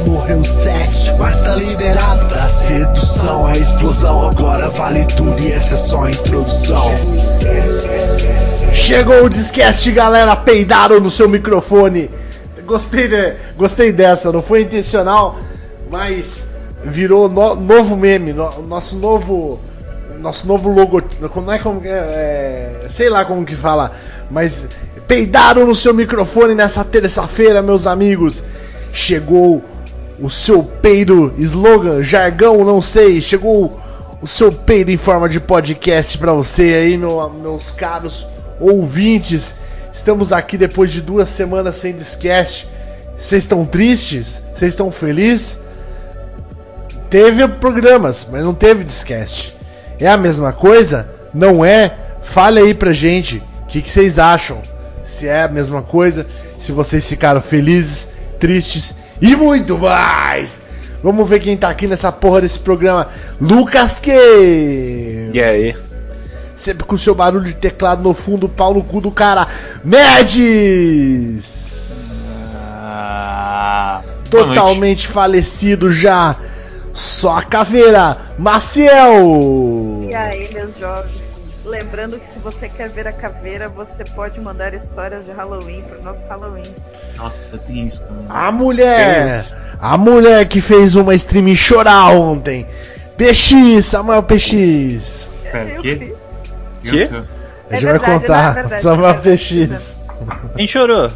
morreu o sexo, mas tá liberado da sedução. A explosão agora vale tudo e essa é só a introdução. Chegou o disquete, galera. Peidaram no seu microfone. Gostei, de, gostei dessa, não foi intencional, mas virou no- novo meme, no- nosso novo. Nosso novo logo. Não é como. É, é, sei lá como que fala, mas peidaram no seu microfone nessa terça-feira, meus amigos. Chegou o seu peido, slogan, jargão, não sei. Chegou o seu peido em forma de podcast pra você aí, meu- meus caros ouvintes. Estamos aqui depois de duas semanas sem discast. Vocês estão tristes? Vocês estão felizes? Teve programas, mas não teve discast. É a mesma coisa? Não é? Fale aí pra gente o que, que vocês acham. Se é a mesma coisa, se vocês ficaram felizes, tristes e muito mais. Vamos ver quem tá aqui nessa porra desse programa. Lucas que E aí? Sempre com seu barulho de teclado no fundo, pau no cu do cara. Medes! Ah. Totalmente falecido já. Só a caveira. Maciel! E aí, meus jovens? Lembrando que se você quer ver a caveira, você pode mandar histórias de Halloween pro nosso Halloween. Nossa, tem isso também. A mulher! Deus. A mulher que fez uma stream chorar ontem. PX, Samuel PX. Pera, quê? fiz. Que Quê? aconteceu? A É gente vai verdade, contar. é verdade, Samuel é. PX. quem chorou?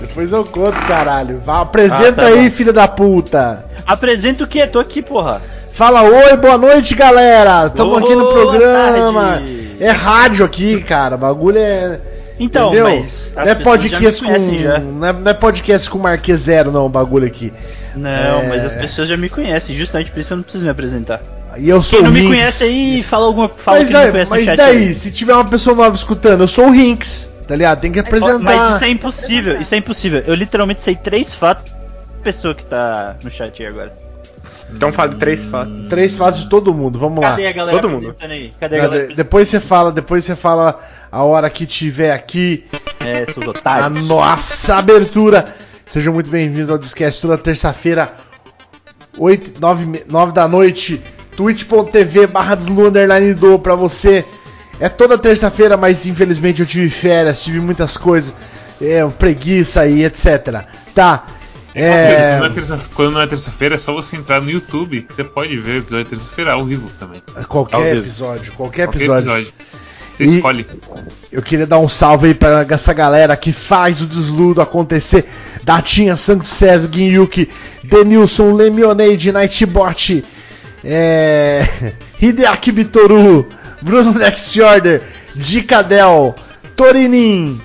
Depois eu conto, caralho. Vá, apresenta Ah, tá aí, bom. filho da puta. Apresenta o que? Tô aqui, porra. Fala oi, boa noite, galera. Tamo aqui no programa. tarde. É rádio aqui, cara. O bagulho é. Então, entendeu? mas. Não é podcast já me conhecem com. já. Não, é, não é podcast com Marquês Zero, não, o bagulho aqui. Não, É. mas as pessoas já me conhecem, justamente por isso eu não preciso me apresentar. E eu sou Quem não o me conhece aí, fala alguma fala Mas, que não aí, conhece mas o chat daí, aí. se tiver uma pessoa nova escutando, eu sou o Rinks, tá ligado? Tem que apresentar. Mas isso é impossível, isso é impossível. Eu literalmente sei três fatos da pessoa que tá no chat aí agora. Então fale três fatos. Três fases de todo mundo, vamos lá. Cadê a galera todo mundo. aí? Cadê a Não, galera depois você fala, depois você fala a hora que tiver aqui. É, seus a otários. nossa abertura. Sejam muito bem-vindos ao Discast toda terça-feira, 8, 9, 9 da noite, twitch.tv barra do pra você. É toda terça-feira, mas infelizmente eu tive férias, tive muitas coisas, é, preguiça e etc. Tá. É... Quando não é terça- Quando não é terça-feira, é só você entrar no YouTube que você pode ver o episódio de terça-feira ao vivo também. Qualquer episódio, qualquer Qualquer episódio. Você E- escolhe. Eu queria dar um salve aí pra essa galera que faz o desludo acontecer. Datinha, Santo César, Ginyuki, Denilson, Lemonade, Nightbot, é... Hideaki Bitoru, Bruno Next Order, Dicadel, Torinin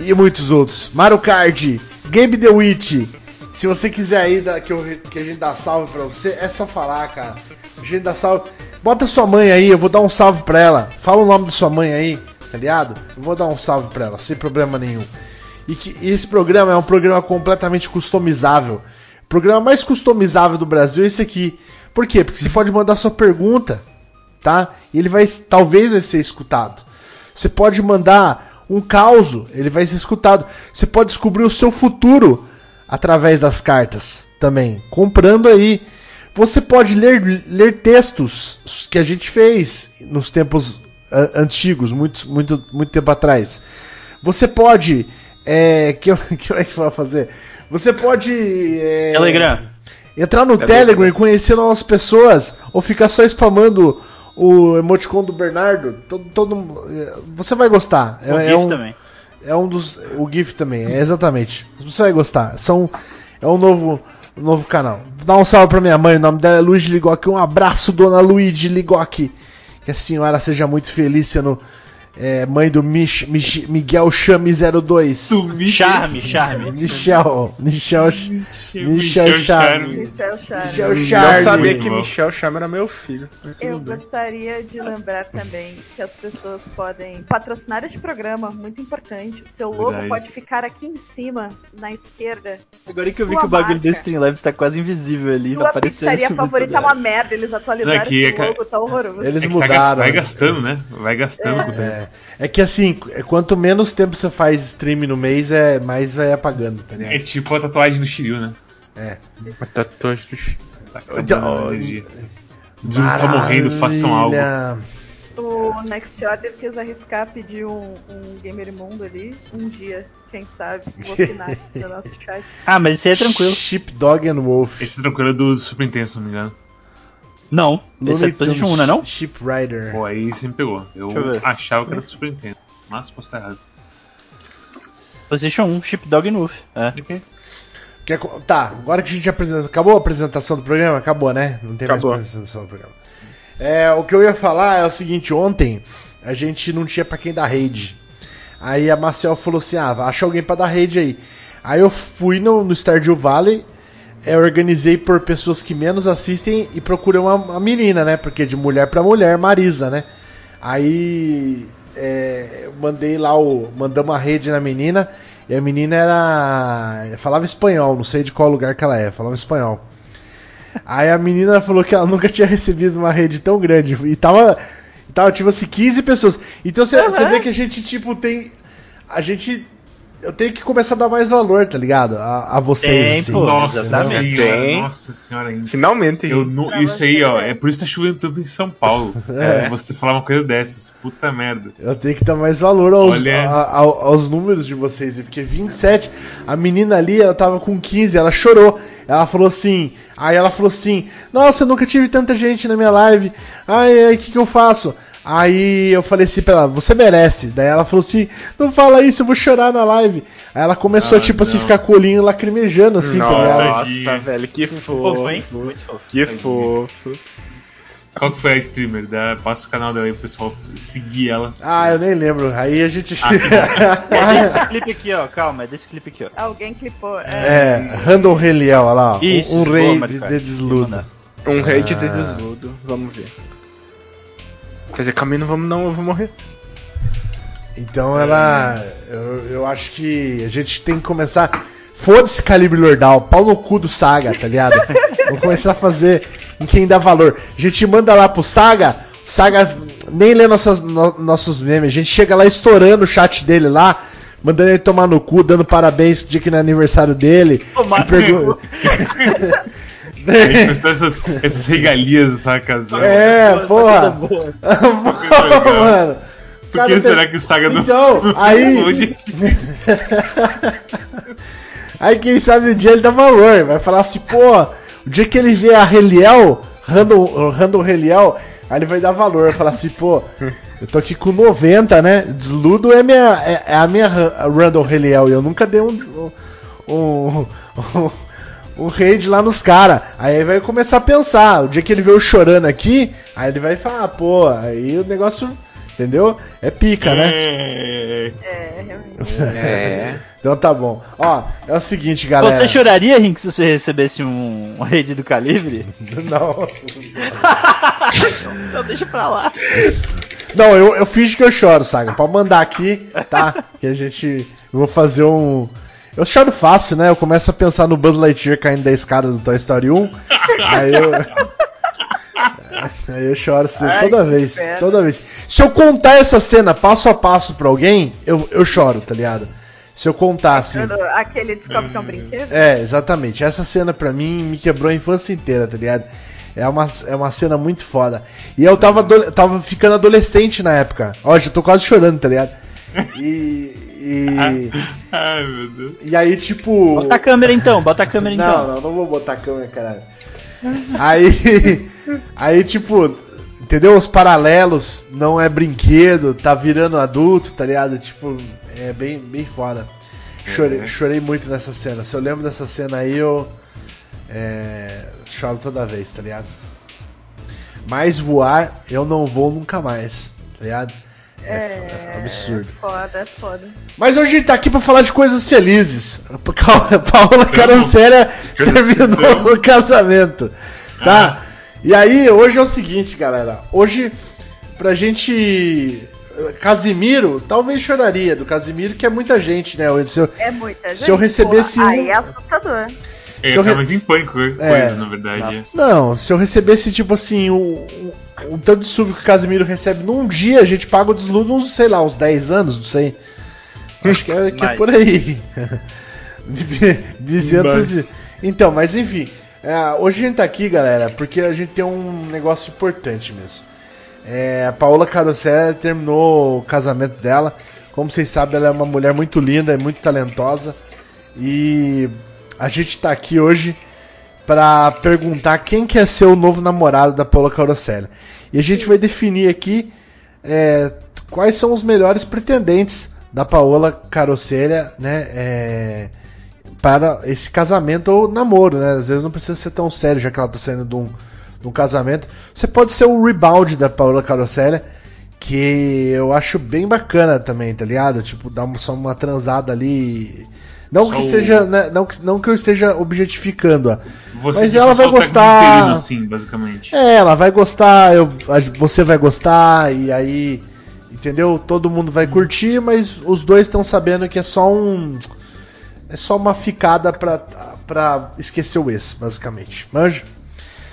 e muitos outros. Marucard, Gabe The Witch. Se você quiser aí da- que, eu- que a gente dá salve pra você, é só falar, cara. A gente dá salve. Bota sua mãe aí, eu vou dar um salve pra ela. Fala o nome da sua mãe aí, tá ligado? Eu vou dar um salve pra ela, sem problema nenhum. E que e esse programa é um programa completamente customizável. O programa mais customizável do Brasil é esse aqui. Por quê? Porque você pode mandar sua pergunta, tá? E ele vai, talvez vai ser escutado. Você pode mandar um caos, ele vai ser escutado. Você pode descobrir o seu futuro através das cartas também, comprando aí. Você pode ler, ler textos que a gente fez nos tempos antigos, muito, muito, muito tempo atrás. Você pode. É, que, que é que vai fazer? Você pode. é, Telegram. Entrar no Telegram. Telegram e conhecer novas pessoas, ou ficar só spamando o emoticon do Bernardo, todo, todo- é, você vai gostar. É, O é GIF um, também. É um dos. O GIF também, é exatamente. Você vai gostar. São, é um novo, um novo canal. Dá um salve pra minha mãe, o nome dela é Luiz Ligoc. Um abraço, dona Luiz Ligoc. Que a senhora seja muito feliz sendo é, mãe do Mich, Mich- Miguel Chame 02. Charme, charme. Michel, Michel, Michel Charme. Michel Charme. Michel Eu Charme. sabia Muito que. Michel Chama era meu filho. Eu bem. gostaria de lembrar também que as pessoas podem patrocinar este programa, muito importante. O seu logo Verdade. pode ficar aqui em cima, na esquerda. Agora que eu vi Sua que o bagulho marca. do Streamlabs tá quase invisível ali, tá Sua aparecendo pizzaria isso muito favorita é uma merda, eles atualizaram é que esse é logo, tá horroroso. Eles É tá mudaram. vai gastando, né? Vai gastando com o tempo. É, é que assim, é, quanto menos tempo você faz stream no mês, é mais vai apagando, tá É ligado? tipo a tatuagem do Shiryu, né? É. Uma tatuagem do Chico. Tá acabando a energia. Estão morrendo, façam algo. O Next Order quis arriscar pedir um, um Gamer Imundo ali. Um dia, quem sabe, vou assinar no nosso chat. Ah, mas isso aí é tranquilo. Sheepdog and Wolf. Esse é tranquilo é do Super Nintendo, se não me engano. Não, esse é Looney do PlayStation Tunes 1, não é não? Ship Rider. Pô, aí você me pegou. Eu, eu ver. achava que era do Super Nintendo. Mas posso estar errado. PlayStation 1, Chip Dog and Wolf. É. Ok. Quer co- tá, agora que a gente apresentou. Acabou a apresentação do programa? Acabou, né? Não tem Acabou. mais apresentação do programa. É, o que eu ia falar é o seguinte: ontem a gente não tinha pra quem dar raid. Aí a Marcel falou assim: ah, acha alguém pra dar raid aí. Aí eu fui no, no Stardew Valley, é, organizei por pessoas que menos assistem e procurei uma, menina, né? Porque de mulher pra mulher, Marisa, né? Aí é, mandei lá o. Mandamos uma rede na menina. E a menina era. falava espanhol, não sei de qual lugar que ela é, falava espanhol. Aí a menina falou que ela nunca tinha recebido uma rede tão grande. E tava. Tava tipo assim, 15 pessoas. Então você você vê que a gente, tipo, tem. A gente. Eu tenho que começar a dar mais valor, tá ligado? A, a vocês. Tem, assim. pô. Nossa exatamente. senhora, Tem. nossa senhora, isso. Finalmente. Eu Pra isso aí, ó, né? é por isso que tá chovendo tanto em São Paulo. É. É. Você falar uma coisa dessas, puta merda. Eu tenho que dar mais valor aos, Olha. a- a- aos números de vocês, porque 27, a menina ali, ela tava com 15, ela chorou. Ela falou assim, aí ela falou assim: Nossa, eu nunca tive tanta gente na minha live. Ai, ai, o que, que eu faço? Aí eu falei assim pra ela: Você merece. Daí ela falou assim: Não fala isso, eu vou chorar na live. Aí ela começou, Ah, tipo assim, não. ficar com o olhinho lacrimejando, assim, tá? Nossa, Tadinha. velho, que Fofo, fofo. hein? Muito fofo. Que fofo. Qual que foi a streamer? Da, passa o canal dela aí pro pessoal seguir ela. Ah, eu nem lembro. Aí a gente. É desse clipe aqui, ó. Calma, é desse clipe aqui, ó. Alguém clipou. É, é, Random Reliel, olha lá. ó. Isso, um, um boa, rei de, de desludo. Um Ah. de desludo. Vamos ver. Quer dizer, caminho não vamos não, eu vou morrer. Então ela. Eu, eu acho que a gente tem que começar. Foda-se Calibre Lordal, pau no cu do Saga, tá ligado? Vamos começar a fazer em quem dá valor. A gente manda lá pro Saga, o Saga nem lê nossas, no- nossos memes, a gente chega lá estourando o chat dele lá, mandando ele tomar no cu, dando parabéns no dia que não é aniversário dele. Tomar e pergu- A gente fez todas essas, essas regalias, sabe, casal. É, Essa porra. coisa boa. Porra, legal. mano. Por Cara, que tem- será que o Saga não. Então, aí. Aí quem sabe o dia ele dá valor, vai falar assim, pô, o dia que ele vê a Reliel, Random, Random Reliel, aí ele vai dar valor, vai falar assim, pô, eu tô aqui com 90, né? Desludo é, minha, é, é a minha Ra- Random Reliel e eu nunca dei um. um, um um raid lá nos caras. Aí ele vai começar a pensar. O dia que ele vê eu chorando aqui, aí ele vai falar, pô, aí o negócio, entendeu? É pica, né? É, é, realmente. É. Então tá bom. Ó, é o seguinte, galera. Você choraria, Rink, se você recebesse um um raid do calibre? Não. Então deixa pra lá. Não, eu, eu finge que eu choro, Saga. Pode mandar aqui, tá? Que a gente. Eu vou fazer um. Eu choro fácil, né? Eu começo a pensar no Buzz Lightyear caindo da escada do Toy Story 1. aí eu. Aí eu choro assim, Ai, toda vez, pena. toda vez. Se eu contar essa cena passo a passo pra alguém, eu, eu choro, tá ligado? Se eu contar assim. Aquele descobre que é um brinquedo? É, exatamente. Essa cena pra mim me quebrou a infância inteira, tá ligado? É uma, é uma cena muito foda. E eu tava, tava ficando adolescente na época. Ó, já tô quase chorando, tá ligado? E. E, Ai, meu Deus. e aí, tipo. Bota a câmera então, bota a câmera Não, então. não, não vou botar a câmera, caralho. Aí. Aí, tipo. Entendeu? Os paralelos não é brinquedo, tá virando adulto, tá ligado? Tipo, é bem, bem foda. Chorei, É. chorei muito nessa cena. Se eu lembro dessa cena aí, eu. É, choro toda vez, tá ligado? Mas voar, eu não vou nunca mais, tá ligado? É, absurdo. Foda, é foda. Mas hoje a gente tá aqui pra falar de coisas felizes. A Pa- Paola Caroncera terminou o casamento. Tá? E aí, hoje é o seguinte, galera. Hoje, pra gente. Casimiro, talvez choraria do Casimiro, que é muita gente, né? Se eu, É muita gente. Se eu recebesse pô, um- Aí é assustador. É, eu re- mais em pânico que coisa, É. na verdade. Não, se eu recebesse, tipo assim, o, o, tanto de sub que o Casimiro recebe num dia, a gente paga o desludo uns, sei lá, uns 10 anos, não sei. Acho que é, que é por aí. Mais. e- Então, mas enfim. é, hoje a gente tá aqui, galera, porque a gente tem um negócio importante mesmo. É, a Paola Carosella terminou o casamento dela. Como vocês sabem, ela é uma mulher muito linda e muito talentosa. E a gente tá aqui hoje para perguntar quem quer ser o novo namorado da Paola Carosella. E a gente vai definir aqui é, quais são os melhores pretendentes da Paola Carosella, né? é, para esse casamento ou namoro, né? Às vezes não precisa ser tão sério, já que ela tá saindo de um, de um casamento. Você pode ser o rebound da Paola Carosella, que eu acho bem bacana também, tá ligado? Tipo, dar só uma transada ali. Não Só que o- seja. né, não, que- não que eu esteja objetificando-a. Você Mas ela vai o técnico gostar. interino, Sim, basicamente. É, ela vai gostar, eu, você vai gostar, e aí. Entendeu? Todo mundo vai curtir, mas os dois estão sabendo que é só um. É só uma ficada pra, pra esquecer o ex, basicamente. Manja?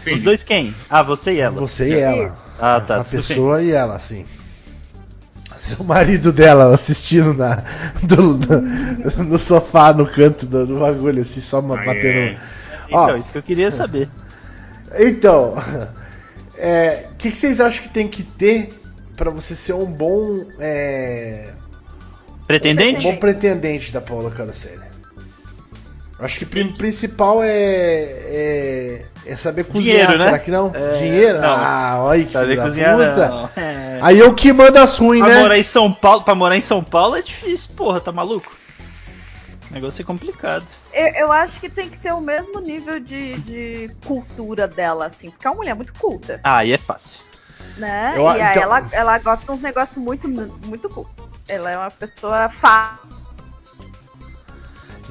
Os dois quem? Ah, você e ela. Você e ela. Ah, tá. a pessoa e ela, sim. Seu marido dela assistindo na, do- no, no sofá, no canto do, do bagulho, assim, só uma Ah, batendo. é. Então, Ó. isso que eu queria saber. Então, é, o que, que vocês acham que tem que ter pra você ser um bom, é, um Pretendente? bom pretendente da Paula Carosella? Eu Acho que o principal é, é, é saber cozinhar, Dinheiro, né? será que não? É, Dinheiro? não. Ah, olha que Saber cozinhar puta. não. É. Aí eu que mando as ruins, Pra né? morar em São Paulo, pra morar em São Paulo é difícil, porra, tá maluco? O negócio é complicado. Eu, eu acho que tem que ter o mesmo nível de, de cultura dela, assim, porque é uma mulher muito culta, Ah, aí é fácil. né? Eu- e aí então- ela, ela gosta de uns negócios muito, muito cultos. Ela é uma pessoa fa,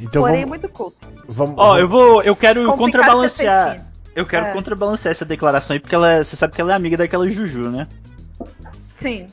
Então porém vamos, muito culta. vamos, Ó, eu vou, eu quero Complicado contrabalancear. Eu quero É. contrabalancear essa declaração aí, porque ela é- você sabe que ela é amiga daquela Juju, né? Sim.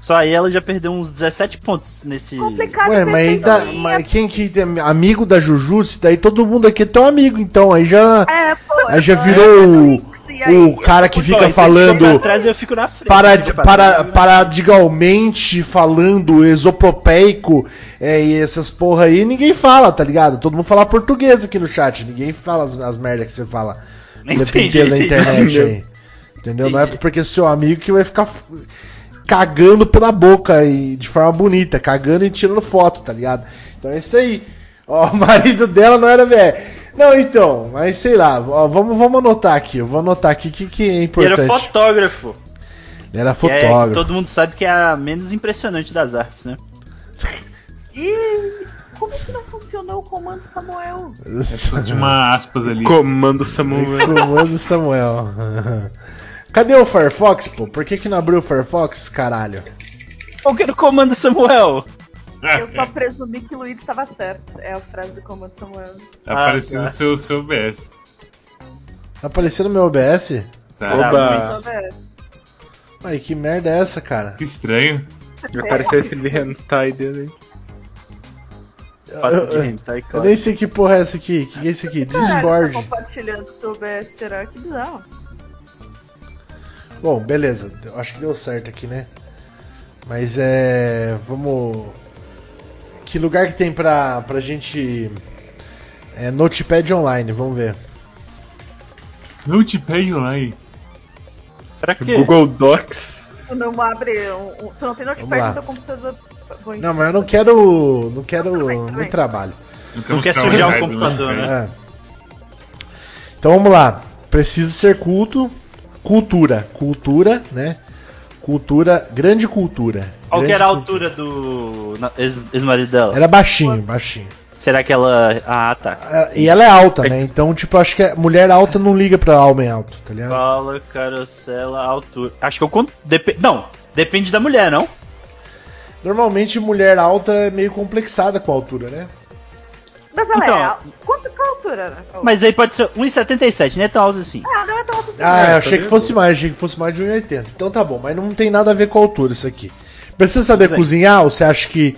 Só aí ela já perdeu uns 17 pontos nesse. Complicado Ué, mas, aí dá- mas quem que tem amigo da Juju, se daí todo mundo aqui é teu amigo, então aí já, É, pô, aí já tô- virou tô o, cara que fica pra falando trás eu fico na frente. para, para, trás, né? paradigmalmente falando exopropeico é, e essas porra aí, ninguém fala, tá ligado? Todo mundo fala português aqui no chat, ninguém fala as, as merdas que você fala Entendi, dependendo da entendi. internet aí. Entendeu? Não é Entendi. porque é seu amigo que vai ficar cagando pela boca e de forma bonita, cagando e tirando foto, tá ligado? Então é isso aí. Ó, o marido dela não era velho. Não, então, mas sei lá, ó, vamos, vamos anotar aqui. Eu vou anotar aqui o que, que é Ele importante. era fotógrafo. Ele era que é- fotógrafo. todo mundo sabe que é a menos impressionante das artes, né? Ih, como que não funcionou o comando Samuel? Só de uma aspas ali. Comando Samuel. Comando Samuel. Cadê o Firefox, pô? Por que, que não abriu o Firefox, caralho? Qual que era o comando Samuel? Ah, Eu só é. presumi que o Luiz estava certo. É a frase do comando Samuel. Tá Ah, aparecendo tá. o seu, seu OBS. Tá aparecendo no meu OBS? Tá. Oba. Ver. Ai, que merda é essa, cara? Que estranho. Apareceu esse de hentai dele aí. Eu- de eu- hentai, Eu nem sei que porra é essa aqui. Que que é isso aqui? Você tá Discord. compartilhando seu OBS, será que bizarro? Bom, beleza. Eu acho que deu certo aqui, né? Mas é. Vamos. Que lugar que tem pra, pra gente. É Notepad online, vamos ver. Notepad online. Pra quê? Google Docs. Tu não abre um. um- tu não tem notepad no teu computador. Não, mas eu não quero. Não quero tudo muito bem. trabalho. Não quer mostrar sujar o computador, né? É. Então vamos lá. Precisa ser culto. Cultura. Cultura, né? Cultura. Grande cultura. Qual que Grande era a cultura. altura do ex-marido dela? Era baixinho, baixinho. Será que ela. Ah, tá. É, E ela é alta, né? Então, tipo, acho que mulher alta não liga pra homem alto, tá ligado? Fala, carocela, altura. Acho que eu conto. Dep... Não, depende da mulher, não? Normalmente mulher alta é meio complexada com a altura, né? Mas ela Então, é. Quanto que é a altura? né? Mas aí pode ser 1,77, não é tão alto assim. Ah, não é tão alto assim. Ah, É, eu tá achei que vendo? fosse mais, achei que fosse mais de 1,80. Então tá bom, mas não tem nada a ver com a altura isso aqui. Precisa saber Tudo bem. cozinhar ou você acha que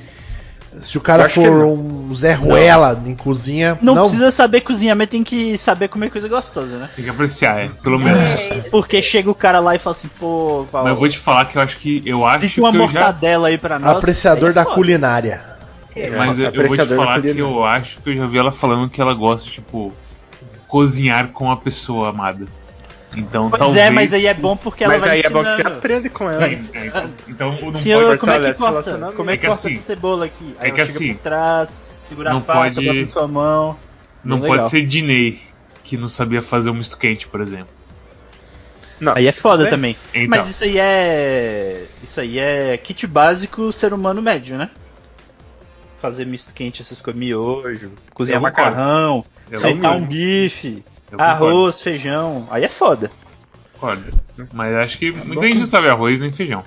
se o cara que for não. um Zé Ruela em cozinha, Não, precisa saber cozinhar, mas tem que saber comer coisa gostosa, né? Tem que apreciar, é. Pelo menos. É, Porque chega o cara lá e fala assim, pô, Mas eu vou te falar que eu acho que. Eu acho que uma eu já. mortadela aí pra nós. apreciador Aí é da foda. culinária. Mas eu, eu vou te falar que eu acho que eu já vi ela falando que ela gosta, tipo. cozinhar com a pessoa amada. Então Pois talvez. é, mas aí é bom porque ela Mas vai aí é bom que você ensinando. aprende com ela. Sim, é, então, então não Se eu, pode. como é que corta? Como é É que que corta assim- essa cebola aqui? Aí é que assim, por trás, segura não a faca, pode- bota sua mão. Não Bem pode legal. ser Diney que não sabia fazer um misto quente, por exemplo. Não. Aí é foda Bem, também. então. Mas isso aí é. Isso aí é kit básico ser humano médio, né? Fazer misto quente, essas coisas, miojo, cozinhar Eu concordo. macarrão, Eu fritar um concordo. bife, Eu concordo, arroz, feijão. Aí é foda. concordo. Mas acho que muita gente não sabe arroz nem feijão.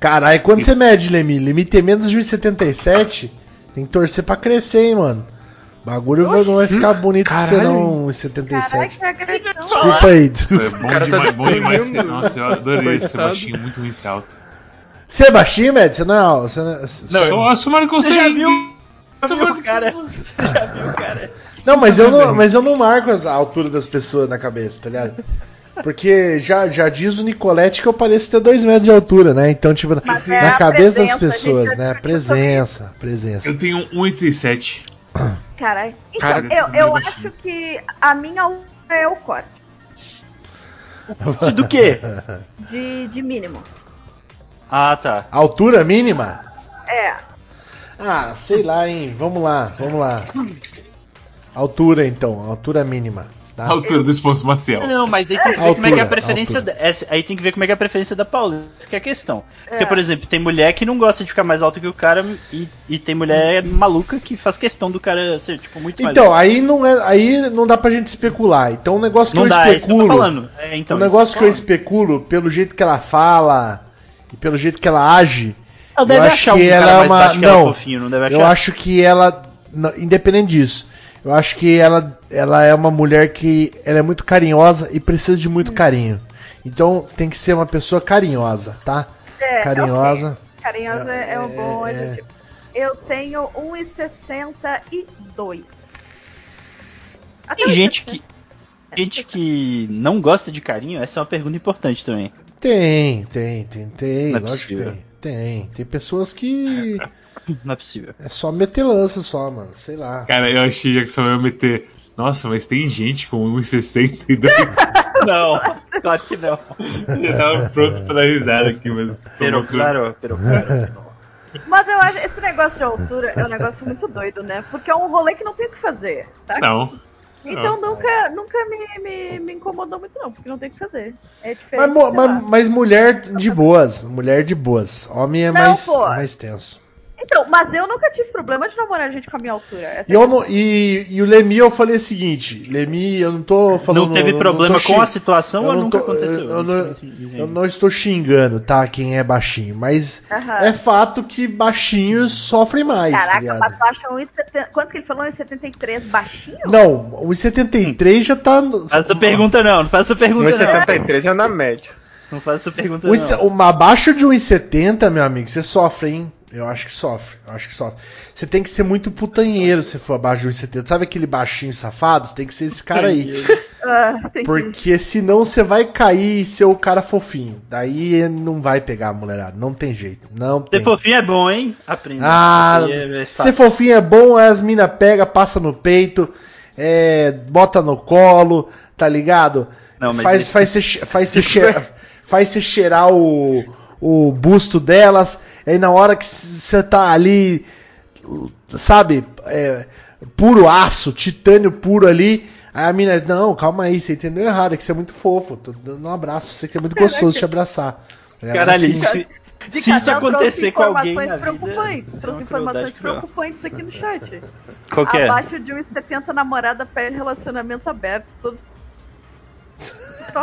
Caralho, quando você mede, Lemi? Lemi tem menos de 1,77. Tem que torcer pra crescer, hein, mano. O bagulho vai- não vai ficar bonito pra você caralho. não, 1,77. Caraca, que agressão. Desculpa aí, desculpa. É bom cara tá demais, bom demais. Nossa, eu adorei Coitado. baixinho, muito ruim ser alto. Você é baixinho, Med? Você não é alto, você não é- Só assumindo que você Você já é- viu? Já viu o cara? Você já viu cara? Não, mas eu não, mas eu não marco a altura das pessoas na cabeça, tá ligado? Porque já, já diz o Nicolette que eu pareço ter 2 metros de altura, né? Então, tipo, na, Mas é na a cabeça das presença, gente pessoas, né? Presença, presença. Eu tenho 1,87. Caralho. Então, Cara, eu, você é eu acho que a minha altura é o corte. Do quê? De, de mínimo. Ah, tá. Altura mínima? É. Ah, sei lá, hein? Vamos lá, vamos lá. Altura, então, altura mínima. A Tá? altura do esposo Maciel. Não, mas aí tem que ver como é que é a Altura, preferência altura. da, essa- aí tem que ver como é que é a preferência da Paula, isso que é a questão. Porque, É. por exemplo, tem mulher que não gosta de ficar mais alta que o cara e, e tem mulher maluca que faz questão do cara ser tipo muito mais Então, aí não, é, aí não dá pra gente especular. Então, o negócio que não eu dá, é isso que eu tô especulo. falando. É, então, o negócio que eu tô falando. especulo, pelo jeito que ela fala e pelo jeito que ela age, Ela deve eu acho achar que um cara ela é mais uma- que não, fofinho, não deve achar? eu acho que ela, não, independente disso, eu acho que ela, ela é uma mulher que ela é muito carinhosa e precisa de Hum. muito carinho. Então tem que ser uma pessoa carinhosa, tá? É, Carinhosa. ok. Carinhosa é, é um bom É, é. adjetivo. Eu tenho 1,62. Até Tem gente 1,60. que gente que não gosta de carinho, essa é uma pergunta importante também. Tem, tem, tem, tem, Não é lógico que possível. tem. Tem, tem pessoas que Não é possível. é só meter lança só, mano, sei lá. Cara, eu achei já que você vai meter. Nossa, mas tem gente com 1,62. Não, claro que não. Eu tava pronto pra dar risada aqui, mas. Pero claro, pero claro. Mas eu acho esse negócio de altura é um negócio muito doido, né? Porque é um rolê que não tem o que fazer, tá? Não. Então nunca, nunca me, me, me incomodou muito, não, porque não tem o que fazer. É diferente. Mas, mas, mas mulher de boas, mulher de boas. Homem é Não, mais, pô. é mais tenso. Então, mas eu nunca tive problema de namorar gente com a minha altura. Essa E, eu não- e, e o Lemi eu falei o seguinte, Lemi, eu não tô falando. Não teve eu problema tô com a situação eu ou não nunca tô- aconteceu? Eu, eu não, eu não estou xingando, tá? Quem é baixinho, mas Aham. é fato que baixinhos sofrem mais, tá Caraca, ligado? mas tu acha 1,70. Quanto que ele falou? 1,73 baixinho? Não, o 73 já tá. no- Faz essa pergunta não, não faz essa pergunta não. 1,73 é na média. Não faz essa pergunta O não. uma abaixo de 1,70, meu amigo, você sofre, hein? Eu acho que sofre, eu acho que sofre. Você tem que ser muito putanheiro se for abaixo de 1,70. Sabe aquele baixinho safado? Você tem que ser esse cara aí. Ah. Porque senão você vai cair e ser o cara fofinho. Daí não vai pegar a mulherada. Não tem jeito. Não tem. Ser fofinho é bom, hein? Aprenda. Ah, é- é ser fofinho é bom, as mina pega, passa no peito, é, bota no colo, tá ligado? Não, mas faz, isso- faz, você, faz, você cheirar, faz você cheirar o, o busto delas, aí na hora que você tá ali, sabe, é, puro aço, titânio puro ali, aí a mina, não, calma aí, você entendeu errado, é que você é muito fofo, tô dando um abraço, você que é muito gostoso te abraçar. Caralho, assim, se, De se isso acontecer com alguém na informações vida... preocupantes. isso é Trouxe informações preocupantes aqui no chat. Qual que é? Abaixo de 1,70 namorada pede relacionamento aberto. Todos.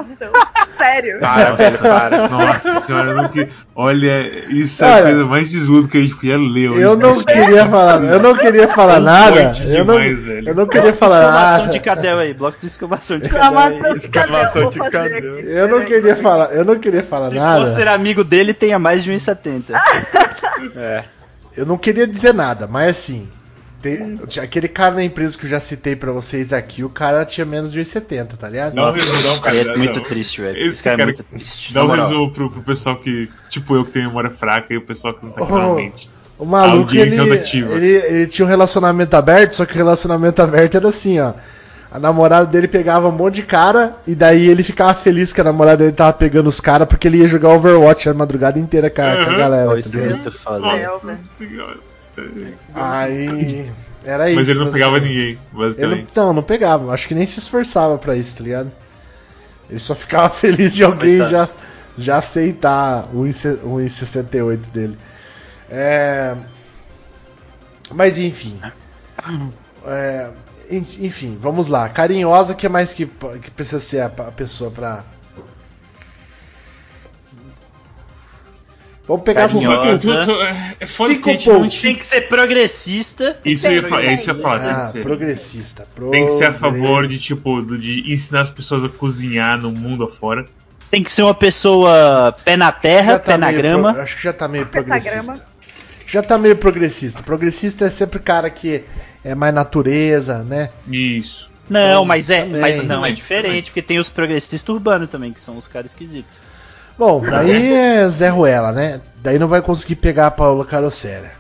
Situação. Sério. Para, velho, para. Nossa senhora, eu não que... olha, isso é Olha, a coisa mais desludo que a gente podia ler hoje. Eu não né? queria falar, eu não queria falar nada. Forte Eu não, demais, velho. eu não queria falar Exclamação nada. de cadela aí, bloco de exclamação de cadela aí. Exclamação de aqui, Eu não queria falar, eu não queria falar Se for ser nada. amigo dele, tenha mais de 1,70. É. Eu não queria dizer nada, mas assim, tem- aquele cara na empresa que eu já citei pra vocês aqui, o cara tinha menos de 1,70, tá ligado? Não, resumo, não, cara. é muito não. triste, velho. Esse Esse cara, cara é muito triste. Dá na um resumo pro, pro pessoal que, tipo eu, que tem memória fraca e o pessoal que não tá aqui Oh. normalmente. O maluco, ele, Audiência rotativa. ele, ele tinha um relacionamento aberto, só que o relacionamento aberto era assim, ó. A namorada dele pegava um monte de cara e daí ele ficava feliz que a namorada dele tava pegando os caras porque ele ia jogar Overwatch a madrugada inteira com a, com a Uhum. galera. Pô, tá isso é muito foda. Nossa. Nossa senhora. Aí. Era isso. Mas ele não pegava basicamente. ninguém, Ele não, basicamente. não, não pegava. Acho que nem se esforçava pra isso, tá ligado? Ele só ficava feliz de alguém já, já aceitar o 1,se- o 1,68 dele. É... Mas enfim. É, en- Enfim, vamos lá. Carinhosa, que mais que, que precisa ser a, a pessoa pra. Vamos pegar Carinhosa. tu- é- É foda Cinco que a gente não pontos. Tem que ser progressista. Isso eu ia falar, é isso eu ia falar, tem Ah, que ser. progressista. Tem que ser a favor de, tipo, de ensinar as pessoas a cozinhar no mundo afora. Tem que ser uma pessoa pé na terra, tá pé na grama. pro- acho que já tá meio progressista. Já tá meio progressista. Progressista é sempre cara que é mais natureza, né? Isso. Não, mas é, Também. mas não, Também, é diferente, porque tem os progressistas urbanos também, que são os caras esquisitos. Bom, daí é Zé Ruela, né? Daí não vai conseguir pegar a Paula Carosséria.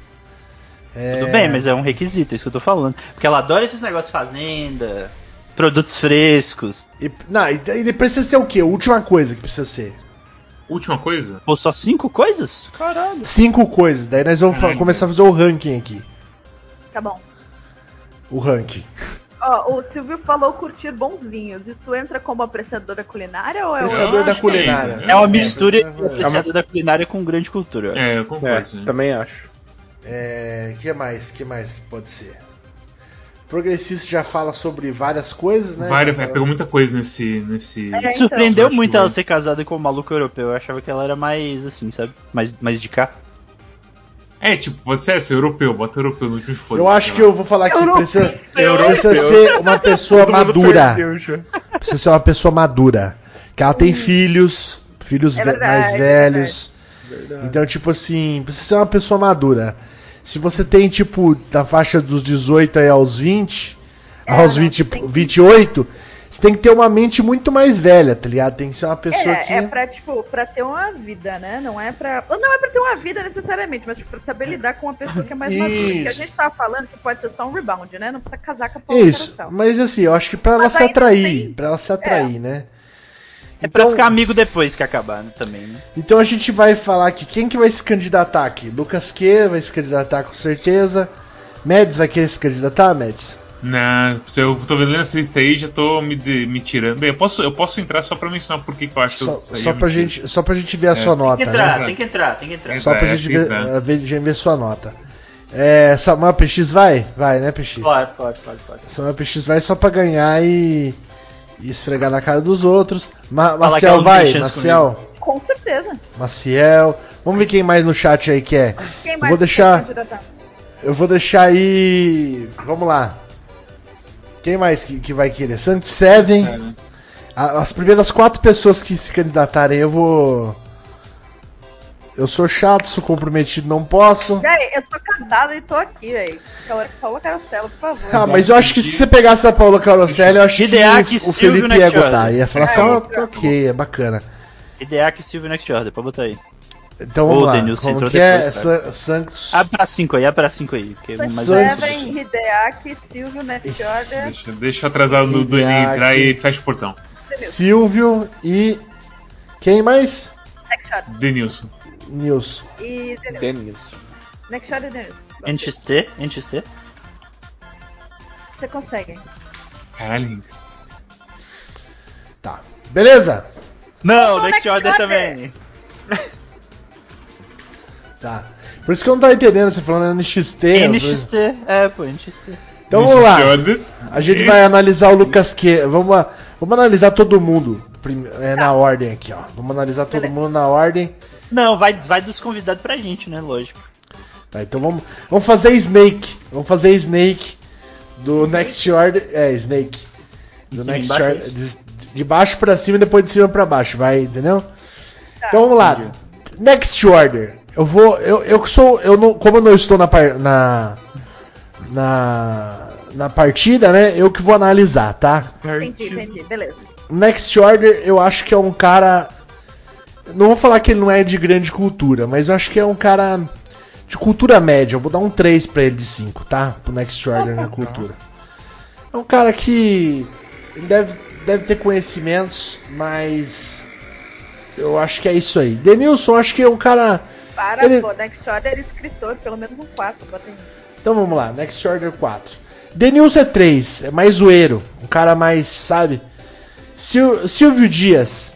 É... Tudo bem, mas é um requisito, é isso que eu tô falando. Porque ela adora esses negócios fazenda, produtos frescos. E, não, e precisa ser o quê? A última coisa que precisa ser. Última coisa. Pô, só cinco coisas? Caralho. Cinco coisas. Daí nós vamos começar a fazer o ranking aqui. Tá bom. O ranking. Ó, o Silvio falou curtir bons vinhos. Isso entra como apreciadora culinária ou é Apreciador da é culinária. isso. É uma É, mistura é, de apreciador da culinária com grande cultura. eu acho. É, eu É, concordo. né? também acho. É, que mais? Que mais que pode ser? Progressista já fala sobre várias coisas, né? Várias, Já é, fala- pegou muita coisa nesse. nesse... É, então. Surpreendeu muito ela ser casada com um maluco europeu. Eu achava que ela era mais assim, sabe? Mais, mais de cá. É, tipo, você é ser europeu, bota europeu no último foda Eu acho que eu vou falar que Europeu. precisa, Europeu. precisa ser uma pessoa madura. Precisa ser uma pessoa madura. Que ela tem filhos, filhos É ve- verdade, mais é velhos. Verdade. Então, tipo assim, precisa ser uma pessoa madura. Se você tem, tipo, da faixa dos 18 aí aos 20, É, aos não, 20, tem que- 28, você tem que ter uma mente muito mais velha, tá ligado? Tem que ser uma pessoa que. É, é pra, tipo, pra ter uma vida, né? Não é pra. Não é pra ter uma vida necessariamente, mas tipo, pra saber lidar com uma pessoa que é mais madura. Que a gente tava falando que pode ser só um rebound, né? Não precisa casar com a Paula Isso, mas assim, eu acho que pra ela Mas se ainda atrair, tem- pra ela se atrair, né? É pra Então- ficar amigo depois que acabar né, também, né? Então a gente vai falar aqui quem que vai se candidatar aqui. Lucas Q vai se candidatar com certeza. Mads vai querer se candidatar, Mads? Não, se eu tô vendo essa lista aí, já tô me, de- me tirando. Bem, eu posso, eu posso entrar só pra mencionar por que que eu acho que Só, eu saí. só, pra gente, só pra gente ver a sua Tem que nota, entrar, né? tem que entrar, tem que entrar. Só pra É, gente tem que ver, entrar. eh, ver, gente ver sua nota. É, Samuel PX vai? Vai, né, PX? Pode, pode, pode, pode. Samuel PX vai só pra ganhar e, e esfregar na cara dos outros. Ma Falar que Maciel vai? Maciel? Com certeza. Maciel. Vamos ver quem mais no chat aí quer. Quem mais vou deixar-? Eu vou deixar aí. Vamos lá. Quem mais que, que vai querer? Santos Seven. É, né? As primeiras quatro pessoas que se candidatarem, eu vou. Eu sou chato, sou comprometido, não posso. Véi, eu sou casada e tô aqui, velho. Paula Carosella, por favor. Ah, mas eu acho que se você pegasse a Paula Caroselli, eu acho Gideac, que o, Felipe ia gostar. Ia falar É, assim, ó, eu- ok, é bacana. Ideac e Silvio Next Order, pode botar aí. Então vamos Ô, lá. Denilson, Como que é? depois, cara. San- Santos. Abre pra 5 aí, abre pra 5 aí. Porque Santos. Seven, Hideaki, Silvio, Next Order, Deixa, deixa eu atrasar o do Hideaki. entrar e fecha o portão. Silvio e. Quem mais? Next Order. Denilson. Nilson. E Denilson. Denilson. Next Order e Denilson. NXT, NXT. Você consegue. Caralho, Tá. Beleza? Não, Next Next Order Order. também. Tá. Por isso que eu não tava entendendo você falando NXT. NXT, é, pô, NXT. Então vamos lá. A gente vai analisar o Lucas Q. Vamos, lá. vamos analisar todo mundo é, na ordem aqui, ó. Vamos analisar todo mundo na ordem. Não, vai, vai dos convidados pra gente, né? Lógico. Tá, então vamos, vamos fazer Snake. Vamos fazer Snake do Next Order. É, Snake. Do cima Next Order. De, de baixo pra cima e depois de cima pra baixo, vai, entendeu? Tá. Então vamos lá. Next Order. Eu vou. Eu, eu que sou. Eu não, como eu não estou na, par- na. Na. Na partida, né? Eu que vou analisar, tá? Entendi, entendi. Beleza. Next Order, eu acho que é um cara. Não vou falar que ele não é de grande cultura, mas eu acho que é um cara de cultura média. Eu vou dar um 3 pra ele de 5, tá? Pro Next Order na cultura. É um cara que Ele deve, deve ter conhecimentos, mas. Eu acho que é isso aí. Denilson, acho que é um cara. Para, Ele- pô, Next Order escritor, pelo menos um 4, bota aí. Então vamos lá, Next Order 4. Denilson é 3, é mais zoeiro. Um cara mais, sabe? Sil- Silvio Dias.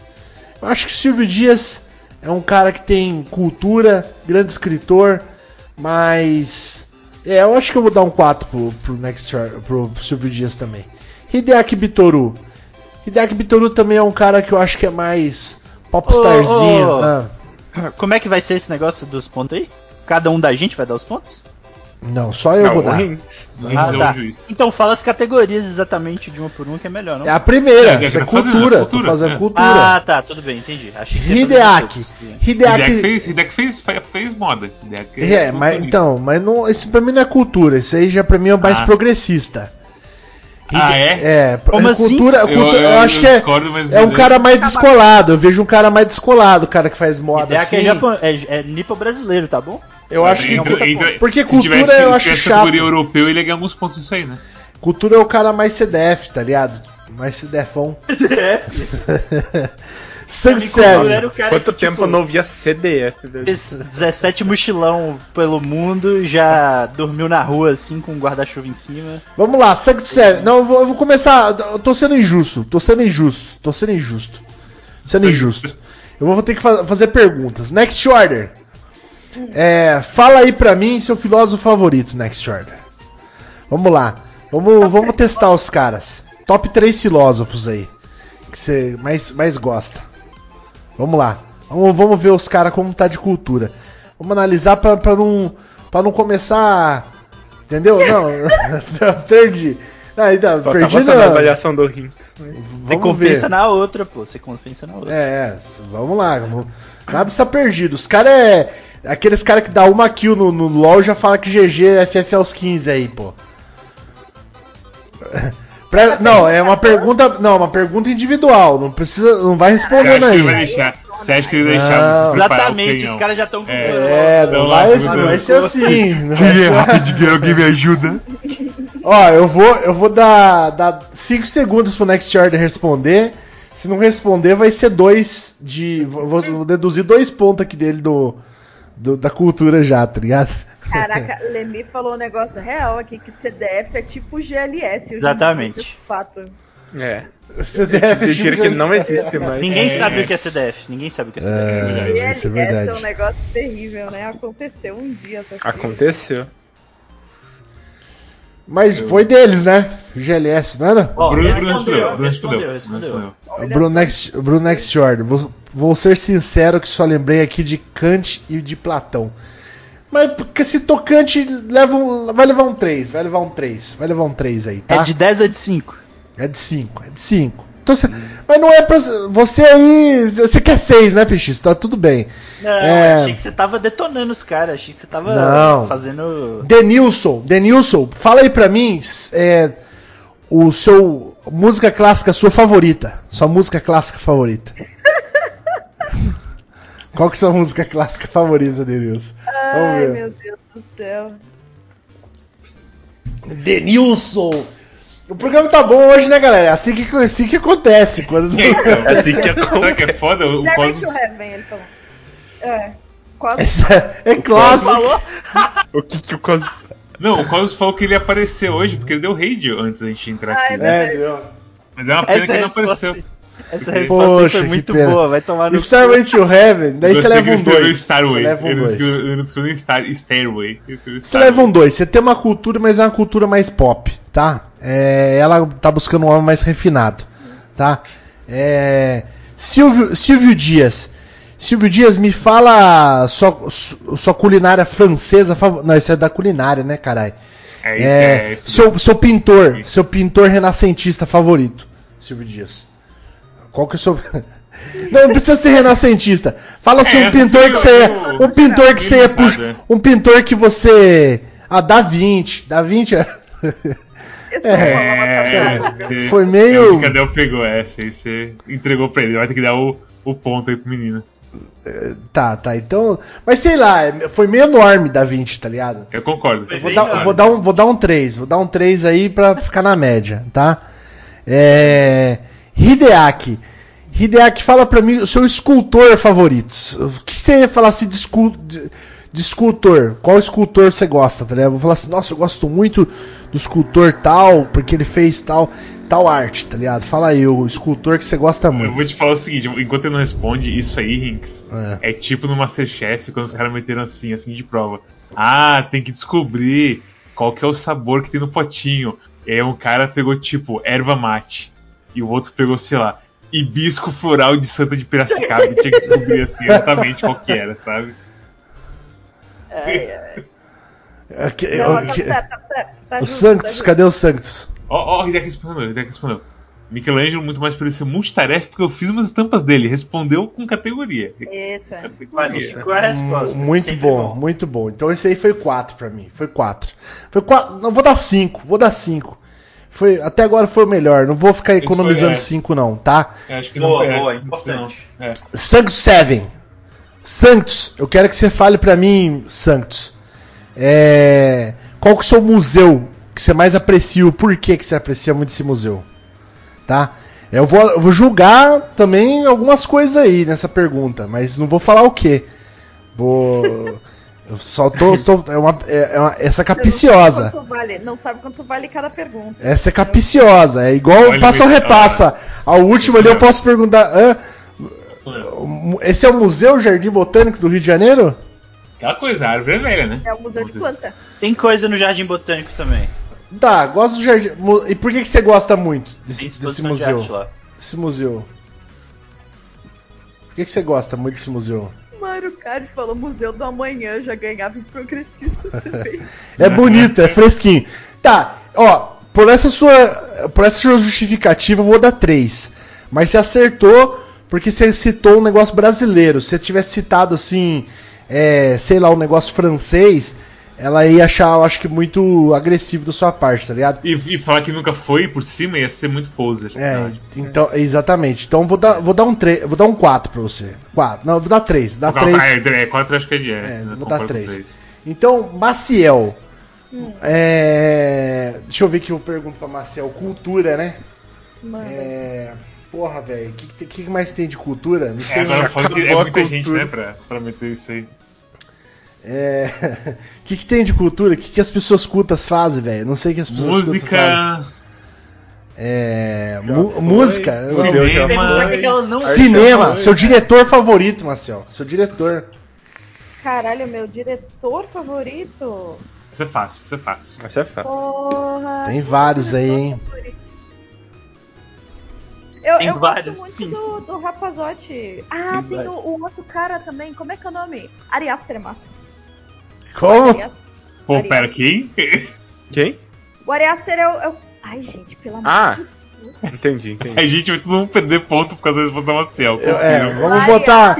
Eu acho que o Silvio Dias é um cara que tem cultura, grande escritor, mas. É, eu acho que eu vou dar um 4 pro, pro, Next Order, pro Silvio Dias também. Hideaki Bitoru. Hideaki Bitoru também é um cara que eu acho que é mais popstarzinho. Ô, ô. Ah, Como é que vai ser esse negócio dos pontos aí? Cada um da gente vai dar os pontos? não, só eu Não, vou o dar. Ah, é o tá. Então fala as categorias exatamente de uma por uma que é melhor, não? É a primeira, É, é é cultura, é cultura, fazendo é. cultura. Ah, tá, tudo bem, entendi. Achei que fazer Hideaki. Hideaki. Hideki fez, Hideki fez, fe- fez moda. Hideki É, mas culturista. então, mas não, esse pra mim não é cultura, isso aí já pra mim é mais Ah. progressista. Ah, é? É, Como é assim? cultura, Eu- eu, eu- acho eu que é, discordo, mas é um cara mais descolado. Eu vejo um cara mais descolado, o cara que faz moda Hideaki assim. é, japo... é, é nipo brasileiro, tá bom? Eu acho que Entra- entra- porque se cultura tivesse, eu se acho tivesse chato. europeu, ele ia ganhar alguns pontos isso aí, né? cultura é o cara mais CDF, tá ligado? Mais CDFão. Sangue Cultura era sério. o cara Quanto que, tempo tipo, eu não via CDF? velho? fez 17 mochilão pelo mundo, já dormiu na rua assim com um guarda-chuva em cima. Vamos lá, sangue sério. Não, eu vou, eu vou começar. Eu tô sendo injusto, tô sendo injusto, tô sendo injusto. Sendo injusto. Eu vou ter que fa- fazer perguntas. Next Order. É, fala aí pra mim seu filósofo favorito, Next Order. Vamos lá. Vamos, vamos testar os caras. Top 3 filósofos aí. Que você mais, mais gosta. Vamos lá. Vamos, vamos ver os caras como tá de cultura. Vamos analisar pra, pra não. pra não começar. Entendeu? Não. perdi. Ah, então, tá perdi não. avaliação do Hintz. Você Vamos compensa ver. na outra, pô. Você compensa na outra. É, é, vamos lá. vamos- Nada está perdido. Os caras é. Aqueles caras que dá uma kill no, no LoL já fala que GG é FF aos 15 aí, pô. Pra- não, é uma pergunta. Não, uma pergunta individual. Não precisa. Não vai Você respondendo acha que aí. ele vai deixar? Você acha que ele preparar o Exatamente, os caras já estão com É. É, não vai, não vai ser assim. vai ser- rapidinho, alguém me ajuda. Ó, eu vou, eu vou dar 5 segundos pro Next Order responder. Se não responder, vai ser dois de. Vou, vou deduzir dois pontos aqui dele do, do- da cultura já, tá ligado? Caraca, Lemi falou um negócio real aqui, que CDF é tipo GLS. Exatamente. Fato. É. Você deve Eu juro que não existe mais. Ninguém É. sabe o que é CDF. Ninguém sabe o que é CDF. É, GLS isso é verdade. é um negócio terrível, né? Aconteceu um dia. Aconteceu. Mas foi deles, né? GLS, não era? Ó, Bruno- Bruno respondeu, respondeu, respondeu, respondeu, Bruno. Next, Bruno Next Order. Vou, vou ser sincero que só lembrei aqui de Kant e de Platão. Mas porque se tocante leva um, vai levar um 3, vai levar um 3, vai levar um 3 aí, tá? É de 10 ou é de 5? É de 5, é de 5. Então, cê- Mas não é pra. Você aí. Você quer 6, né, PX? Tá tudo bem. Não, É. achei que você tava detonando os caras. Achei que você tava Não. fazendo. Denilson, Denilson, fala aí pra mim é, o seu. Música clássica sua favorita. Sua música clássica favorita. Qual que é a sua música clássica favorita, Denilson? Ai, meu Deus do céu. Denilson! O programa tá bom hoje, né, galera? É assim que, assim que acontece. Quando... Então, Assim que Sabe o que é foda? O Cosmos. to Heaven, ele falou. É. Quase. Essa é clássico. Falou? O que que o Cos... Não, o Cosmos falou que ele ia aparecer hoje, porque ele deu raid antes da gente entrar Ah, aqui. é né? É, deu. Mas é uma pena Essa que ele não apareceu. Essa resposta Poxa, foi muito pena. boa. Vai tomar no. Starway to Heaven, daí você leva um 2. Starway. Você leva um ele não 2. escreveu- ele não escreveu Star, Stairway. Você leva um 2. Você tem uma cultura, mas é uma cultura mais pop, tá? É, ela tá buscando um homem mais refinado, tá? É, Silvio, Silvio Dias. Silvio Dias, me fala sua, sua culinária francesa favorita. Não, isso é da culinária, né, caralho? É, isso É, é. seu, seu pintor, seu pintor renascentista favorito, Silvio Dias. Qual que é o seu. Não, não precisa ser renascentista. Fala assim, É, um pintor sim, que você é. eu- Um pintor que você é. Limitado, puxa- é. Um pintor que você. Ah, Da Vinci. Da Vinci é. Esse É, É, Foi meio- É, o que Cadê pegou essa? Aí você entregou pra ele. Vai ter que dar o, o ponto aí pro menino. Tá, tá. Então. Mas sei lá, é- foi meio enorme Da Vinci, tá ligado? Eu concordo. Foi Vou dar, vou dar um, vou dar um 3. Vou dar um 3 aí pra ficar na média, tá? É, Hideaki. Hideaki, fala pra mim o seu escultor favorito. O que você ia falar assim de, escul- de- de escultor? Qual escultor você gosta, tá ligado? Eu vou falar assim, nossa, eu gosto muito do escultor tal, porque ele fez tal, tal arte, tá ligado? Fala aí, o escultor que você gosta Eu muito. vou te falar o seguinte, enquanto ele não responde, isso aí, Rinks, É. é tipo no Masterchef, quando os caras meteram assim, assim de prova. Ah, tem que descobrir qual que é o sabor que tem no potinho. E aí um cara pegou, tipo, erva mate. E o outro pegou, sei lá, hibisco floral de Santa de Piracicaba. E tinha que descobrir, assim, exatamente qual que era, sabe? Ai, ai. Ok, Não, tá ok. certo, tá certo. Tá O justo, Sanctus, tá cadê o Sanctus? Ó, ó, o Hideki respondeu, o Hideki respondeu. Michelangelo muito mais por ele ser multitarefa, porque eu fiz umas estampas dele. Respondeu com categoria. Eita. Categoria. Qualificou a resposta. Muito Sempre bom, muito bom. Então esse aí foi 4 pra mim. Foi 4. Foi 4. Não, vou dar 5. Vou dar 5. Foi, até agora foi o melhor. Não vou ficar economizando é. 5 não, tá? Eu acho que Boa, não, é, boa, não. importante. É. Sanctus 7. Sanctus, eu quero que você fale pra mim, Sanctus. É, qual que é o seu museu que você mais aprecia? O porquê que você aprecia muito esse museu? Tá? Eu vou, eu vou julgar também algumas coisas aí nessa pergunta, mas não vou falar o que. Vou. Eu só tô. tô- é uma, é, é uma- essa é capiciosa. Não sabe, quanto vale, não sabe quanto vale cada pergunta. Essa é capiciosa. É igual Olha, passa ou repassa. Ao último ali eu posso perguntar. hã? esse é o Museu Jardim Botânico do Rio de Janeiro? Aquela coisa, a árvore é velha, né? É o museu de planta. Tem coisa no Jardim Botânico também. Tá, gosto do Jardim. E por que, que você gosta muito desse, desse exposição de museu? arte lá. Desse museu. Por que, que você gosta muito desse museu? Mário Card falou Museu do Amanhã, já ganhava em progressista também. É bonito, é fresquinho. Tá, ó, por essa sua. Por essa sua justificativa, eu vou dar 3. Mas você acertou porque você citou um negócio brasileiro. Se você tivesse citado assim, é, sei lá, um negócio francês, ela ia achar, eu acho que, muito agressivo da sua parte, tá ligado? E, e falar que nunca foi por cima ia ser muito poser. É, então, exatamente. Então vou dar, vou dar um 3, vou dar um 4 pra você. 4. Não, vou dar 3. Dá Calma, 3. é, é, quatro eu acho que é de é. É, eu vou dar concordo com três. três. Então, Maciel. É, deixa eu ver que eu pergunto pra Maciel. Cultura, né? Mano. É, porra, velho. O que, que, mais tem de cultura? Não É, sei. agora fala que é muita gente, cultura. né, pra, pra meter isso aí. É, O que, que tem de cultura? O que, que as pessoas cultas fazem, velho? Não sei o que as pessoas cultas fazem. Música, É, Já mu- foi. música. Cinema. Cinema. já foi, Seu diretor favorito, Marcel. Seu diretor. Caralho, meu diretor favorito? isso é fácil, isso é fácil. Essa é fácil. Porra. Tem vários aí, hein? Eu, Tem eu vários, gosto muito sim. do, do Rapazote. Ah, Tem tem, o, o outro cara também. Como é que é o nome? Arias Termas. Como? Pô, pera, quem? Quem? O Ariaster é o, é o- Ai, gente, pelo amor Ah. de Deus. Entendi, entendi. A gente vai todo mundo perder ponto por causa da resposta da Maciel. Eu- é, confira. vamos botar.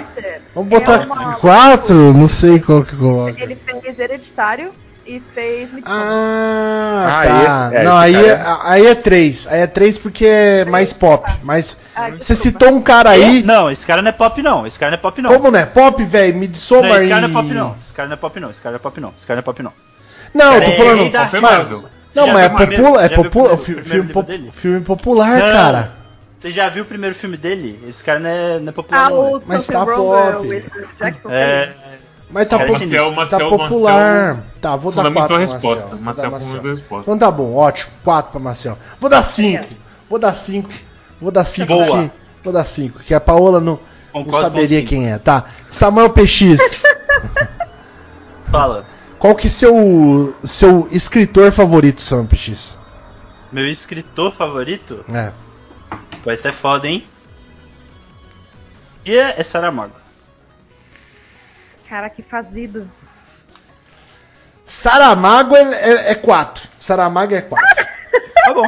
Vamos botar É uma- quatro? Não sei qual que coloca. Ele fez Hereditário e fez Midsommar. Ah, Ah, tá. esse- é, não, aí é, cara aí é três. Aí é três porque é mais pop. Mas Ah, você citou um cara aí. Não, esse cara não é pop não. Esse cara não é pop não. Como não é pop, velho? Me Não, esse cara não é pop não. Esse cara não é pop não. Esse cara não é pop não. Esse cara não é pop não. Não, eu tô é falando. é. Não, mas é popular. É popular. Filme, filme popular, Não. cara. Você já viu o primeiro filme dele? Esse cara não é, não é popular Ah, não. o né? Mas tá pop. É, Mas tá, Cara, Marcel- tá Marcel- popular. Tá, vou dar Fundamentou quatro a pra resposta. Marcel. Vou Marcel a resposta. Então tá bom, ótimo. 4 pra Marcel. Vou dar 5. Vou dar 5. Vou dar 5 Boa. aqui. Vou dar 5. Que a Paola não, não Concordo saberia quem é. Tá. Samuel PX. fala. qual que é seu seu escritor favorito, Samuel PX? Meu escritor favorito? É. Pô, esse é foda, hein? E é, é Saramago. Cara, que fazido. Saramago é 4. Saramago é 4. Tá bom.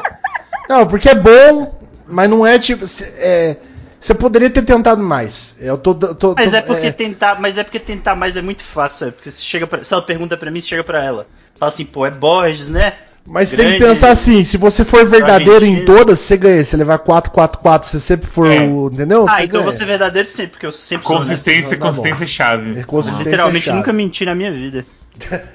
não, porque é bom, mas não é tipo. é, Você poderia ter tentado mais. Eu tô. tô- Mas tô- é porque tentar, mas é porque tentar mais é muito fácil, sabe? Porque se chega pra, se ela pergunta pra mim, chega pra ela. Fala assim, pô, é Borges, né? Mas você tem que pensar assim, se você for verdadeiro em todas, você ganha. Se levar 4, 4, 4, se você sempre for É. o. Entendeu? Ah, você então ganha. você é verdadeiro sempre, porque eu sempre sou, né? Consistência, Tá consistência é chave. É consistência. Literalmente chave. nunca menti na minha vida.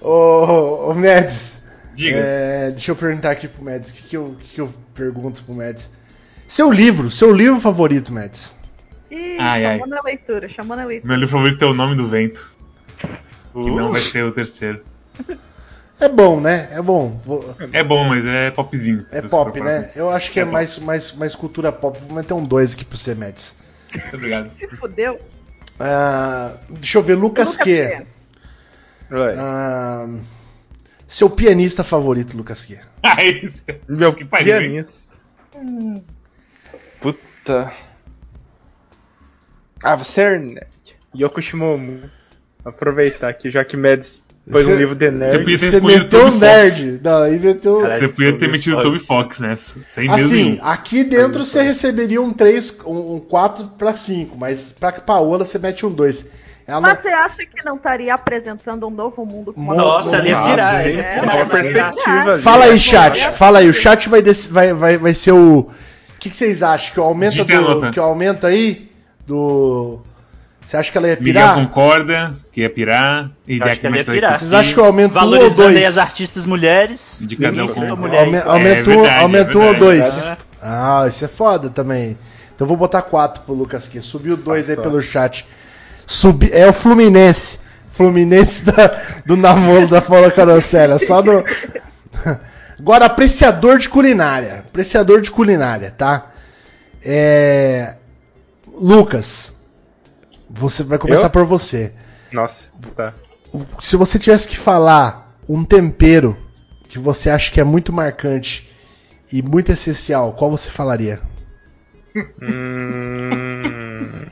Ô, ô Medes, Diga. É, deixa eu perguntar aqui pro Mads. O que, que, eu, que, que eu pergunto pro Mads? Seu livro, seu livro favorito, Mads? Ih, Ai, ai. chamou na leitura, chamou na leitura. Meu livro favorito é O Nome do Vento. Que Uh. não vai ser o terceiro. É bom, né? É bom. É bom, mas é popzinho. É pop, né? pensar. Eu acho que é, É mais, mais, mais cultura pop. Vou meter um 2 aqui pro você, Mads. Muito Obrigado. Se fudeu. Ah, deixa eu ver, Lucas, Lucas Q. Ah, seu pianista favorito, Lucas Q. Ah, isso. Meu que pianista. Puta. Ah, você é nerd. Yoko Shimomu. Aproveitar aqui, já que Mads Você- um livro de Você nerd. podia ter Você escolhido meteu um Toby Fox. nerd. Não, aí meteu. Caralho. Você podia ter metido. Toby Fox nessa. Sem medo Assim, nenhum. aqui dentro você receberia um 3, um, um 4 pra 5, mas pra Paola você mete um 2. Ela Mas não- você acha que não estaria apresentando um novo mundo com uma Nossa, ela ia Nossa, virar. né? É, virar, Uma perspectiva ali. Fala aí, É, chat. é. Fala aí. O chat vai, dec- vai, vai, vai ser o. O que, que vocês acham? Que o aumenta do. Que aumenta aí? Do. Você acha que ela ia Miguel pirar? concorda que ia pirar. E Eu acho que ela ia pirar. Vocês acham que eu aumento um ou Valorizando aí dois? as artistas mulheres. De cada um mulher aí. Aume- É Aumentou um, verdade, aumentou é um ou dois? verdade. Ah, isso é foda também. Então eu vou botar 4 pro Lucas aqui. Subiu 2 aí tá. pelo chat. Subi, é o Fluminense. Fluminense da- do namoro da Paula Carosella. Só no. Agora, apreciador de culinária. Apreciador de culinária, tá? É. Lucas, você vai começar Eu? por você. Nossa, tá. Se você tivesse que falar um tempero que você acha que é muito marcante e muito essencial, qual você falaria? Hum...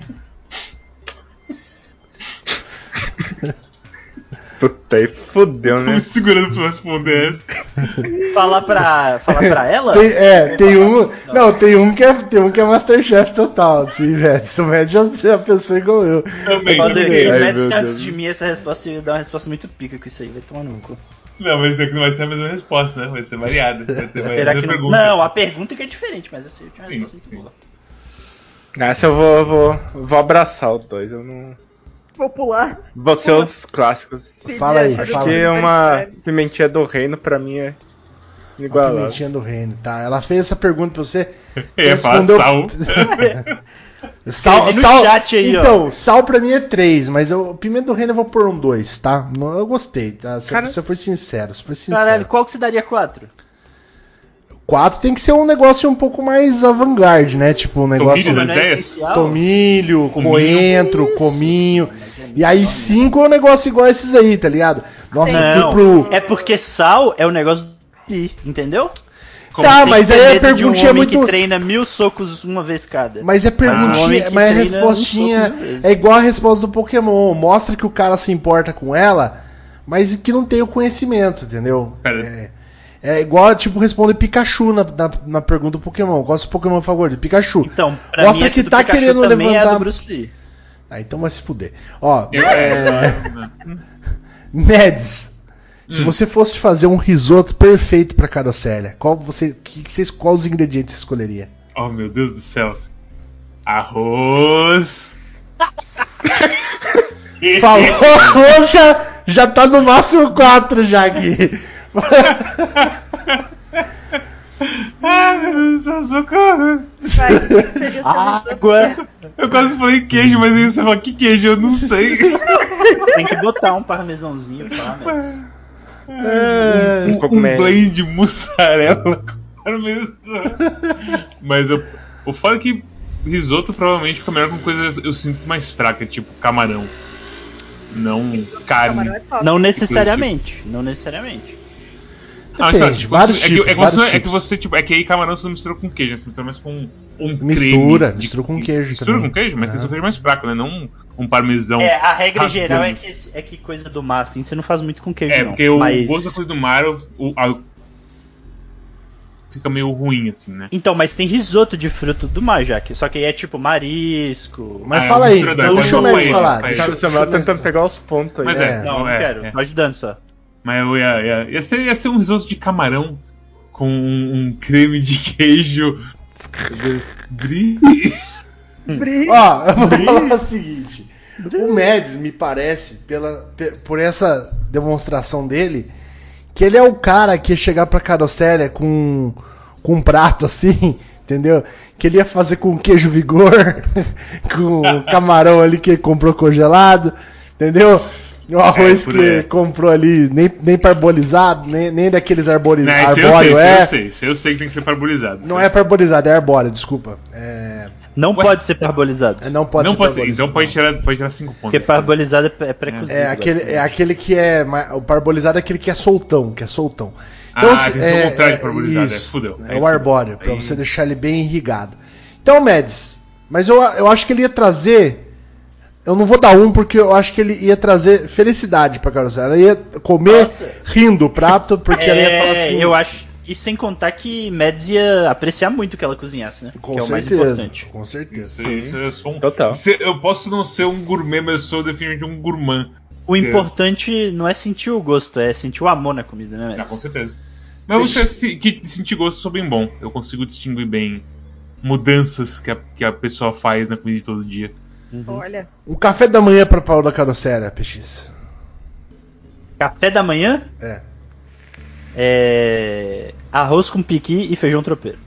Puta, aí fudeu, Tô né? me segurando pra responder essa. Falar pra, falar pra ela? Tem, é, tem um. Não, tem um que é, tem um que é Masterchef total, assim, velho. O Matt já, já pensou igual eu. Também, também. ele Ai, mete meu antes de mim essa resposta, eu ia dar uma resposta muito pica com isso aí, vai tomar no cu. Não, mas é que não vai ser a mesma resposta, né? Vai ser variada. Vai ter Será variada que não? pergunta. Não, a pergunta que é diferente, mas assim, eu tinha uma Sim, resposta sim. muito boa. Essa eu vou, eu vou, eu vou abraçar o dois. Eu não. Vou pular. Vou ser os clássicos. Fala aí, ajuda fala. dos Porque uma Superstars. pimentinha do reino pra mim é A igualável. pimentinha do reino, tá? Ela fez essa pergunta pra você. Você falar respondeu- sal. Sal, sal, chat aí, ó. então, sal pra mim é 3, mas eu, pimenta do reino eu vou pôr um 2, tá? Eu gostei, tá? Você, Cara- você foi sincero, você foi sincero. Caralho, qual que você daria quatro? 4 tem que ser um negócio um pouco mais avant-garde, né? Tipo, um negócio. Tomilho das é ideias? Tomilho, Cominho. coentro, Isso. cominho. É E aí muito 5 é um negócio igual esses aí, tá ligado? Nossa, eu Não, fui pro. é porque sal é o negócio de, entendeu? Como Tá, mas que aí a medo de um perguntinha é homem muito. que treina mil socos uma vez cada. Mas é um perguntinha, que mas a treina respostinha um é igual a resposta do Pokémon. Mostra que o cara se importa com ela, mas que não tem o conhecimento, entendeu? É, é igual, tipo, responder Pikachu na, na, na pergunta do Pokémon. Qual é o seu Pokémon favorito? Pikachu. Então, pra Mostra que do tá Pikachu querendo é a levantar- do Bruce Lee. Ah, então vai se fuder. Ó, é... Neds, se Hum. você fosse fazer um risoto perfeito pra carocélia, qual você, que, que qual os ingredientes você escolheria? Oh, meu Deus do céu. Arroz. Falou, já, já tá no máximo 4 já aqui. Ah, meu Deus do céu, socorro. Vai, seria seu Água. Eu quase falei queijo, mas aí você fala que queijo, eu não sei. Tem que botar um parmesãozinho mas... É, um, um cogumelo. blend de mussarela com parmesão. Mas eu, o foda é que risoto provavelmente fica melhor com coisa eu sinto mais fraca, tipo camarão. Não Camarão carne. é. Não necessariamente, não necessariamente. Não, tipo, vários é, que, tipos, é, que vários você, é que tipos. você, tipo, é que aí camarão você não mistura com queijo, né? você mistura mais com um Mistura, creme. de- mistura com queijo Mistura também. com queijo, mas tem que ser É. um queijo mais fraco, né? Não um, um parmesão. É, a regra rasgando. geral é que, é que coisa do mar, assim, você não faz muito com queijo, É, não. porque o mas... gosto da coisa do mar o, o- a- fica meio ruim, assim, né? Então, mas tem risoto de fruto do mar, já, que só que aí é tipo marisco... Mas Ah, é fala um aí, é deixa o falar. O Samuel o tentando pegar os pontos aí. Mas É. é, Não, não é, quero, é. tô ajudando só. Mas eu ia, ia, ia, ser, ia ser um risoto de camarão com um, um creme de queijo. Brie. Ó, eu vou falar o seguinte. O Mads me parece, pela, pe- por essa demonstração dele, que ele é o cara que ia chegar pra carocéria com, com um prato assim, entendeu? Que ele ia fazer com queijo vigor, com o camarão ali que ele comprou congelado, entendeu? O arroz por que aí. comprou ali, nem, nem parbolizado, nem, nem daqueles arbori- Não, esse eu sei, arbóreo é. eu sei. Esse eu sei que tem que ser parbolizado. Não é parbolizado, é arbóreo, desculpa. É, Não Ué? pode ser parbolizado. é, não pode não ser pode ser. Então pode tirar, pode tirar 5 Porque pontos. parbolizado é pré- é pré-cozido. É aquele, é basicamente. aquele que é. O parbolizado é aquele que é soltão, que é soltão. Ah, se- tem que ser o contrário de parbolizado, é, fudeu. É Aí o arbóreo, pra Aí- você deixar ele bem irrigado. Então, Mads, mas eu, eu acho que ele ia trazer. Eu não vou dar um porque eu acho que ele ia trazer felicidade pra Carosella. Ela ia comer Nossa. rindo o prato, porque ela ia falar É, assim. eu acho. E sem contar que Mads ia apreciar muito que ela cozinhasse, né? Com que é o mais certeza. importante. Com certeza. Isso, isso, eu sou um. Total. Eu posso não ser um gourmet, mas eu sou definitivamente um gourmand. O importante não é sentir o gosto, é sentir o amor na comida, né, Ah, Mads? com certeza. Mas você se- que sentir gosto eu sou bem bom. Eu consigo distinguir bem mudanças que a, que a pessoa faz na comida de todo dia. Olha, Um café da manhã pra Paula Carosella, PX. Café da manhã É. é. Arroz com piqui e feijão tropeiro.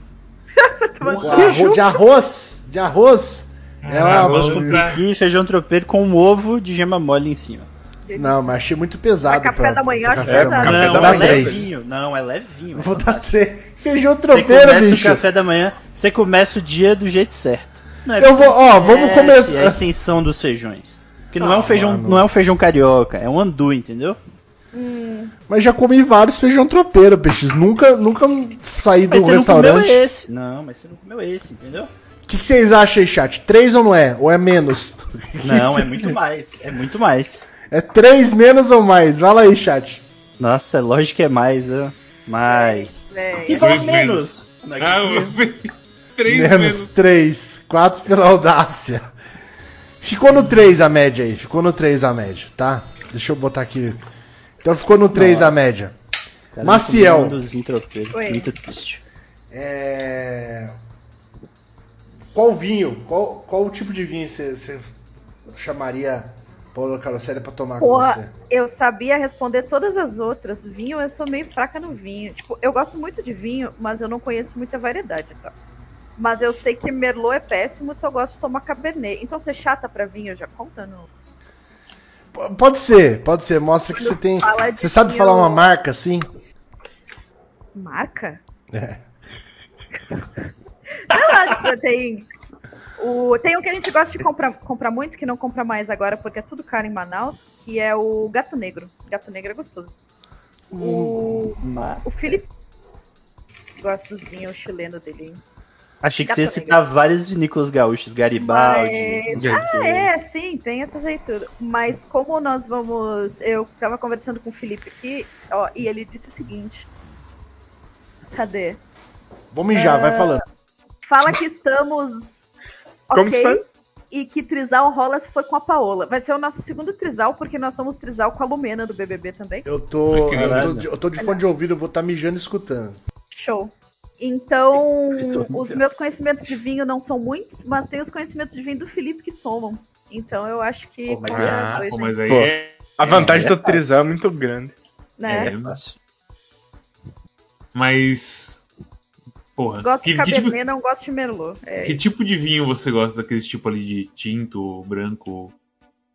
Com arro- de arroz. De arroz. É uma- arroz com pra- Piqui e feijão tropeiro com um ovo de gema mole em cima. Não, mas achei muito pesado. Mas café pra- da manhã pra acho café da pesado. manhã. Café não, da é levinho. Não, é levinho. é Vou dar três. Feijão Você tropeiro, começa bicho. o café da manhã, você começa o dia do jeito certo. Não é Eu vou- ó, vamos começar- A extensão dos feijões. Porque não é Ah, um feijão, mano. não é um feijão carioca, é um andu, entendeu? Mas já comi vários feijão tropeiro, peixes. Nunca, nunca saí do Mas você não comeu restaurante. esse. Não, mas você não comeu esse, entendeu? O que, que vocês acham aí, chat? Três ou não é? Ou é menos? Não, é muito mais. É muito mais. É três menos ou mais? Fala aí, chat. Nossa, lógico que é mais, ó. Mais. véi. E fala Dois menos. Ah, eu- três menos, menos. três. Quatro pela audácia. Ficou no três a média aí. Ficou no três a média, tá? Deixa eu botar aqui. Então ficou no três a Nossa. média. Cara, Maciel. um dos. Muito triste. É... Qual vinho? Qual, qual o tipo de vinho você chamaria Paula Carosella pra tomar com você? Porra, eu sabia responder todas as outras. Vinho, eu sou meio fraca no vinho. Tipo, eu gosto muito de vinho, mas eu não conheço muita variedade, tá? Mas eu sei que Merlot é péssimo se eu gosto de tomar Cabernet. Então ser chata pra vinho já conta, não? P- Pode ser, pode ser. Mostra que você tem. Você sabe vinho- falar uma marca assim? Marca? É. Sei lá, você tem. O, tem um que a gente gosta de comprar, comprar muito, que não compra mais agora porque é tudo caro em Manaus, que é o Gato Negro. Gato Negro é gostoso. O, Mas... o Felipe gosta dos vinhos chilenos dele. Achei que você ia citar vários vinícolas gaúchos, Garibaldi. Mas- Ah, é, sim, tem essas aí tudo. Mas como nós vamos. Eu tava conversando com o Felipe aqui, ó, e ele disse o seguinte. Cadê? Vou mijar, vai falando. Fala que estamos. Como ok, que foi? E que Trisal rola se for com a Paola. Vai ser o nosso segundo Trisal, porque nós somos Trisal com a Lumena do BBB também. Eu tô, eu tô, de, eu tô de fone de ouvido, eu vou estar mijando e escutando. Show. Então, os meus conhecimentos de vinho não são muitos, mas tem os conhecimentos de vinho do Felipe que somam. Então eu acho que. Pô, mas é- Ah, Pô, hein? mas aí Pô. é. A vantagem É, do trisal é muito grande. né? É fácil. Mas. Porra. Gosto que, de que tipo, Cabernet, não gosto de Merlot. É que tipo de vinho você gosta daqueles tipo ali de tinto, branco,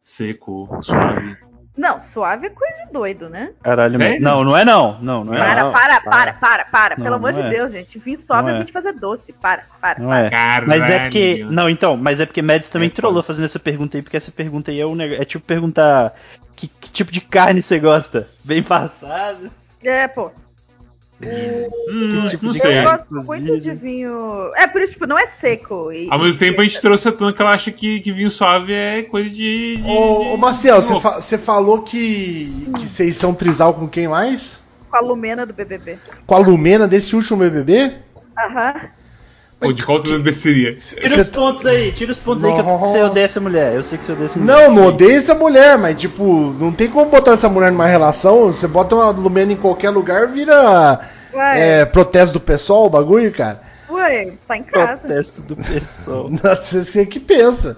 seco, suave? Não, suave é coisa de doido, né? Caralho, Sério? não, não é não. Não, não é. Para, não. para, para, para, para. Não, Pelo amor de é. Deus, gente. Vinho suave Não é a gente fazer doce. Para, para, Não para. é. Caralho. Mas é porque. Não, então, mas é porque Mads também É, trollou fazendo essa pergunta aí, porque essa pergunta aí é um negócio. É tipo perguntar que, que tipo de carne você gosta? Bem passado? É, pô. Hum, tipo não sei. Eu gosto muito de vinho. É, por isso, tipo, não é seco. E, Ao mesmo e- tempo a gente trouxe a tona que ela acha que, que vinho suave é coisa de. de- Ô, ô Maciel, de você, fa- falou que, que vocês são trisal com quem mais? Com a Lumena do BBB. Com a Lumena desse último BBB? Aham. Ou de qual outra bebê seria? Tira os pontos aí, tira os pontos aí que eu- que você odeia essa mulher. Eu sei que você odeia essa mulher. Não, não odeio essa mulher, mas tipo, não tem como botar essa mulher numa relação. Você bota uma Lumena em qualquer lugar, vira é, protesto do pessoal o bagulho, cara. ué, tá em casa. Protesto do pessoal. Você você que pensa.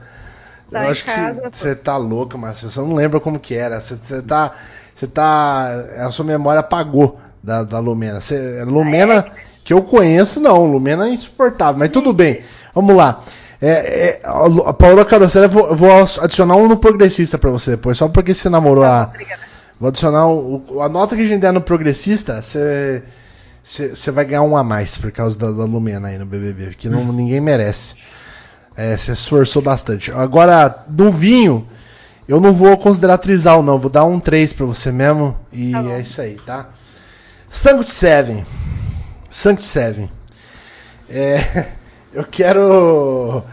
Tá Eu acho que casa, você- pô. você tá louca, Márcio. Você não lembra como que era. Você, você tá. Você tá. A sua memória apagou da, da Lumena. Você, Lumena que eu conheço, não. Lumena é insuportável, mas tudo bem. Vamos lá. É, é, a Lu- a Paola Carosella, vou, vou adicionar um no progressista pra você depois, só porque você namorou a. Obrigada. Vou adicionar o, a nota que a gente der no progressista, você. Você vai ganhar um a mais por causa da, da Lumena aí no BBB, que não, ninguém merece. É, você esforçou bastante. Agora, no vinho, eu não vou considerar trisal, não. Vou dar um 3 pra você mesmo. E Tá é isso aí, tá? Sanct Seven. Sanct Seven. É, eu quero.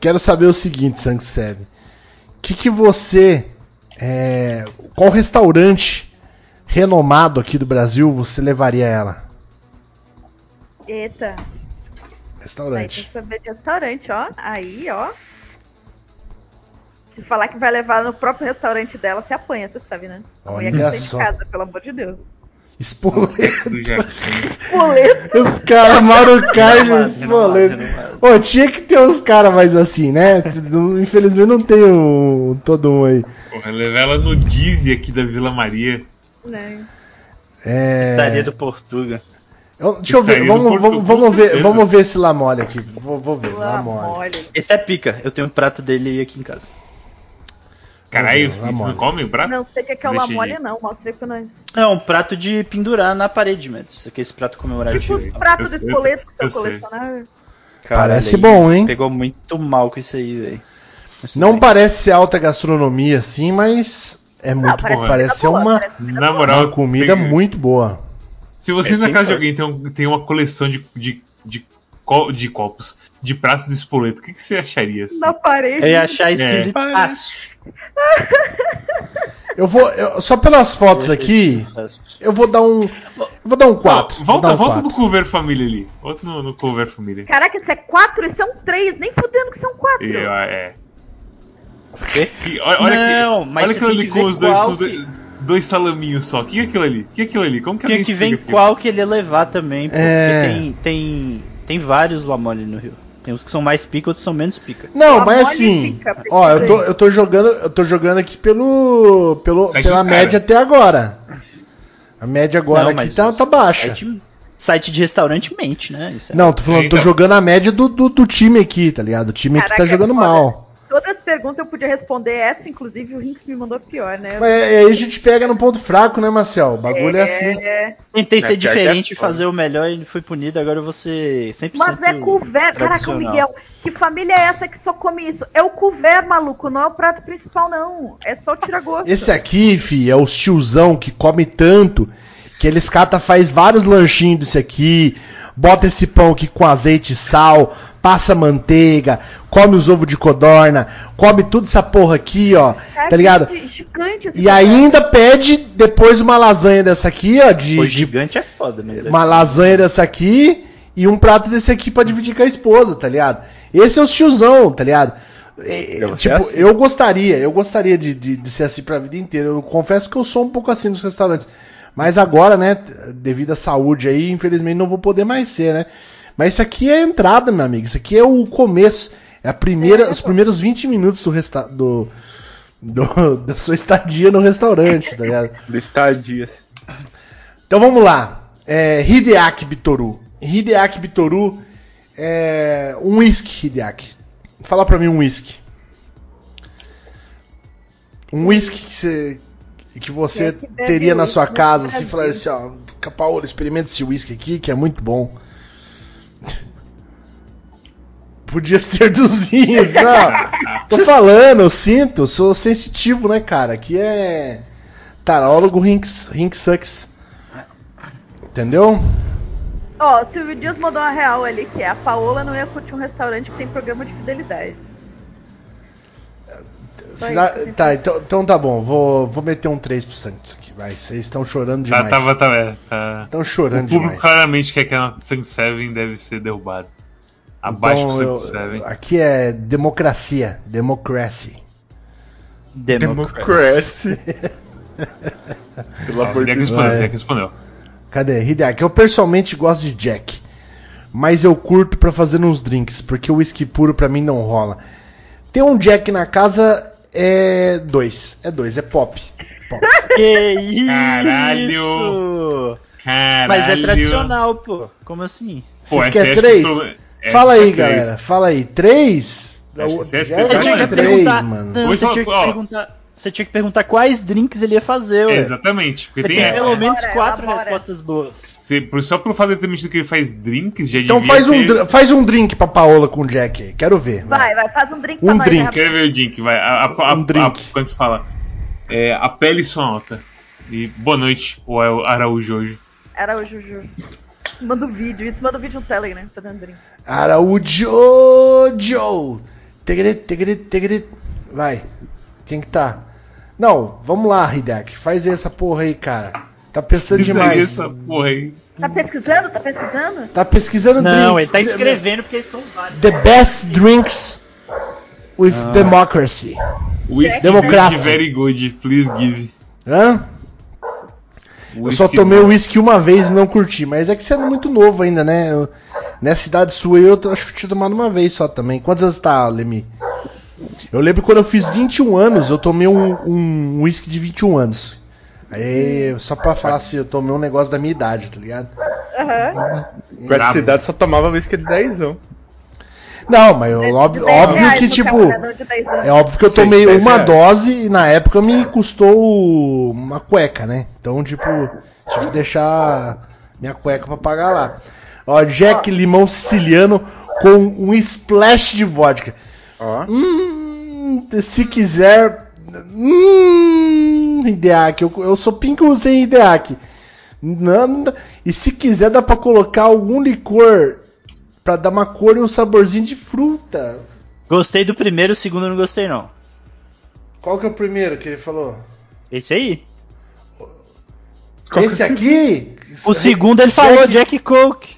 Quero saber o seguinte, Sanct Seven. Que, que você. é, qual restaurante renomado aqui do Brasil você levaria ela? Eita. Aí tem Restaurante. que saber de restaurante, ó. Aí, ó. Se falar que vai levar no próprio restaurante dela, se apanha, você sabe, né? A mulher que Olha sai de só. casa, pelo amor de Deus. Espoleto. Do. Boleto. Os caras Renomado, espoleto. Ô, tinha que ter uns caras mais assim, né? Infelizmente não tem um, todo um aí. Porra, levar ela no Dizzy aqui da Vila Maria. Né? É... Pizzaria do Portuga. Eu- deixa eu ver, vamos, Porto, vamos, vamos ver, vamos ver esse Lamole aqui. Vou, vou ver, Lá Lamole. mole. Esse é pica. Eu tenho um prato dele aqui em casa. Caralho, vocês não comem o prato? Não sei o que é, que é o Deixa lamole, de- não. Mostra aí pra nós. É um prato de pendurar na parede, mesmo. Isso aqui é esse prato comemorativo. Tipo os pratos sei, espoleto que são colecionáveis. Parece ele bom, hein? Pegou muito mal com isso aí, velho. Não bem. parece ser alta gastronomia assim, mas é muito parece bom. Parece ser uma, parece Na moral, uma comida tem- muito boa. Se vocês É, na casa de alguém tem, um- tem uma coleção de, de, de, de copos, de pratos de espoleto, o que, que você acharia? Assim? Na parede. Eu ia achar esquisito. Eu vou, eu- só pelas fotos aqui, eu vou dar um, eu vou dar um 4. Ó, volta volta no Cover Família ali. Volta no, no Cover Família. Caraca, isso é quatro? Isso é um três. Nem fudendo que são quatro. E, ó, é. Quê? E olha, olha Não, aqui, mas olha aquilo ali que com os dois, com os dois, dois salaminhos só. O que é aquilo ali? O que é aquilo ali? Como que Tinha que ver qual que ele ia levar também, pô, É. porque tem, tem, tem vários Lamone no Rio. Tem uns que são mais pica, outros são menos pica. Não, Lamole mas assim, porque ó, eu tô, eu tô jogando, eu tô jogando aqui pelo, pelo Site pela média até agora. A média agora Não, aqui tá, tá baixa. Site, site de restaurante mente, né? Isso é- Não, tô falando, tô Então. jogando a média do, do, do time aqui, tá ligado? O time aqui tá Caraca, jogando foda. mal. Todas as perguntas eu podia responder essa, inclusive o Rinks me mandou pior, né? Mas é, aí a gente pega no ponto fraco, né, Marcel? O bagulho é, assim. É, Tentei É, ser pior que é diferente e fazer o melhor e fui punido, agora ser 100% Mas é couvert. Caraca. Miguel, que família é essa que só come isso? É o couvert, maluco, não é o prato principal, não. É só o tira-gosto. Esse aqui, fi, é os tiozão que come tanto que eles cata faz vários lanchinhos desse aqui, bota esse pão aqui com azeite e sal, passa manteiga, come os ovos de codorna, come tudo essa porra aqui, ó, Cara, tá ligado? que Gigante esse E couvert. ainda pede depois uma lasanha dessa aqui, ó, de, O de gigante é foda, mas é uma lasanha dessa aqui e um prato desse aqui pra dividir com a esposa, tá ligado? Esse é o tiozão, tá ligado? É, é, Eu ser tipo, assim. eu gostaria, eu gostaria de, de, de ser assim pra vida inteira. Eu confesso que eu sou um pouco assim nos restaurantes. Mas agora, né, devido à saúde aí, infelizmente não vou poder mais ser, né? Mas isso aqui é a entrada, meu amigo. Isso aqui é o começo. É a primeira, É, os primeiros 20 minutos do, resta do, do da sua estadia no restaurante, tá ligado? Do Estadias. Então vamos lá. É, Hideaki Bitoru. Hideaki Bitoru é um whisky, Hideaki. Fala pra mim um whisky. Um whisky que você, que você Quem é que teria na sua casa, se Brasil? falar assim, ó, Capaola, experimenta esse whisky aqui, que é muito bom. Podia ser dos vinhos, não. Tô falando, eu sinto, sou sensitivo, né, cara? Aqui é tarólogo Rinks, Rinks Sucks. Entendeu? Ó, o Silvio Dias mandou uma real ali, que é a Paola não ia curtir um restaurante que tem programa de fidelidade. Só Será- isso, assim. tá, então, então tá bom, vou, vou meter um 3 pro Santos aqui, vai. Vocês estão chorando Tá, demais. tava, tá, é, tá. Estão O chorando público demais. claramente quer que a Sang Seven deve ser derrubada. Abaixo Então, do eu- Sang Seven. aqui é democracia, democracy. Democracy. Democracy. Pelo amor de Deus. respondeu. Cadê? Hideaki, eu pessoalmente gosto de Jack. Mas eu curto pra fazer uns drinks, porque o whisky puro pra mim não rola. Ter um Jack na casa É dois. É dois, é pop. Pop. Que isso! Caralho! Caralho. Mas é tradicional, pô. Como assim? Pô, Vocês querem três? Fala aí, três. galera. Fala aí. Três? É. Eu tinha é que três, perguntar. mano. Não, você tinha que perguntar. Você tinha que perguntar quais drinks ele ia fazer, ué. Exatamente, porque tem tem essa. pelo menos Elabora, quatro elabora. respostas boas. Por- só pelo fato de ter mentido que ele faz drinks, já Então faz um, ter- faz um drink pra Paola com o Jack. Quero ver. Vai, vai, faz um drink Um pra nós. drink. né, Quero ver o drink, vai. A, a, a, Um drink. a- quando se fala. É, a pele sua alta. E boa noite, o Araújo hoje. Era o Juju. Manda o vídeo, isso manda o vídeo no Telegram, fazendo drink. Araújo Joe. Tegre, tegre, tegre. Vai. Quem que tá? Não, vamos lá, Hidek. Faz essa porra aí, cara. Tá pensando aí, demais. essa porra aí. Tá pesquisando? Tá pesquisando? Tá pesquisando Não, drinks. ele tá escrevendo porque são vários. The best drinks with Ah. democracy. Whisky Democracia. drink very good, please give. Hã? Eu só Whisky tomei drink. uísque uma vez e não curti, mas é que você é muito novo ainda, né? Eu- nessa cidade sua eu acho que tinha tomado uma vez só também. Quantos anos tá, Lemi? Eu lembro quando eu fiz 21 anos, eu tomei um um uísque de 21 anos. Aí, só pra falar assim, eu tomei um negócio da minha idade, tá ligado? Aham. Com essa cidade só tomava whisky de 10 anos. Não, mas eu- óbvio, De 10 óbvio que tipo. café de 10 anos. É óbvio que eu tomei 10 uma dose e na época me custou uma cueca, né? Então, tipo, tive que deixar minha cueca pra pagar lá. Ó, Jack Limão Siciliano com um splash de vodka. Ó. Hum, se quiser. Hum, Ideac, eu, eu sou pinco sem Ideac. Não, e se quiser dá pra colocar algum licor pra dar uma cor e um saborzinho de fruta. Gostei do primeiro, o segundo eu não gostei não. Qual que é o primeiro que ele falou? Esse aí. Qual que Esse aqui? O segundo ele falou Jack Coke.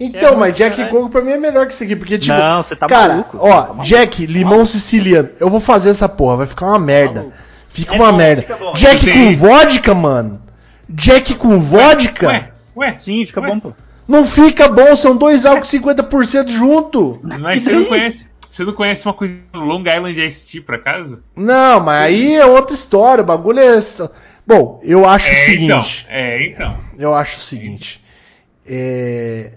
Então, É, mas Jack caralho. Coke pra mim é melhor que isso aqui, porque tipo. Não, você tá cara, maluco. Ó, Tá maluco. Jack, limão siciliano. Eu vou fazer essa porra, vai ficar uma merda. maluco. Fica É uma bom, merda. fica bom. Jack com vodka, mano. Jack com vodka? Ué, ué, Sim, fica Ué? bom, pô. Não fica bom, são dois álcool 50% junto. mas você não conhece. Você não conhece uma coisa do Long Island Iced Tea, por acaso? Não, mas aí é outra história. O bagulho é. Bom, eu acho o É, então. seguinte. É, então. Eu acho o seguinte. É,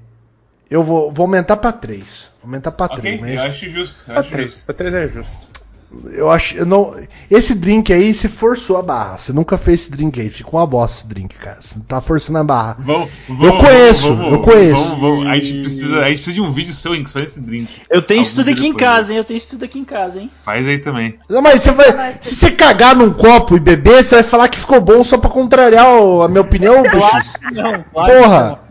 Eu vou, vou aumentar pra 3. Aumentar pra 3, Ok, mas. eu acho justo. Acho 3. justo. Pra 3 é justo. Eu acho. Eu não, esse drink aí se forçou a barra. Você nunca fez esse drink aí. Ficou uma bosta esse drink, cara. Você tá forçando a barra. Vamos, Eu conheço, eu conheço. Vamos, vamos. A, gente precisa, a gente precisa de um vídeo seu, Inks, faz esse drink. Eu tenho isso tudo aqui dia em depois, casa, hein? Eu tenho isso tudo aqui em casa, hein? Faz aí também. Não, mas você vai. Se você cagar num copo e beber, você vai falar que ficou bom só pra contrariar a minha opinião, bichos? Não, Porra! que não.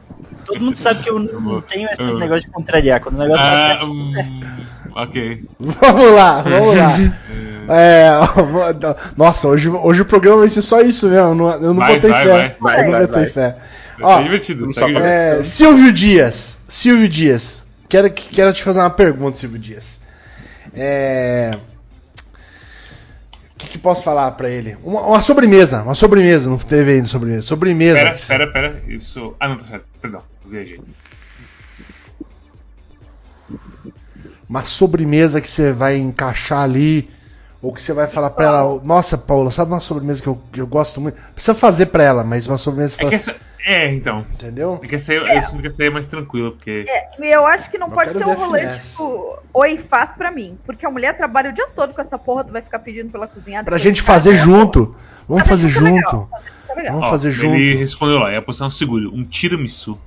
Todo mundo sabe que eu não tenho esse negócio de contrariar. Quando o negócio tá Ah, certo, hum, ok. Vamos lá, vamos lá. É, nossa, hoje, hoje o programa vai ser só isso mesmo. Eu não, eu não Vai, botei vai, fé. vai. Vai, eu não vai, botei vai. fé. Tá Ó, divertido, vamos segue só o jogo. É, Silvio Dias. Silvio Dias. Quero, quero te fazer uma pergunta, Silvio Dias. É. O que, que posso falar pra ele? Uma, uma sobremesa. Uma sobremesa. Não teve ainda sobremesa. Sobremesa. Pera, pera, pera. Isso. Ah, não, tá certo. Perdão, viajei. Uma sobremesa que você vai encaixar ali. Ou que você vai falar pra ela. Nossa, Paula, sabe uma sobremesa que eu, que eu gosto muito? Precisa fazer pra ela, mas uma sobremesa. É que essa. É, então. Entendeu? É que essa aí, eu sinto que essa aí é mais tranquila, porque. É, e eu acho que não Eu pode ser um rolê tipo, oi, faz pra mim. Porque a mulher trabalha o dia todo com essa porra, tu vai ficar pedindo pela cozinhada. Pra gente fazer é, junto. Vamos Fazer fazer junto é. Tá. Vamos Ó, fazer junto. Ele respondeu lá, é a posição segura. Um tiramisu.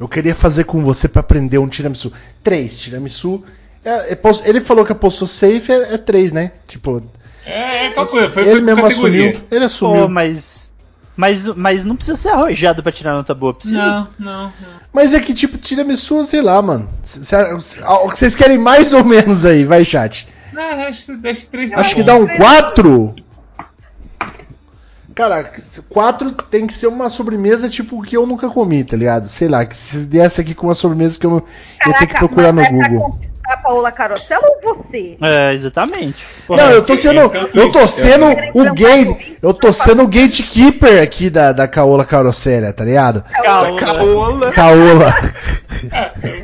Eu queria fazer com você pra aprender um tiramisu. Três tiramisu. É, é, ele falou que apostou safe é, é três, né? Tipo, É, é coisa, foi, ele mesmo categoria. assumiu. Ele Pô, assumiu. mas, mas. Mas não precisa ser arrojado pra tirar nota boa. Precisa. Não, não, não. Mas é que tipo, tiramisu, sei lá, mano. O que vocês querem mais ou menos aí, vai, chat. Não, acho, acho tá Acho que bom. dá um quatro. Cara, quatro tem que ser uma sobremesa tipo que eu nunca comi, tá ligado? Sei lá, que se viesse aqui com uma sobremesa que eu ia ter que procurar mas no é pra Google. A Paola Carosella ou você? É, exatamente. Não, eu tô sendo, é o eu tô twist. sendo o gate, eu tô sendo o gatekeeper aqui da, da Caola Carosséria, tá ligado? Caola. Caola. Caola,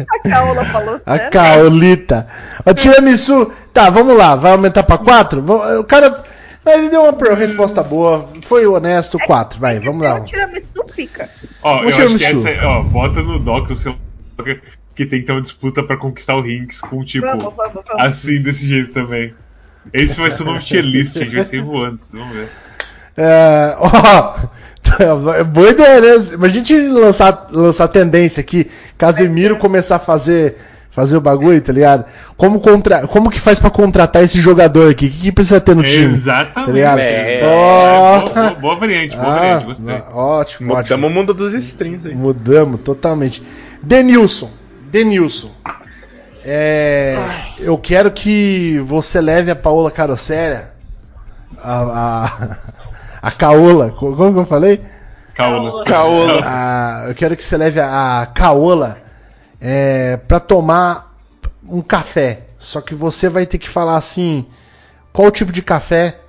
A Caola falou a sério? Caolita. O tiramisu, tá, vamos lá, vai aumentar pra 4? O cara, ele deu uma resposta boa, foi honesto, 4, vai, vamos lá. Um tiramisu pica. Ó, eu acho que tiramisu. essa. Ó, bota no Docs o seu. Que tem que ter uma disputa pra conquistar o Rinks com, tipo. Vamos, vamos, vamos. Assim, desse jeito também. Esse vai ser o novo tier list, gente. Vai ser voando, vocês vão ver. É, ó, é boa ideia, né? Imagina a gente lançar, lançar tendência aqui, Casemiro começar a fazer, fazer o bagulho, tá ligado? Como, contra, como que faz pra contratar esse jogador aqui? O que, que precisa ter no time? Exatamente. Tá ligado? É, Ó. boa, boa- boa variante, boa Ah, variante, gostei. ótimo, ótimo. Mudamos o mundo dos streams aí. Mudamos totalmente. Denilson, Denilson. É, eu quero que você leve a Paola Carosséria, a, a, a Caola, co- como que eu falei? Caola. Caola. A- eu quero que você leve a, a Caola é, para tomar um café. Só que você vai ter que falar assim: qual tipo de café,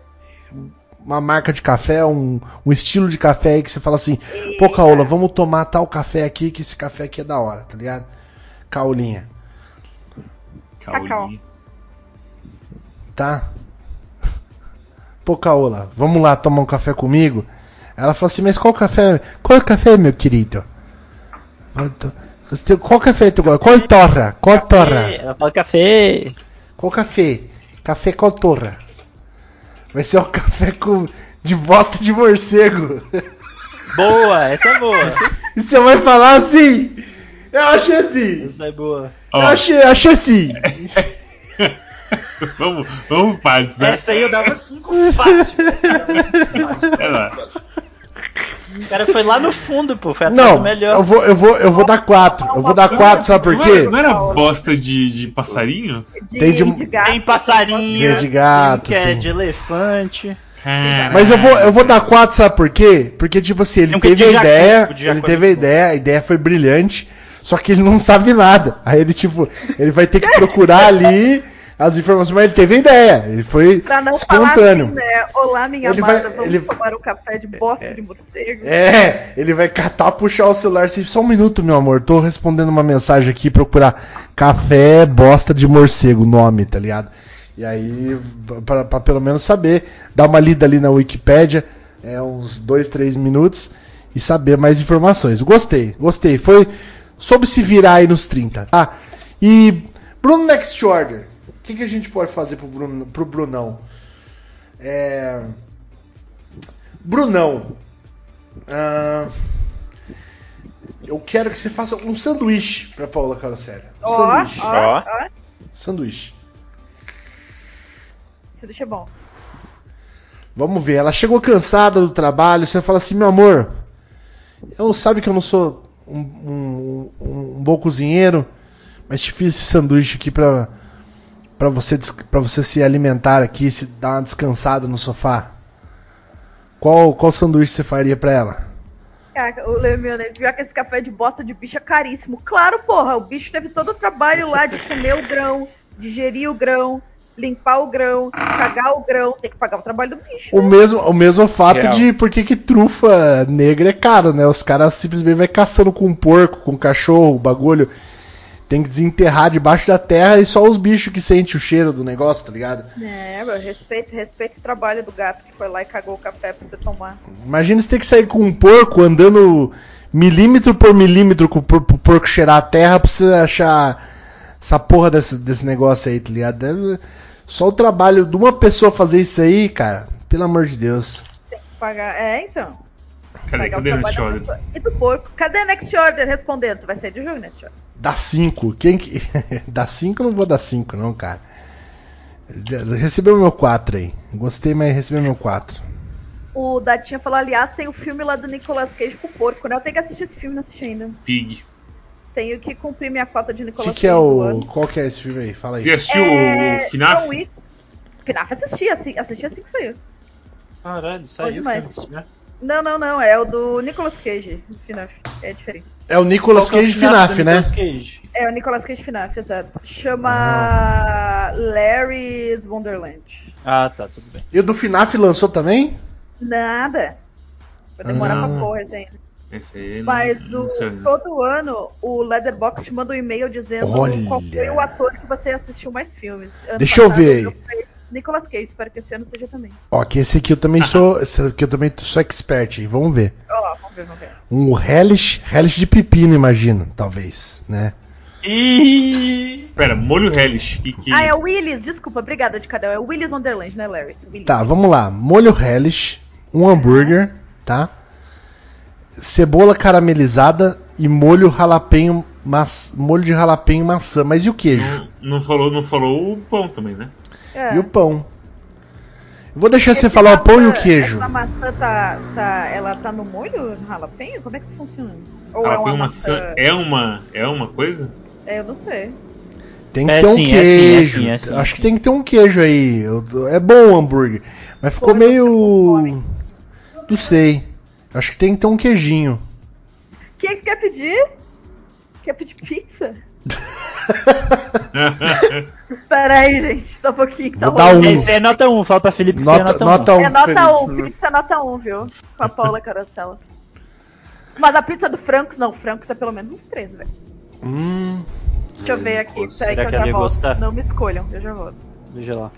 uma marca de café, um, um estilo de café aí que você fala assim: pô, Caola, vamos tomar tal café aqui, que esse café aqui é da hora, tá ligado? Caolinha, Caolinha. tá? Pô, Caola, vamos lá tomar um café comigo? Ela falou assim: mas qual café, qual café, meu querido? Qual café tu gosta? Qual torra? Qual torra? Ela fala café. Qual café? Café com torra. Vai ser um café com de bosta de morcego. Boa, essa é boa. E você vai falar assim? Eu achei assim. Essa é boa. Eu achei, achei assim. vamos, vamos partes, né? Essa aí eu dava 5 fácil. Essa eu dava cinco fácil. Vai lá. O cara foi lá no fundo, pô. Foi atrás do Não, melhor. eu vou, eu vou, eu vou dar quatro. Eu vou dar quatro, sabe por quê? não era bosta de, de passarinho? De, Tem de- de gato. Tem passarinho, Tem de gato, tem que é tem- de elefante. Caralho. Mas eu vou, eu vou dar quatro, sabe por quê? Porque, tipo assim, ele um teve a ideia, de ele é teve a ideia, a ideia foi brilhante, só que ele não sabe nada. Aí ele, tipo, ele vai ter que procurar ali as informações, mas ele teve ideia, ele foi Pra não falar espontâneo. assim, né? Olá, minha Ele vai- amada, vamos ele- tomar um café de bosta de morcego. É, ele vai catar, puxar o celular assim, só um minuto, meu amor, tô respondendo uma mensagem aqui, procurar café bosta de morcego, nome, tá ligado? E aí, pra, pra pelo menos saber, dar uma lida ali na Wikipédia, é uns dois, três minutos, e saber mais informações. Gostei, gostei, foi, soube se virar aí nos 30, tá? E, Bruno Next Order, o que, que a gente pode fazer pro, Bruno, pro Brunão? É... Brunão, ah, eu quero que você faça um sanduíche pra Paula Carossério. Um Ó, sanduíche. ó, Ó. ó. Sanduíche. Isso deixa bom. Vamos ver. Ela chegou cansada do trabalho. Você fala assim, meu amor, eu sabe que eu não sou um, um- um- bom cozinheiro, mas te fiz esse sanduíche aqui pra, pra, você, pra você se alimentar aqui, se dar uma descansada no sofá. Qual, qual sanduíche você faria pra ela? Caraca, o Leonel viu que esse café de bosta de bicho é caríssimo. Claro, porra, o bicho teve todo o trabalho lá de comer o grão, digerir o grão, limpar o grão, cagar o grão, tem que pagar o trabalho do bicho. O mesmo, o mesmo fato Real. de por que trufa negra é caro, né? Os caras simplesmente vai caçando com porco, com cachorro, o bagulho. Tem que desenterrar debaixo da terra e só os bichos que sentem o cheiro do negócio, tá ligado? É, meu, respeito, respeito o trabalho do gato que foi lá e cagou o café pra você tomar. Imagina você ter que sair com um porco andando milímetro por milímetro com o porco cheirar a terra pra você achar essa porra desse, desse negócio aí, tá ligado? Deve- só o trabalho de uma pessoa fazer isso aí, cara, pelo amor de Deus. Tem que pagar. É, então. Cadê, o cadê o Next Order? E do porco. Cadê Next Order respondendo? Tu vai sair de jogo, Next Order? Dá 5. Quem que. dá 5 eu não vou dar 5, não, cara. Recebeu meu 4 aí. Gostei, mas recebeu meu 4. O Datinha falou, aliás, tem o filme lá do Nicolas Cage com o porco, né? Eu tenho que assistir esse filme, não assisti ainda. Pig. Tenho que cumprir minha cota de Nicolas que, que é o. Qual que é esse filme aí? Fala aí. Você assistiu É, o FNAF? John Wick. FNAF assisti, assim, assisti assim que saiu. Caralho, saiu o né? Não, não, não. É o do Nicolas Cage, FNAF. É diferente. É o Nicolas Qual que é o Cage FNAF, do né? Nicolas Cage? É o Nicolas Cage FNAF, exato. Chama Ah. Larry's Wonderland. Ah, tá, tudo bem. E o do FNAF lançou também? Nada. Vai demorar Ah. pra porra esse ainda. Esse aí Mas não o, todo ano o Letterboxd te manda um e-mail dizendo Olha. qual foi o ator que você assistiu mais filmes. Ano Deixa eu passado, ver. meu foi Nicolas Cage, espero que esse ano seja também. Ó, que esse aqui eu também sou. Esse aqui eu também sou expert, hein? Vamos ver. Ó, vamos ver, vamos ver. Um Hellish, Hellish de pepino, imagino, talvez, né? Ih! Pera, molho relish. Que, que... Ah, é o Willis, desculpa, obrigada de Cadel. É o Willis Wonderland, né, Larry? Willis. Tá, vamos lá. Molho Hellish, um hambúrguer, tá? Cebola caramelizada e molho jalapeño, mas... molho de jalapeño e maçã. Mas e o queijo? Não, não falou, não falou o pão também, né? É. E o pão? Vou deixar você Esse falar o pão e o maçã- queijo. Essa maçã tá, tá, ela tá no molho no jalapeño? Como é que isso funciona? Ou é Ah, uma maçã? maçã. É uma, é uma coisa? É, eu não sei. Tem que É ter um sim, é sim, é queijo. sim, é sim, Acho sim. que tem que ter um queijo aí. É bom o hambúrguer. Mas ficou Pô, meio. Não sei. Acho que tem que ter um queijinho. O que, que você quer pedir? Quer pedir pizza? Pera aí, gente, só um pouquinho. que tá Vou dar rolando. um. Esse é nota 1, fala pra Felipe que isso é Nota, nota, nota 1. 1. É nota Felipe. 1, pizza é nota 1, viu? Com a Paula Carosella. Mas a pizza do Francos, não, Francos é pelo menos uns 3, velho. Hum, Deixa eu ver aqui, peraí que eu já volto. gostar? Não me escolham, eu já volto. Veja lá.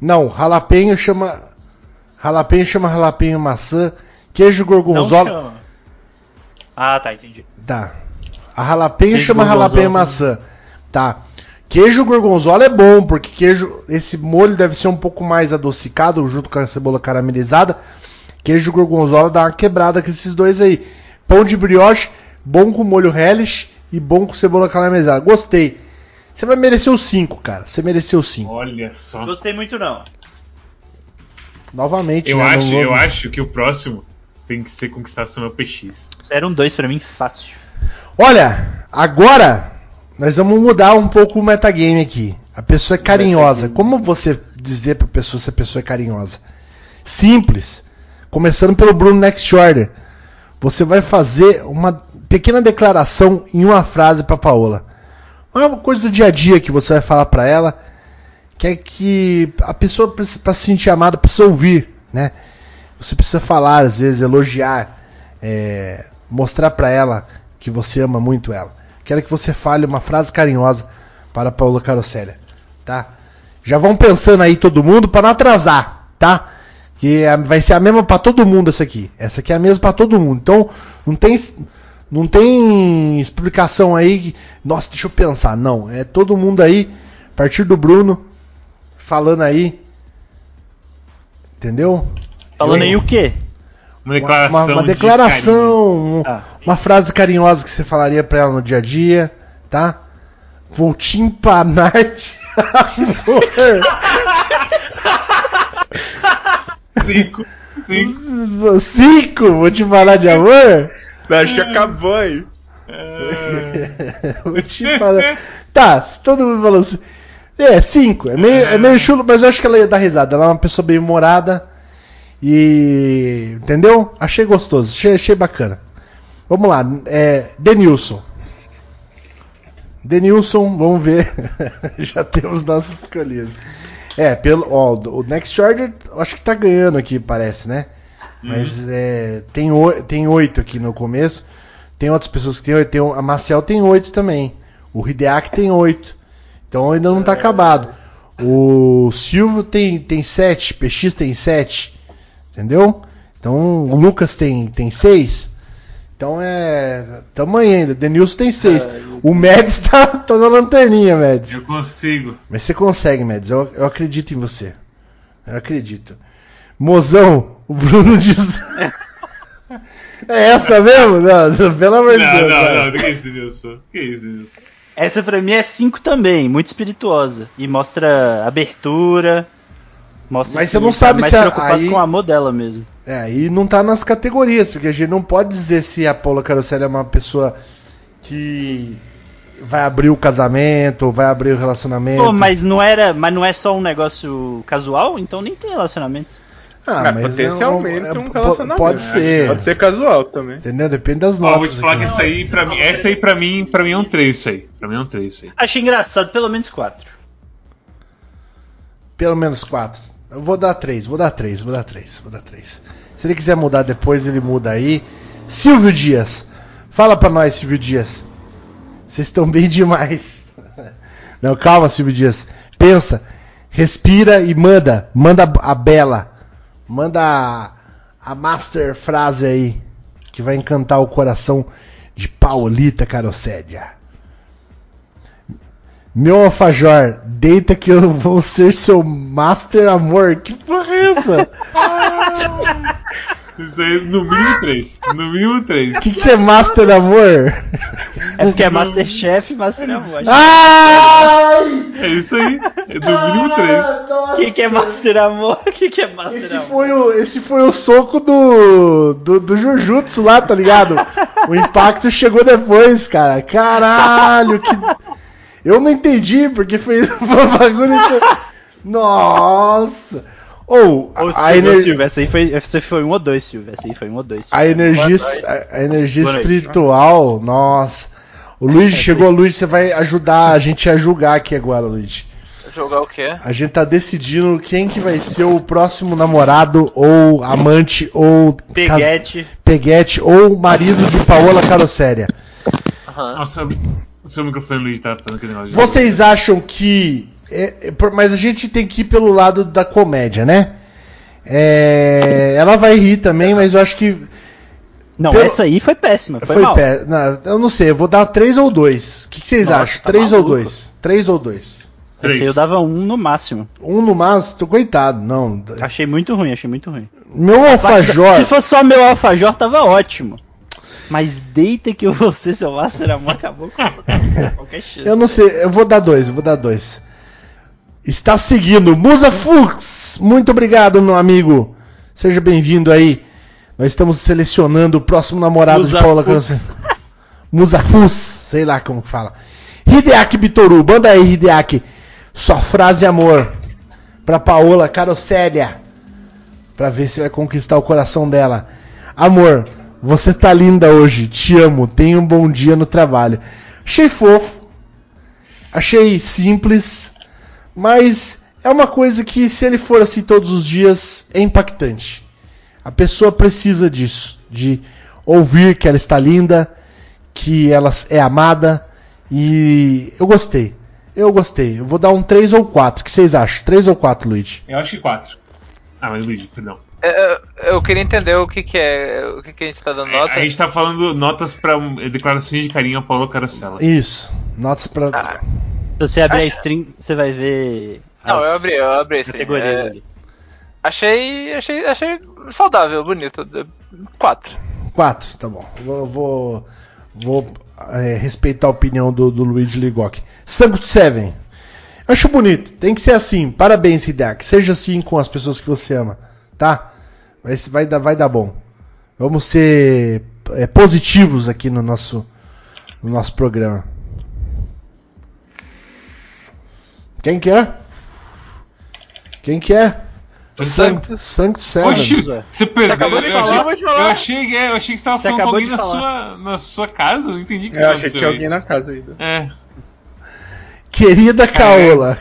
Não, jalapeño chama. Jalapeño chama jalapeño maçã. Queijo Não gorgonzola. chama. Ah, tá, entendi. Tá. A Queijo chama jalapeño maçã. Tá. Queijo gorgonzola é bom, porque queijo, esse molho deve ser um pouco mais adocicado junto com a cebola caramelizada. Queijo gorgonzola dá uma quebrada com esses dois aí. Pão de brioche, bom com molho relish e bom com cebola caramelizada. Gostei. Você vai merecer os 5, cara. Você mereceu os 5. Olha só. Gostei muito não. Novamente, Eu né? acho, eu acho que o próximo tem que ser conquistar Samuel PX. 0 um 2 pra mim, fácil. Olha, agora nós vamos mudar um pouco o metagame aqui. A pessoa é carinhosa. Como você dizer pra pessoa se a pessoa é carinhosa? Simples. Começando pelo Bruno Next Order. Você vai fazer uma pequena declaração em uma frase pra Paola. Uma coisa do dia a dia que você vai falar pra ela, que é que a pessoa para se sentir amada precisa ouvir, né? Você precisa falar, às vezes elogiar, é, mostrar pra ela que você ama muito ela. Quero que você fale uma frase carinhosa para a Paola Carossélia, tá? Já vão pensando aí todo mundo para não atrasar, tá? Que é- vai ser a mesma para todo mundo essa aqui. Essa aqui é a mesma para todo mundo. Então, não tem não tem explicação aí. que- Nossa, deixa eu pensar. Não, é todo mundo aí, a partir do Bruno, falando aí. Entendeu? Falando Eu- aí o quê? Uma declaração. uma- uma de declaração, um- Ah. uma frase carinhosa que você falaria pra ela no dia a dia, tá? Vou te empanar de amor. Cinco. Cinco. Cinco, vou te empanar de amor? Acho que acabou aí. vou te empanar. Tá, se todo mundo falou assim. É, cinco. É meio, é meio chulo, mas eu acho que ela ia dar risada. Ela é uma pessoa bem humorada. E. Entendeu? Achei gostoso, achei, achei bacana. Vamos lá, é. Denilson. Denilson, vamos ver. Já temos nossos escolhidos. É, pelo. Ó, o Next Order acho que tá ganhando aqui, parece, né? Mas é, tem, oi- tem oito aqui no começo. Tem outras pessoas que tem oito. Tem, o- a Marcel tem oito também. O Hideaki tem oito. Então ainda não tá acabado. O Silvio tem, tem sete. PX tem sete. Entendeu? Então o Lucas tem, tem seis. Então é. Aí ainda. Denilson tem seis. O Mads tá, tá na lanterninha, Mads. Eu consigo. Mas você consegue, Mads. Eu, eu acredito em você. Eu acredito. Mozão, o Bruno diz. é essa mesmo? Não, pelo amor de Não, Deus. não, vai. não. Que isso, Denilson? Que isso, Denilson? Essa pra mim é 5 também, muito espirituosa. E mostra abertura. Mostra Mas você não tá sabe mais se a- preocupado aí- com o amor dela mesmo. É, e não tá nas categorias, porque a gente não pode dizer se a Paula Carosselli é uma pessoa que vai abrir o casamento, ou vai abrir o relacionamento. Pô, mas não era. Mas não é só um negócio casual, então nem tem relacionamento. Ah, É, mas potencialmente é um po- relacionamento. Pode ser. Pode ser casual também. Entendeu? Depende das notas. vou te falar que aqui. essa aí, pra mim, essa aí pra mim, pra mim é um 3 isso aí. Pra mim é um 3 isso aí. Achei engraçado, pelo menos quatro. Pelo menos quatro. Eu vou dar três, vou dar três, vou dar três, vou dar três. Se ele quiser mudar depois, ele muda aí. Silvio Dias. Fala pra nós, Silvio Dias. Vocês estão bem demais. Não, calma, Silvio Dias. Pensa, respira e manda. Manda a bela. Manda a, master frase aí. Que vai encantar o coração de Paulita Carossédia. Meu alfajor, deita que eu vou ser seu master amor. Que porra é essa? Isso aí, no mínimo 3. No mínimo 3. O que, que é master amor? É porque é Masterchef, mas não amor. Ai! É isso aí. É no mínimo 3. O que, que é Master Amor? O que, que é Master Esse Amor? foi, o, esse foi o soco do, do, do Jujutsu lá, tá ligado? O impacto chegou depois, cara. Caralho, que. Eu não entendi, porque fez um bagulho. Nossa! Ou, a, Silvio, ener- Silvio, essa aí foi, essa foi um ou dois, Silvio. Essa aí foi um ou dois. a energia, a, a energia Boa noite. espiritual, nossa. O Luigi chegou, Luigi, você vai ajudar a gente a julgar aqui agora, Luigi. Jogar o quê? A gente tá decidindo quem que vai ser o próximo namorado, ou amante, ou cas- Peguete. peguete, ou marido de Paola Carosséria. Aham. Nossa, o seu microfone, Luigi, tá falando aquele negócio. de- Vocês acham que. É- é por- mas a gente tem que ir pelo lado da comédia, né? É, ela vai rir também, mas eu acho que Não, Pelo- essa aí foi péssima. Foi, foi pé. Não, eu não sei, eu vou dar três ou dois. O que, que vocês Nossa, acham? tá três ou maluco. dois? Três ou dois? Essa aí eu dava um no máximo. Um no máximo, tô coitado, não. Achei muito ruim, achei muito ruim. Meu alfajor. Se fosse só meu alfajor, tava ótimo. Mas deita que você, seu Master Amor, acabou com qualquer chance. Eu não sei, eu vou dar dois, eu vou dar dois. Está seguindo Musa Fux. Muito obrigado, meu amigo. Seja bem-vindo aí. Nós estamos selecionando o próximo namorado Musa de Paula Fux. Carosséria. Musa Fus, sei lá como fala. Hideaki Bitoru, manda aí, Hideaki. Sua frase amor pra Paola Carosséria. Pra ver se vai conquistar o coração dela. Amor, você tá linda hoje. Te amo. Tenha um bom dia no trabalho. Achei fofo. Achei simples. Mas é uma coisa que, se ele for assim todos os dias, é impactante. A pessoa precisa disso. De ouvir que ela está linda, que ela é amada. E eu gostei. Eu gostei. Eu vou dar um 3 ou 4. O que vocês acham? 3 ou 4, Luigi? Eu acho que 4. Ah, mas Luigi, perdão. É, Eu, eu queria entender o que, que é. O que, que a gente tá dando nota. A gente tá falando notas pra um, declarações de carinho a Paulo Carosella. Isso. Notas pra. Ah, Se você abrir a Acho- string, você vai ver. não, as eu abri, eu abri esse. Categorias É, ali. achei, achei, achei saudável, bonito. Quatro. 4, tá bom. Vou, vou, vou, é, respeitar a opinião do, do Luigi Ligoc. Sankt Seven. Acho bonito. Tem que ser assim. Parabéns, Hideaki. Seja assim com as pessoas que você ama. Tá? Vai, vai, dar, vai dar bom. Vamos ser é, positivos aqui no nosso, no nosso programa. Quem que é? Quem que é? Sankt, Sankt Seven. Oxi, você perdeu. acabou de eu, falar, achei, te falar. eu achei que é, eu achei que você tava Você falando com alguém na sua, na sua casa. Eu não entendi o que Eu achei que tinha alguém na casa ainda. É. Querida Caola.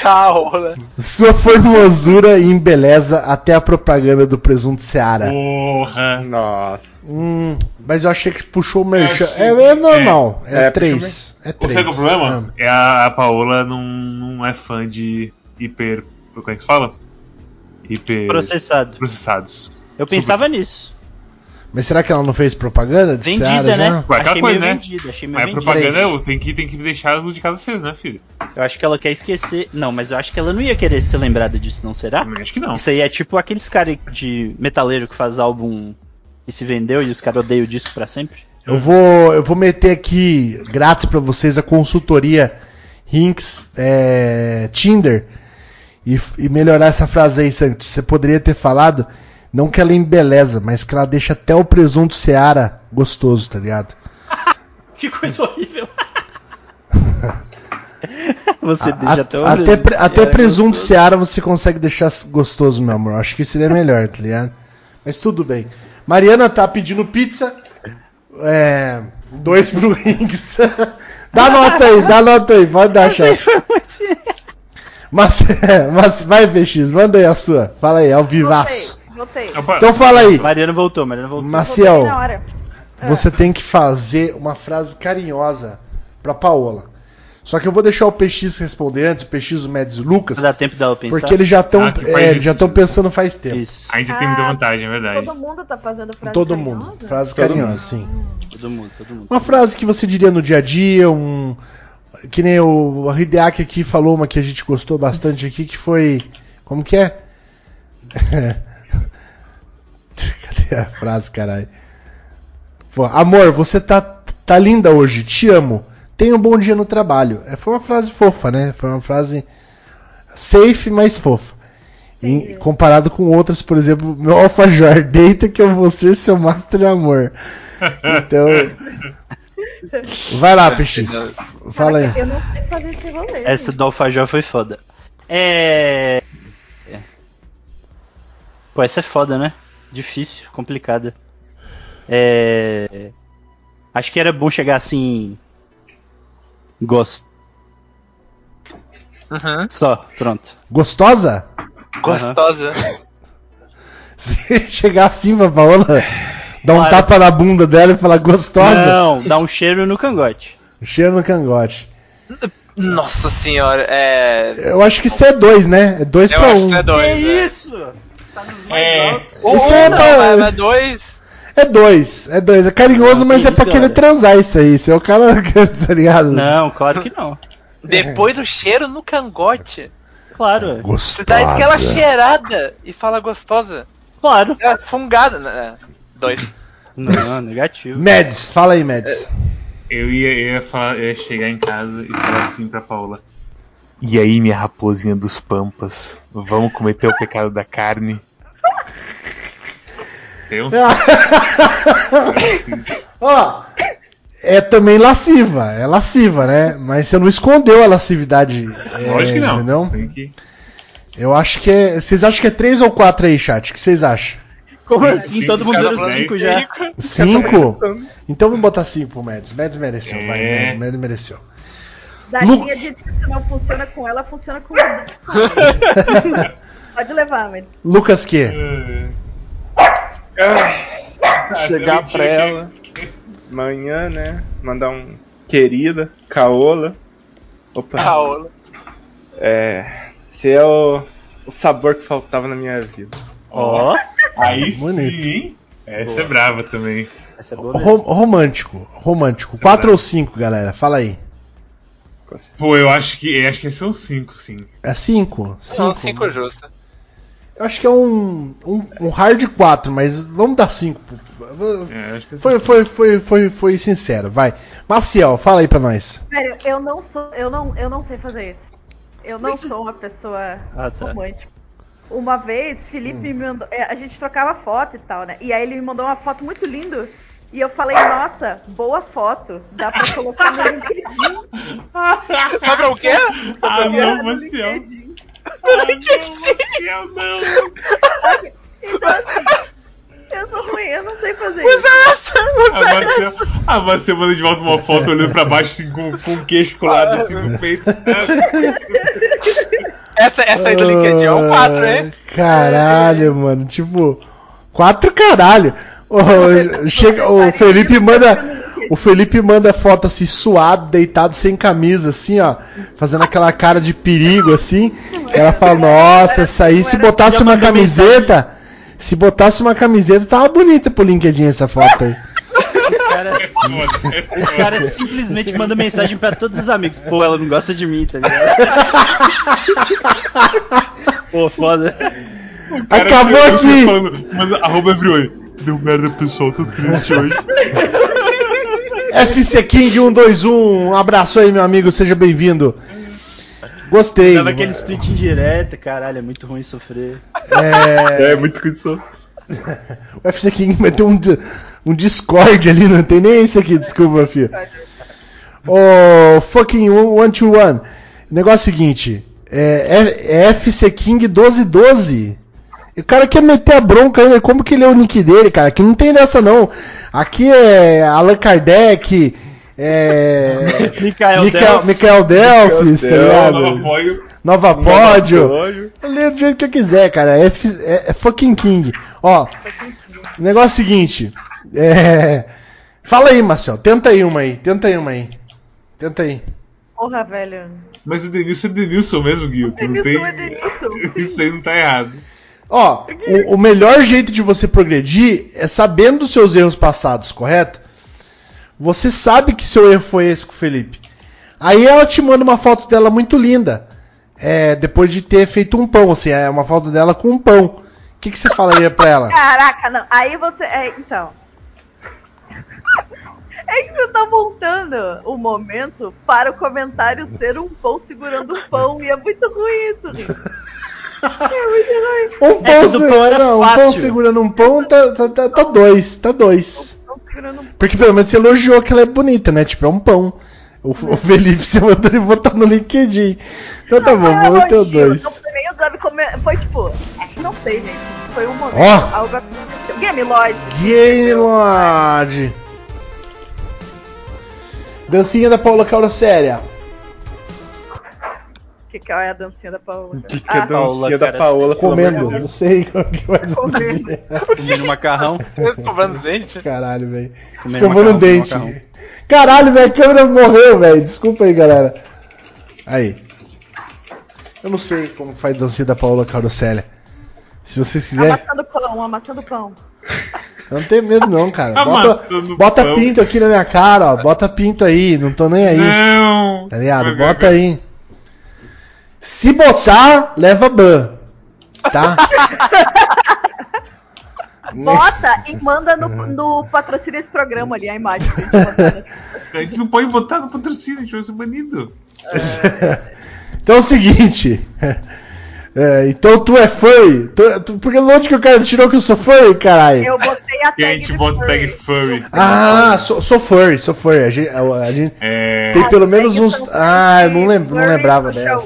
Caola. Sua formosura embeleza até a propaganda do presunto Seara. Porra. Nossa. Hum, mas eu achei que puxou o merchan. achei É, que- é normal. É, É, puxou três. É três. sabe qual é o problema? Ah. É a, a Paola não, não é fã de hiper. Como é que se fala? Hiper. Processado. Processados. Eu pensava nisso. Mas será que ela não fez propaganda de Vendida, Seara né? já? Ué, achei coisa, meio né? vendida, achei meio Mas vendida. propaganda é, tem que, tem que deixar as luzes de casa acesas, né, filho? Eu acho que ela quer esquecer. Não, mas eu acho que ela não ia querer ser lembrada disso, não será? Também acho que não. Isso aí é tipo aqueles caras de metaleiro que faz álbum e se vendeu e os caras odeiam o disco pra sempre. Eu vou, eu vou meter aqui grátis pra vocês a consultoria Hinks é, Tinder e, e melhorar essa frase aí, Santos. Você poderia ter falado não que ela embeleza, mas que ela deixa até o presunto Seara gostoso, tá ligado? Que coisa horrível. Você A- deixa a- até o até, pre- até Seara presunto gostoso. Seara você consegue deixar gostoso, meu amor. Acho que seria melhor, tá ligado? Mas tudo bem. Mariana tá pedindo pizza. É. Dois pro Rings. dá nota aí, dá nota aí, pode dar, chefe. Mas, mas vai, PX, manda aí a sua. Fala aí, ao vivaço. Voltei. Opa, Então fala aí, Mariana voltou, Mariana voltou. Maciel, Voltei na hora. Ah. você tem que fazer uma frase carinhosa pra Paola. Só que eu vou deixar o PX responder antes, o PX, o Médios e o Lucas, Dá tempo dela pensar? porque eles já estão Ah, faz isso. já estão pensando faz tempo. Isso, a gente tem muita Ah, vantagem, é verdade. Todo mundo tá fazendo frase Todo carinhosa? mundo. Frase Todo carinhosa, mundo. sim. todo mundo, todo mundo. Uma frase que você diria no dia a dia, um. Que nem o o Hideaki aqui falou uma que a gente gostou bastante aqui, que foi. Como que é? A frase, caralho? Pô, amor, você tá, tá linda hoje, te amo. Tenha um bom dia no trabalho. É, foi uma frase fofa, né? Foi uma frase safe, mas fofa. Em- comparado com outras, por exemplo, meu alfajor, deita que eu vou ser seu master amor. Então. Vai lá, PX. Fala aí. Eu não sei fazer esse rolê. Essa do Alfajor foi foda. É... é. Pô, essa é foda, né? Difícil, complicada. É... Acho que era bom chegar assim... Gosto. Uhum. Só, pronto. Gostosa? Gostosa. Se chegar assim pra Paola, dar um Claro. tapa na bunda dela e falar gostosa, Não, dá um cheiro no cangote. cheiro no cangote. Nossa senhora, é. Eu acho que isso é dois, né? É dois Eu pra acho um. que é dois. né? isso? Tá nos mais É. altos. Isso é não, mas dois. É dois, é dois. É carinhoso, Não, mas é pra querer galera. transar isso aí. Isso é o cara, tá ligado? Não, claro que não. Depois do cheiro no cangote. Claro, é. Você Gostosa. dá aquela cheirada e fala gostosa. claro. É fungada, né? Dois. Não, negativo. Mads, fala aí, Mads. Eu ia, eu ia, falar, eu ia chegar em casa e falar assim pra Paula. E aí, minha raposinha dos pampas, vamos cometer o pecado da carne? Tem um Ó, é também lasciva, é lasciva, né? Mas você não escondeu a lascividade. é, Lógico que não. Que... Eu acho que é. Vocês acham que é três ou quatro aí, chat? O que vocês acham? Como Cinco, assim? cinco, Todo mundo deu cinco já. Cinco? Então vamos botar cinco pro Mads. Mads mereceu, É. vai, Mads, Mads mereceu. Datinha Lucas. de que se não funciona com ela, funciona com Pode levar, mas. Lucas que? Chegar também tinha pra ela amanhã, né? Mandar um querida, caola. Opa. Paola. É. Esse é o, o sabor que faltava na minha vida. Ó, Aí Bonito. sim? Essa é brava também. essa é boa. Rom- romântico, romântico. Quatro ou cinco, galera? Fala aí. Pô, eu acho que eu acho que são cinco, sim. É cinco? São Cinco. cinco justas. Eu acho que é um, um, um hard 4, mas vamos dar 5. É, acho que Foi, foi, foi, foi, foi sincero, vai. Maciel, fala aí pra nós. Velho, eu não sou. Eu não, eu não sei fazer isso. Eu não sou uma pessoa Ah, tá. romântica. Uma vez, Felipe me mandou. é, A gente trocava foto e tal, né? E aí ele me mandou uma foto muito linda. E eu falei, nossa, boa foto. Dá pra colocar no LinkedIn. Mas pra o quê? Ah, não, no Maciel. LinkedIn. Ah, não, Maciel, não. Então assim, eu sou ruim, eu não sei fazer isso. A Maciel, a Maciel manda de volta uma foto olhando pra baixo, assim, com, com o queixo colado, assim, no peito. Essa, essa aí do LinkedIn é um 4, Ah, hein? Caralho, mano. Tipo, quatro caralho. Ô, chega, o Felipe manda. O Felipe manda foto assim, suado, deitado sem camisa, assim, ó. Fazendo aquela cara de perigo, assim. Ela fala, nossa, essa aí, se botasse Já uma camiseta. Se botasse uma camiseta, tava bonita pro LinkedIn essa foto aí. O cara, o cara simplesmente manda mensagem pra todos os amigos. Pô, ela não gosta de mim, tá ligado? Pô, foda. Cara, Acabou aqui. Falando, manda, arroba Everone. Deu merda, pessoal, tô triste hoje. FC King 121, um abraço aí, meu amigo, seja bem-vindo. Gostei. Dava aquele tweet indireta, caralho, é muito ruim sofrer. É, É, muito com isso. o FC King meteu um, um Discord ali, não tem nem esse aqui, desculpa, filho. Ô, fucking one to one. Negócio é o seguinte: é, é FC King 1212. E o cara quer meter a bronca ainda. Como que ele é o nick dele, cara? Que não tem dessa não. Aqui é Allan Kardec. É. Mikael Michael. Michael Delphis, tá ligado? Nova apoio. Nova Pódio. Pódio. Eu leio do jeito que eu quiser, cara. É, é- é fucking King. Ó, o negócio é o seguinte. É. Fala aí, Marcel. Tenta aí uma aí. Tenta aí uma aí. Tenta aí. Porra, velho. Mas o Denilson é Denilson mesmo, Gui. não Denilson tem... é Denilson, sim. Isso aí não tá errado. Ó, o, o melhor jeito de você progredir é sabendo dos seus erros passados, correto? Você sabe que seu erro foi esse com o Felipe. Aí ela te manda uma foto dela muito linda. É, depois de ter feito um pão, assim, é uma foto dela com um pão. O que, que você falaria pra ela? Caraca, não. Aí você. É, então. É que você tá montando o momento para o comentário ser um pão segurando um pão. E é muito ruim isso, Rico. É muito ruim. Um pão, se- pão não, um pão segurando um pão tá, tá, tá, tá dois, tá dois. Porque pelo menos você elogiou que ela é bonita, né? Tipo, é um pão. O, o Felipe você mandou ele botar no LinkedIn. Então tá bom, vou ter elogio, dois. Não foi nem usado como. Foi tipo. é que Não sei, gente. Foi um momento. Ó. Algo aconteceu. Game Lord. Gaylord. Dancinha da Paula Séria. Que que é a dancinha da Paola? Que que é a Ah, Paola, dancinha da cara, Paola Comendo, não sei o que mais Comendo. Comendo macarrão. Cobrando dente. Caralho, velho. Escovando o dente. Caralho, minha câmera morreu, velho. Desculpa aí, galera. Aí. Eu não sei como faz dancinha da Paola Carosella. Se vocês quiserem. Amassando pão, amassando pão. Eu não tenho medo, não, cara. Bota, bota pinto aqui na minha cara, ó. Bota pinto aí. Não tô nem aí. Não! Tá ligado? Bota aí. Se botar, leva ban. Tá? Bota e manda no, no patrocínio esse programa ali, a imagem. pra gente né? A gente não pode botar no patrocínio, a gente vai ser banido. Então é o seguinte. É, então tu é furry. Tu, tu, porque onde que o cara tirou que eu sou furry, caralho? Eu botei a E a tag gente bota furry. tag furry. Ah, sou, sou furry, sou furry. A gente, a, a gente É. tem pelo menos uns. Ah, eu não, furry, lem, não lembrava dessa.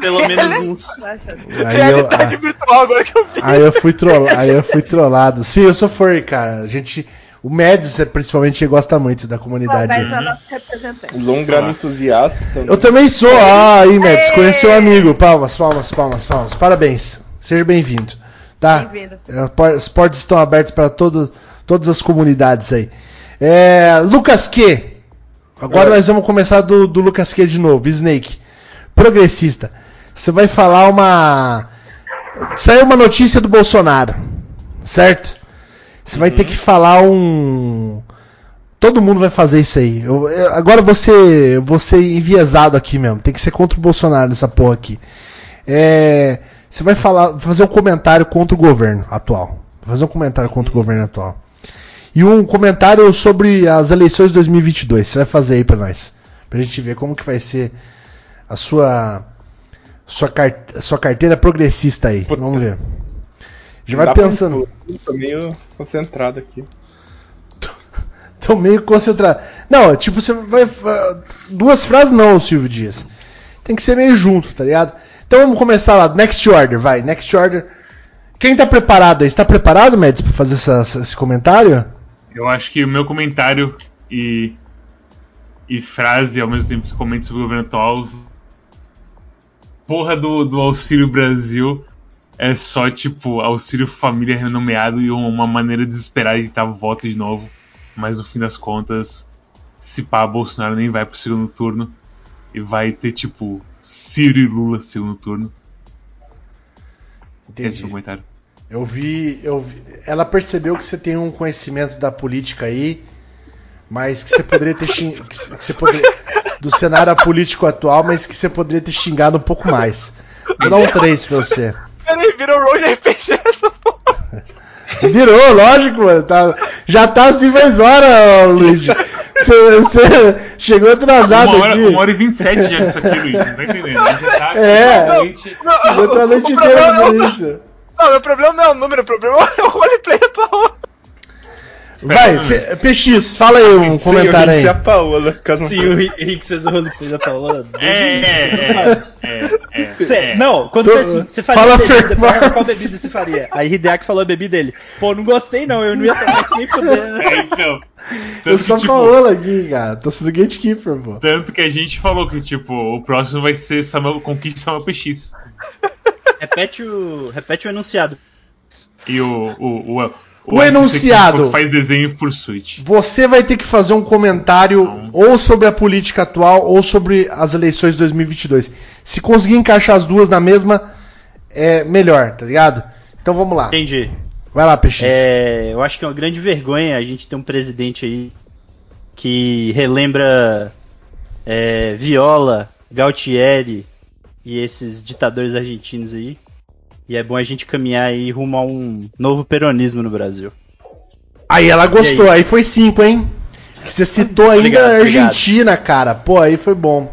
Pelo menos uns. Aí eu, Realidade virtual agora que eu vi. aí eu fui trollado. Aí eu fui trollado. Sim, eu sou furry, cara. A gente. O Mads, é, principalmente, gosta muito da O comunidade. É o nosso representante. Longrano entusiasta também. Eu também sou. Ah, aí, Mads, Aê! conheceu um amigo. Palmas, palmas, palmas, palmas. Parabéns. Seja bem-vindo. Tá? Bem-vindo. É, As portas estão abertas para todo, todas as comunidades aí. É, Lucas Q. Agora É. nós vamos começar do, do Lucas Q de novo. Snake. Progressista. Você vai falar uma. Saiu uma notícia do Bolsonaro. Certo? Você vai ter que falar um. Todo mundo vai fazer isso aí. Eu- eu- agora você, você enviesado aqui mesmo. Tem que ser contra o Bolsonaro nessa porra aqui. É, você vai falar, fazer um comentário contra o governo atual. Fazer um comentário contra o governo atual. E um comentário sobre as eleições de 2022. Você vai fazer aí pra nós. Pra gente ver como que vai ser a sua sua carteira progressista aí. Puta. Vamos ver. Já vai pra pensando. incluir, Tô meio concentrado aqui. Tô meio concentrado. Não, é tipo, você vai. Duas frases não, Silvio Dias. Tem que ser meio junto, tá ligado? Então vamos começar lá. Next order, vai. Next order. Quem tá preparado aí? Está preparado, Mads, pra fazer essa- esse comentário? Eu acho que o meu comentário e, e frase ao mesmo tempo que comento sobre o governo atual. Porra do, do Auxílio Brasil é só tipo Auxílio Família renomeado e uma maneira desesperada de dar voto de novo. Mas no fim das contas, se pá, Bolsonaro nem vai pro segundo turno. E vai ter tipo Ciro e Lula segundo turno. Esse é o comentário. Eu vi, eu vi- Ela percebeu que você tem um conhecimento da política aí, mas que você poderia ter xing... que você poderia... do cenário político atual, mas que você poderia ter xingado um pouco mais. Vou dar um 3 pra você. Peraí, virou role RPG essa porra. Virou, lógico, mano. Tá- já tá assim faz hora, ô, Luigi. Você chegou atrasado Uma hora, aqui. uma hora e 27 já disso aqui, Luiz. Não tá entendendo? A gente já tá É. completamente- Já tá a noite O inteira problema- fazendo isso. Não, meu problema não é o número, o problema é o roleplay atual. Vai, PX, fala aí um Sim, comentário eu aí. a Paola. caso Sim, o Henrique fez o roleplay da Paola. É, o início, você não é, sabe. é, é, Cê- é. Não, quando Tô- foi assim, você faria Fala, bebida, Fernandes. qual, bebida você faria? Aí Hideaki falou a bebida dele. Pô, não gostei não, eu não ia tomar isso nem fudendo. É, então. Eu sou que, tipo, Paola aqui, cara. Tô sendo gatekeeper, pô. tanto que a gente falou que, tipo, o próximo vai ser Samuel, Conquiste Samuel PX. Repete o, repete o enunciado. E o. O, o, O enunciado. que faz desenho em Fursuit. Você vai ter que fazer um comentário ou sobre a política atual ou sobre as eleições de 2022. Se conseguir encaixar as duas na mesma, é melhor, tá ligado? Então vamos lá. Entendi. Vai lá, PX. É, eu acho que é uma grande vergonha a gente ter um presidente aí que relembra é, Viola, Galtieri e esses ditadores argentinos aí. E é bom a gente caminhar aí rumo a um novo peronismo no Brasil. Aí ela gostou, E aí, foi cinco, hein? Que você citou ainda Obrigado, a obrigado. Argentina, cara. Pô, aí foi bom.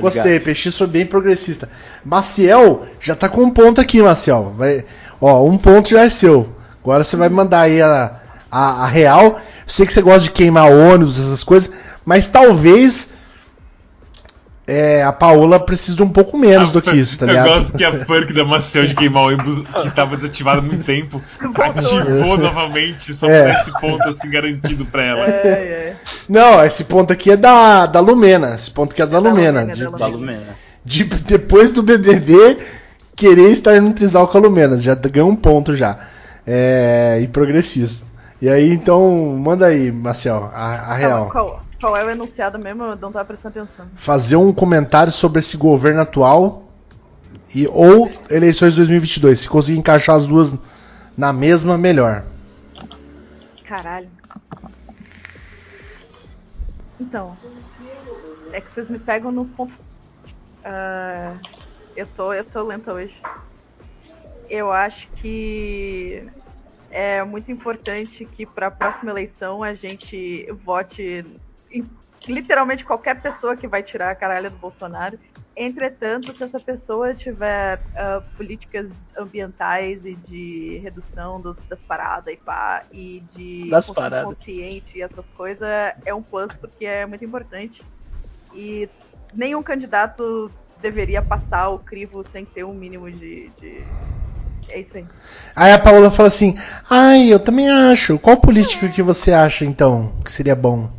Gostei, Obrigado. PX foi bem progressista. Maciel já tá com um ponto aqui, Maciel. Vai, ó, um ponto já é seu. Agora você vai mandar aí a, a, a real. Eu sei que você gosta de queimar ônibus, essas coisas, mas talvez é, a Paola precise de um pouco menos do que isso, tá Eu ligado? gosto que a perk da Maciel de queimar o ônibus, que tava desativada há muito tempo, ativou novamente, só É. por esse ponto assim garantido pra ela. É, é. Não, esse ponto aqui é da, da Lumena. Esse ponto aqui é da, da Lumena. Lumena, de- da Da Lumena. de depois do BBB querer estar no Trisal com a Lumena. Já ganhou um ponto já. É, e progressista. E aí, então, manda aí, Marcel, a, a real. Qual, qual é o enunciado mesmo? Eu não tava prestando atenção. Fazer um comentário sobre esse governo atual e ou eleições de 2022. Se conseguir encaixar as duas na mesma, melhor. Caralho. Então. É que vocês me pegam nos pontos. Ah, eu tô, eu tô lenta hoje. Eu acho que é muito importante que para a próxima eleição a gente vote literalmente qualquer pessoa que vai tirar a caralho do Bolsonaro. Entretanto, se essa pessoa tiver ah, políticas ambientais e de redução dos, das paradas e pá, e de Das paradas. consciente e essas coisas, é um plus porque é muito importante. E nenhum candidato deveria passar o crivo sem ter um mínimo de. de... É isso aí. Aí a Paola fala assim: Ai, eu também acho. Qual político que você acha, então, que seria bom?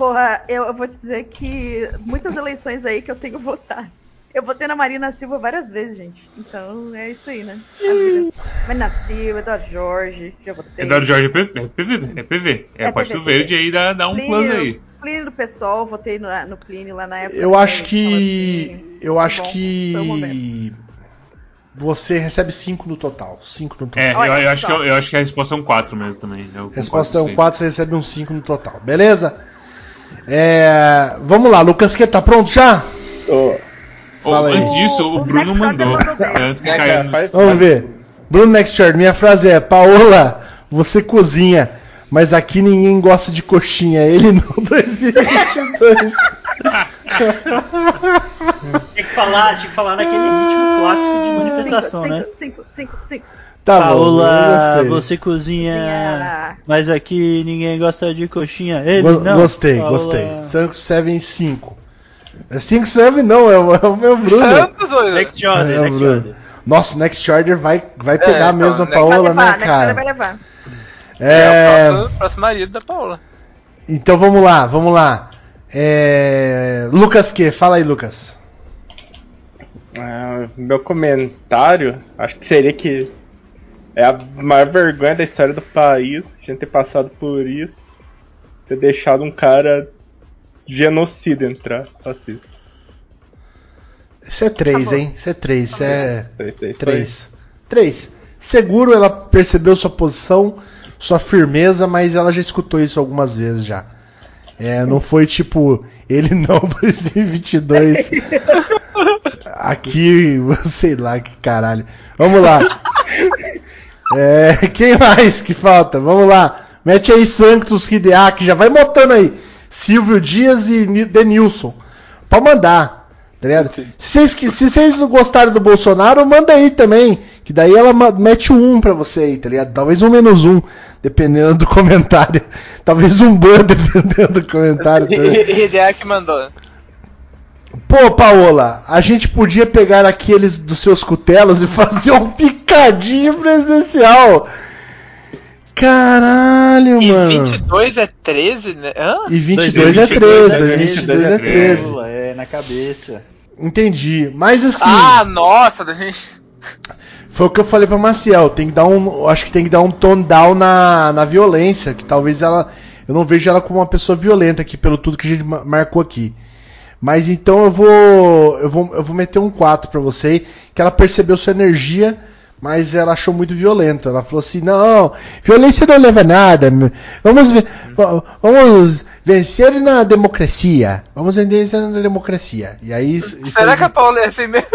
Porra, eu, eu vou te dizer que muitas eleições aí que eu tenho votado. Eu votei na Marina Silva várias vezes, gente. Então é isso aí, né? Marina Silva, Eduardo Jorge, já votei. Eduardo Jorge é é PV, é PV. É, É a Partido PV. Verde aí dá, dá um plus aí. Plínio do PSOL, votei no, no Plínio lá na época. Eu acho que. assim, Eu acho bom, que. Você recebe 5 no total. 5 no total. É, eu, eu acho que, eu, eu acho que a resposta é um 4 mesmo também. Eu concordo Resposta é um isso 4, você recebe um 5 no total. Beleza? É, vamos lá, Lucas, que tá pronto já? Fala aí. antes disso, O- Bruno Sander mandou. bem. Antes que É, caia no- Vamos ver. Bruno Nextshort, minha frase é: Paola, você cozinha, mas aqui ninguém gosta de coxinha. Ele não 2022. Tinha que falar, tinha que falar naquele ritmo clássico de manifestação, cinco, né? Cinco, cinco, cinco. Tá bom, Paola, gostei. você cozinha, Cozinha. mas aqui ninguém gosta de coxinha. Ele Go- não. gostei, Paola- gostei. Sanko 7 5. É 5 7 não, é o, é o meu Bruno. Santos, ô, Next order, É, next Bruno. order. Nossa, o Next Order vai, vai pegar então, mesmo a né, Vai Paola, levar, né, né? cara? Vai levar. É, É, o próximo, próximo marido da Paola. então vamos lá, vamos lá. É, Lucas que? Fala aí, Lucas. ah, meu comentário, acho que seria que é a maior vergonha da história do país, a gente ter passado por isso, ter deixado um cara genocida entrar, fascista. Isso é 3, Acabou. hein? Isso é 3, isso é Três, três, 3. 3. Seguro ela percebeu sua posição, sua firmeza, mas ela já escutou isso algumas vezes já. É, não foi tipo, ele não 2022. Aqui, sei lá que caralho. Vamos lá. É, quem mais que falta? Vamos lá. Mete aí Sanctus Hideaki, já vai botando aí. Silvio Dias e Ni- Denilson. Pode mandar. Tá ligado? Se vocês, que- se vocês não gostaram do Bolsonaro, manda aí também. Que daí ela mete um 1 pra você aí, tá ligado? Talvez um menos um, dependendo do comentário. Talvez um ban, dependendo do comentário. Hideaki mandou. Pô, Paola, a gente podia pegar aqueles dos seus cutelos e fazer um picadinho presidencial. Caralho, E mano. 22 é 13, né? Hã? E 22 é 22 13, é 22 é 13. 13. Lula, é na cabeça. Entendi. Mas assim, Ah, nossa, da gente. foi o que eu falei pra Maciel. Tem que dar um. Acho que tem que dar um tone down na, na violência. Que talvez ela. Eu não vejo ela como uma pessoa violenta aqui, pelo tudo que a gente ma- marcou aqui. Mas então eu vou. Eu vou, eu vou meter um 4 pra você. Que ela percebeu sua energia. Mas ela achou muito violento. Ela falou assim: não, violência não leva a nada. Vamos, vamos vencer na democracia. Vamos vencer na democracia. E aí. Será aí- que a Paula é assim mesmo?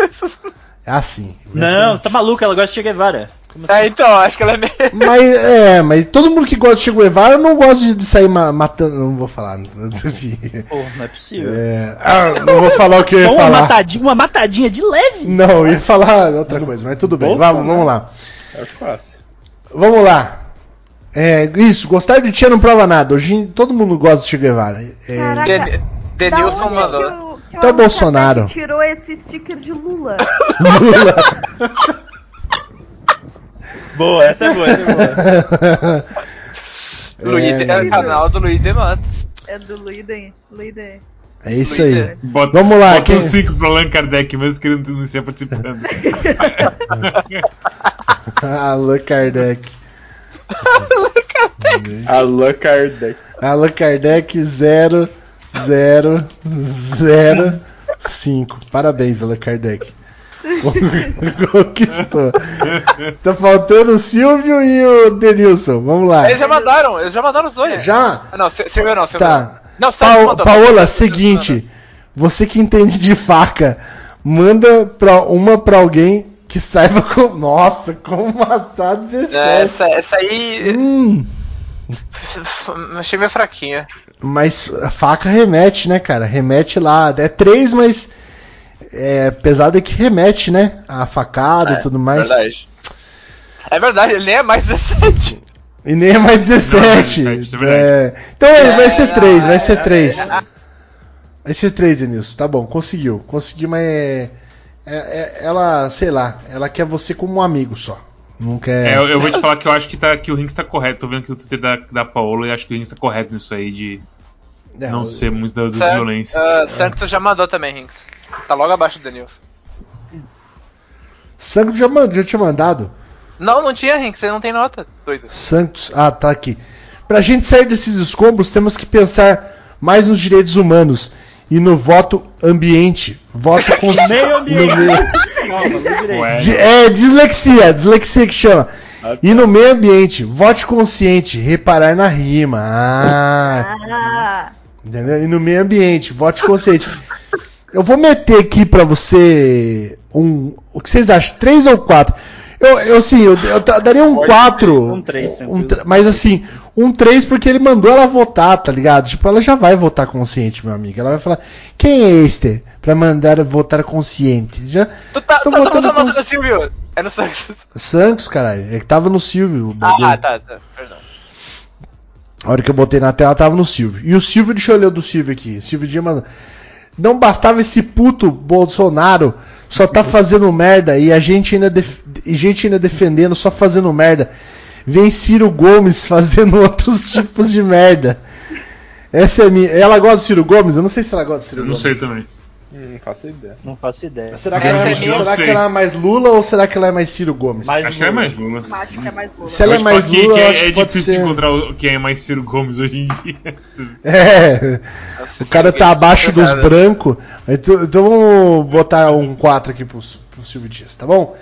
É assim. Não, você tá maluco, ela gosta de Che Guevara. Como assim? É, então, acho que ela é mesmo. Mas, é, mas todo mundo que gosta de Che Guevara não gosta de sair ma- matando. Não vou falar. Pô, não é possível. É, ah, não vou falar o que eu ia Só uma falar. matadinha, uma matadinha de leve. Não, eu ia falar outra coisa, mas tudo bem. Bolsa, Vamos, né? vamos lá. Acho fácil. Vamos lá. É, isso, gostar de Tia não prova nada. Hoje todo mundo gosta de Che Guevara. É, Caraca, Denilson onde mandou. Então, Bolsonaro. tirou esse sticker de Lula. Lula. Boa, essa é boa, essa é boa. Luiz, é, o canal do Luiz de Matos. É do Luiden. Luiden. É isso aí. Bota, Vamos lá, bota quem- um 5 pro Allan Kardec, mesmo que ele não esteja participando. Alô Kardec. Alô, Kardec. Alô Kardec 0 0 0 5. Parabéns, Alô Kardec. Conquistou. Tá faltando o Silvio e o Denilson. Vamos lá. Eles já mandaram, eles já mandaram os dois. Já? Ah, não, Sil- Silvio não, Silvio Tá. não. Pa. Paola, seguinte. Você que entende de faca, manda pra uma pra alguém que saiba como. Nossa, como matar 17. É, essa, essa aí. Hum, Achei meio fraquinha. mas a faca remete, né, cara? Remete lá. É 3, mas. É pesado é que remete, né? A facada e tudo mais. Verdade. É verdade, ele nem é mais 17. E nem é mais 17. Não, é 17, isso é verdade. É, Então ele vai ser não, 3, vai é, ser é, 3. é. Vai ser 3, Denilson. Tá bom, conseguiu. Conseguiu, mas é, é- é- ela, sei lá, ela quer você como um amigo só. Não quer. É, eu, eu vou te falar que eu acho que, tá, que o Rinks tá correto. Tô vendo que o Twitter da, da Paola e acho que o Rinks tá correto nisso aí de É, não o- ser muito da, das San- violências. ah, Santos já mandou também, Rinks. Tá logo abaixo do Denilson. Santos já, já tinha mandado. Não, não tinha, Rinks, você não tem nota. Doido. Santos. Ah, tá aqui. Pra gente sair desses escombros, temos que pensar mais nos direitos humanos e no voto ambiente. Voto com Meio ambiente. no meio- Calma, É dislexia, dislexia que chama. E no meio ambiente, vote consciente, reparar na rima. Ah, Ah, entendeu? E no meio ambiente, vote consciente. Eu vou meter aqui pra você um. O que vocês acham? Três ou quatro? Eu, eu sim, eu, eu daria um quatro. Um três, um, Mas assim, um três porque ele mandou ela votar, tá ligado? Tipo, ela já vai votar consciente, meu amigo. Ela vai falar: quem é este pra mandar votar consciente? Já. Tu tá, Tô tá, tá botando botando nota cons- do Silvio. É no Santos. Santos, caralho. É que tava no Silvio. o Ah, tá, tá. Perdão. A hora que eu botei na tela tava no Silvio. E o Silvio, deixa eu ler o do Silvio aqui. Silvio Dias mandou. Não bastava esse puto Bolsonaro só tá fazendo merda e a gente ainda, def- e gente ainda defendendo, só fazendo merda. Vem Ciro Gomes fazendo outros tipos de merda. Essa é a minha. Ela gosta do Ciro Gomes? Eu não sei se ela gosta do Ciro eu não Gomes. sei também. Não faço ideia. Não faço ideia. Será que, ela, é é, será que ela é mais Lula ou será que ela é mais Ciro Gomes? Mais Acho que é mais Lula. acho que é mais Lula. Se ela é Eu mais Lula, que é, acho que é pode difícil ser. encontrar o- quem é mais Ciro Gomes hoje em dia. É. O cara tá abaixo dos brancos. Então, então vamos botar um 4 aqui pro, pro Silvio Dias, tá bom?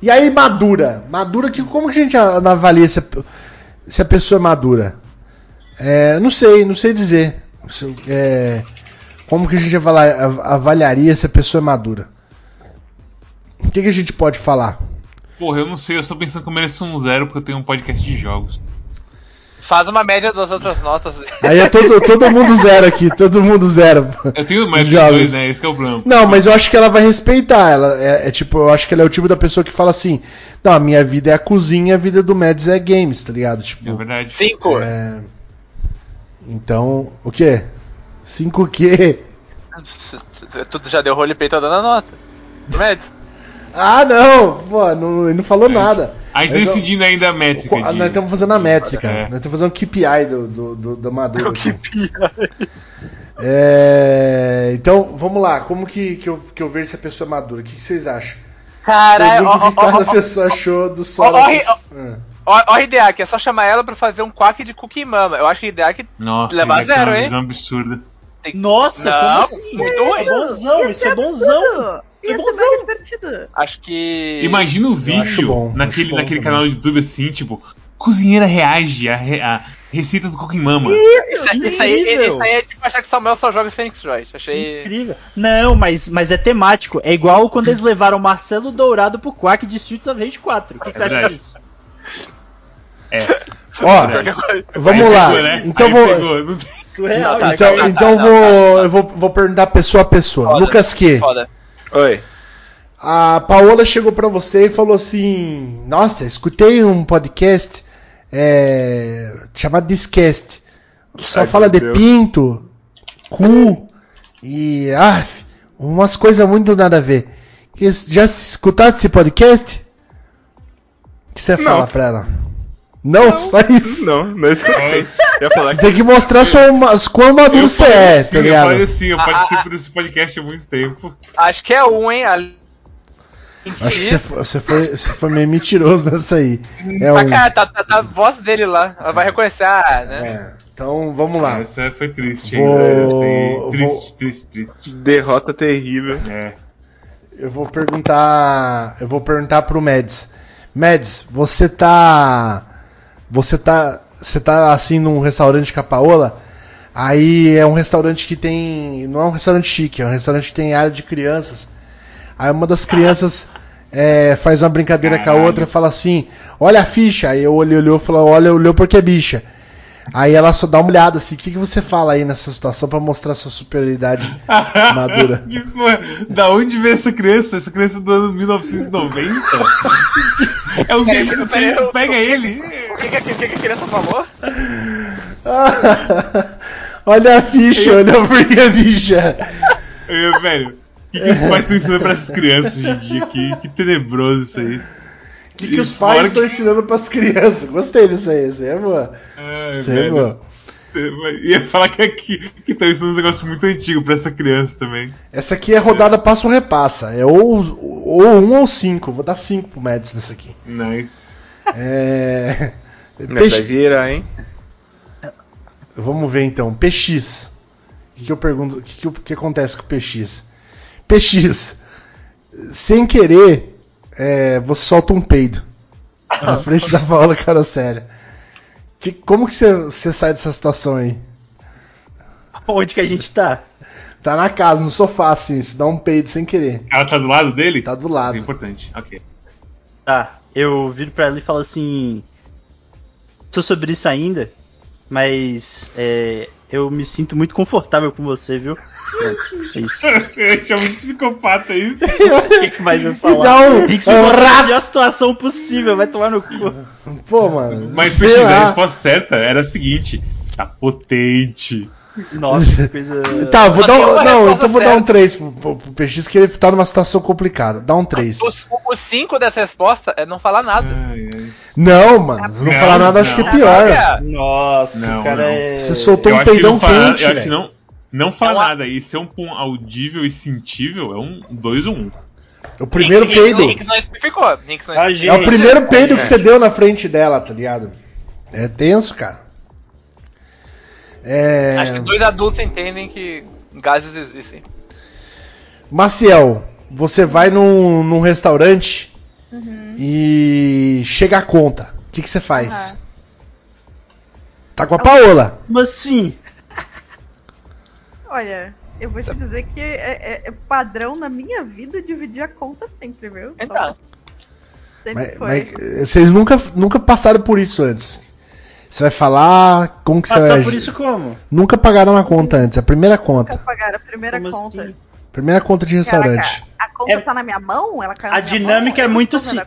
E aí, madura. Madura, que, como que a gente avalia se a, se a pessoa é madura? É, não sei, não sei dizer. É, como que a gente avaliaria se a pessoa é madura? O que, que a gente pode falar? Porra, eu não sei, eu estou pensando que eu mereço um zero porque eu tenho um podcast de jogos. Faz uma média das outras notas. Aí é todo, todo mundo zero aqui, todo mundo zero. Eu tenho mais dois, né? Esse que é o problema. Não, mas eu acho que ela vai respeitar. Ela é, é tipo, eu acho que ela é o tipo da pessoa que fala assim: Não, a minha vida é a cozinha, a vida do Mads é games, tá ligado? É Tipo, verdade. Cinco. é... Então, o quê? Cinco o quê? Tu já deu roleplay, tô dando a nota. Médio. Ah, não! Pô, não, ele não falou nada. A gente Mas eu- decidindo ainda a métrica. Qu- de- Nós estamos fazendo a métrica. É. Nós estamos fazendo o KPI do, do, do, da Madura. aqui. É, então, vamos lá. Como que, que, eu, que eu vejo se a pessoa é madura? O que, que vocês acham? Caralho, o que cada pessoa achou do solo. ó, Ah. ó, Hideaki, é só chamar ela pra fazer um quack de Cookie Mama. Eu acho que Hideaki Nossa, Levar ele tem zero, uma hein? visão absurda. Tem Nossa, Não, como assim? muito ruim. É bonzão, isso é bonzão. absurdo. Isso é Ia ser bonzão. divertido. Acho que. Imagina o vídeo bom, naquele, bom naquele canal do YouTube assim, tipo, cozinheira reage a, re- a receitas do Cooking Mama. Isso, aí- isso aí, Incrível. isso aí é tipo achar que Samuel só joga Phoenix Wright. Achei. Incrível. Não, mas, mas é temático. É igual quando eles levaram Marcelo Dourado pro Quack de Streets of Rage 4. O que, que você acha verdade. disso? É. Ó, vamos Aí lá. pegou, né? Então Aí vou. pegou, não tem- Surreal. Não, tá, né? Então, Tá, então tá, vou, eu vou, vou perguntar pessoa a pessoa. Foda. Lucas que Foda. Oi. a Paola chegou pra você e falou assim: Nossa, escutei um podcast é, chamado Discast. Só Ai, fala de Deus. pinto, cu e ah, umas coisas muito nada a ver. Já escutaram esse podcast? O que você Não. fala pra ela? Não, só isso. Não, não. Nossa. Ia falar Você que tem que mostrar sua, ma- quão maduro Eu você é, assim, tá eu ligado? falei assim, eu Ah, participo ah, desse podcast há muito tempo. Acho que é um, hein? Acho que você foi, você foi, meio mentiroso nessa aí. É Pra um. tá, tá, tá a voz dele lá. Ela vai reconhecer, ah, né? É, então vamos lá. Essa foi triste, Vou- hein? Aí, Triste, vou- triste, triste. derrota terrível. É. Eu vou perguntar. Eu vou perguntar pro Mads. Mads, você tá. Você tá. Você tá assim num restaurante com a Paola? Aí é um restaurante que tem. Não é um restaurante chique, é um restaurante que tem área de crianças. Aí uma das crianças é, faz uma brincadeira com a outra e fala assim: Olha a ficha. Aí eu olhei, olhou e falou: Olha, olhou porque é bicha. Aí ela só dá uma olhada assim: O que, que você fala aí nessa situação pra mostrar sua superioridade madura? que? Da onde veio essa criança? Essa criança do ano 1990? é o do peraí, tempo, eu- pega ele. O que, que, que, que a criança falou? olha a ficha, olha porque é bicha. Eu, velho, o que, que os pais estão ensinando pra essas crianças hoje em dia? Que, que tenebroso isso aí. O que, que os pais que- estão ensinando pras crianças? Gostei disso aí, isso aí é boa. Ai, Isso aí é boa. Ia falar que aqui que estão ensinando um negócio muito antigo pra essa criança também. Essa aqui é rodada passa ou repassa. É ou, ou um ou cinco. Vou dar cinco pro Mads nessa aqui. Nice. É. Mas vai Peixe- virar, hein? Vamos ver então. PX. O que, que eu pergunto? O que, que, o que acontece com o PX? PX. Sem querer, é, você solta um peido. Na frente da Paola Carosséria. Que, como que você, você sai dessa situação aí? Onde que a gente tá? Tá na casa, no sofá, assim, você dá um peido sem querer. Ela tá do lado dele? Tá do lado. é importante. Ok. Tá, eu viro pra ela e falo assim. Sou sobre isso ainda, mas é, eu me sinto muito confortável com você, viu? É isso. Eu chamo de psicopata isso. O que, que mais eu falar? dá um- que se na melhor situação possível, vai tomar no cu. Pô, mano. Mas lá. a resposta certa era a seguinte: tá potente. Nossa, que coisa. Tá, vou Só dar um, uma não, então vou dar um certa. 3 pro, pro, pro PX, que ele tá numa situação complicada. Dá um 3. Os, os cinco dessa resposta é não falar nada. Ai. Não, mano, se não, Não, falar nada, acho que é não. pior. Nossa, Não, cara não. é. Você soltou Eu um peidão não falar, quente, eu acho que não, não falar É uma- nada e ser um pum audível e sentível é um 2 ou 1. Um. O primeiro peido. Não especificou. Não. É o primeiro peido que É. você deu na frente dela, tá ligado? É tenso, cara. É... Acho que dois adultos entendem que gases existem. Maciel, você vai num, num restaurante e chega a conta. O que, que você faz? Aham. Tá com a Paola. Como assim? Olha, eu vou te dizer que é, é- é padrão na minha vida dividir a conta sempre, viu? Então, Sempre Mas, foi. mas, eh, vocês nunca, nunca passaram por isso antes. Você vai falar como que você Passar vai por isso como? Nunca pagaram a conta antes, a primeira Nunca conta. pagaram a primeira Como conta. assim? Primeira conta de restaurante. Caraca, a conta É- tá na minha mão? Ela caiu A dinâmica mão? é muito sim-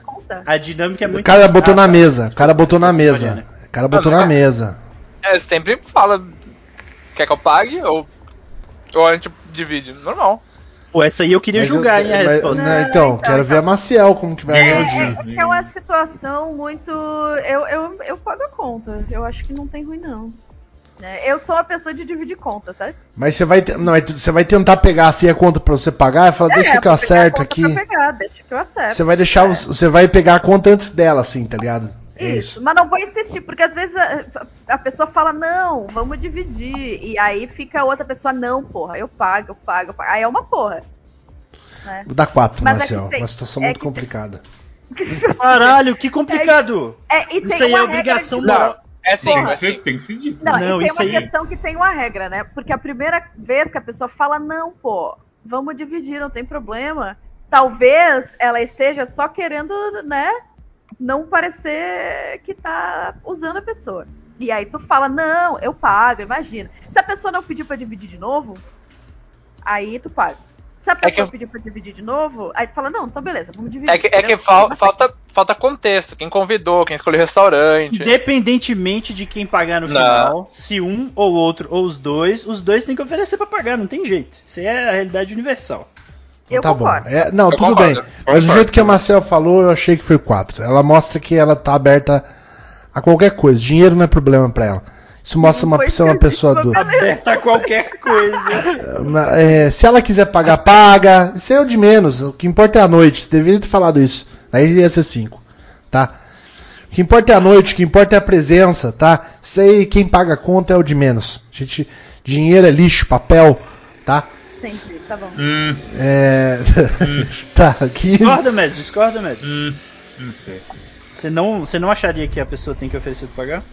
a dinâmica é O muito. cara botou Ah, na tá. mesa, o cara botou na mesa. O cara botou na mesa. É, sempre fala. Quer que eu pague? Ou. Ou a gente divide. Normal. Pô, essa aí eu queria Mas julgar, hein, a resposta. né, Não, então, então, quero ver então. a Maciel como que vai É, reagir. é, é é uma situação muito. Eu, eu, eu pago a conta. Eu acho que não tem ruim, não. É, eu sou uma pessoa de dividir conta, sabe? Mas você vai, não, é você vai tentar pegar assim a conta pra você pagar e falar, deixa é, que eu acerto aqui. Pegar, deixa que eu acerto. Você vai deixar, os- você vai pegar a conta antes dela, assim, tá ligado? É Isso, isso. mas não vou insistir, porque às vezes a, a pessoa fala, não, vamos dividir. E aí fica a outra pessoa, não, porra, eu pago, eu pago, eu pago. Aí é uma porra. Né? Vou dar quatro, Mas é Marcel. tem- uma situação é muito que tem- complicada. Caralho, que complicado! É, e tem Isso aí é obrigação moral. É sim, Tem Porra. que ser, tem que ser dito. Não, Não, e tem isso uma aí- questão que tem uma regra, né? Porque a primeira vez que a pessoa fala, não, pô, vamos dividir, não tem problema. Talvez ela esteja só querendo, né, não parecer que tá usando a pessoa. E aí tu fala, não, eu pago, imagina. Se a pessoa não pedir pra dividir de novo, aí tu paga. Se a pessoa que- pedir pra dividir de novo, aí tu fala, não, então beleza, vamos dividir. É que, é que fal- falta, falta contexto. Quem convidou, quem escolheu o restaurante. Independentemente de quem pagar no Não. final, se um ou outro ou os dois, os dois têm que oferecer pra pagar, não tem jeito. Isso aí é a realidade universal. Eu tá concordo. bom. É, não, Eu tudo concordo, bem. Mas o concordo. jeito que a Marcel falou, eu achei que foi quatro. Ela mostra que ela tá aberta a qualquer coisa. Dinheiro não é problema pra ela. Não uma, uma pessoa do. mas Aberta a qualquer coisa. É, se ela quiser pagar, paga. Isso é o de menos. O que importa é a noite. Você deveria ter falado isso. Aí ia ser 5. Tá? O que importa é a noite, o que importa é a presença, tá? Isso aí, quem paga a conta é o de menos. A gente, dinheiro é lixo, papel, tá? Entendi, tá bom. Hum, É. tá, aqui. Discorda, Médio, discorda, Médio. hum, não sei. Você não, você não acharia que a pessoa tem que oferecer pra pagar?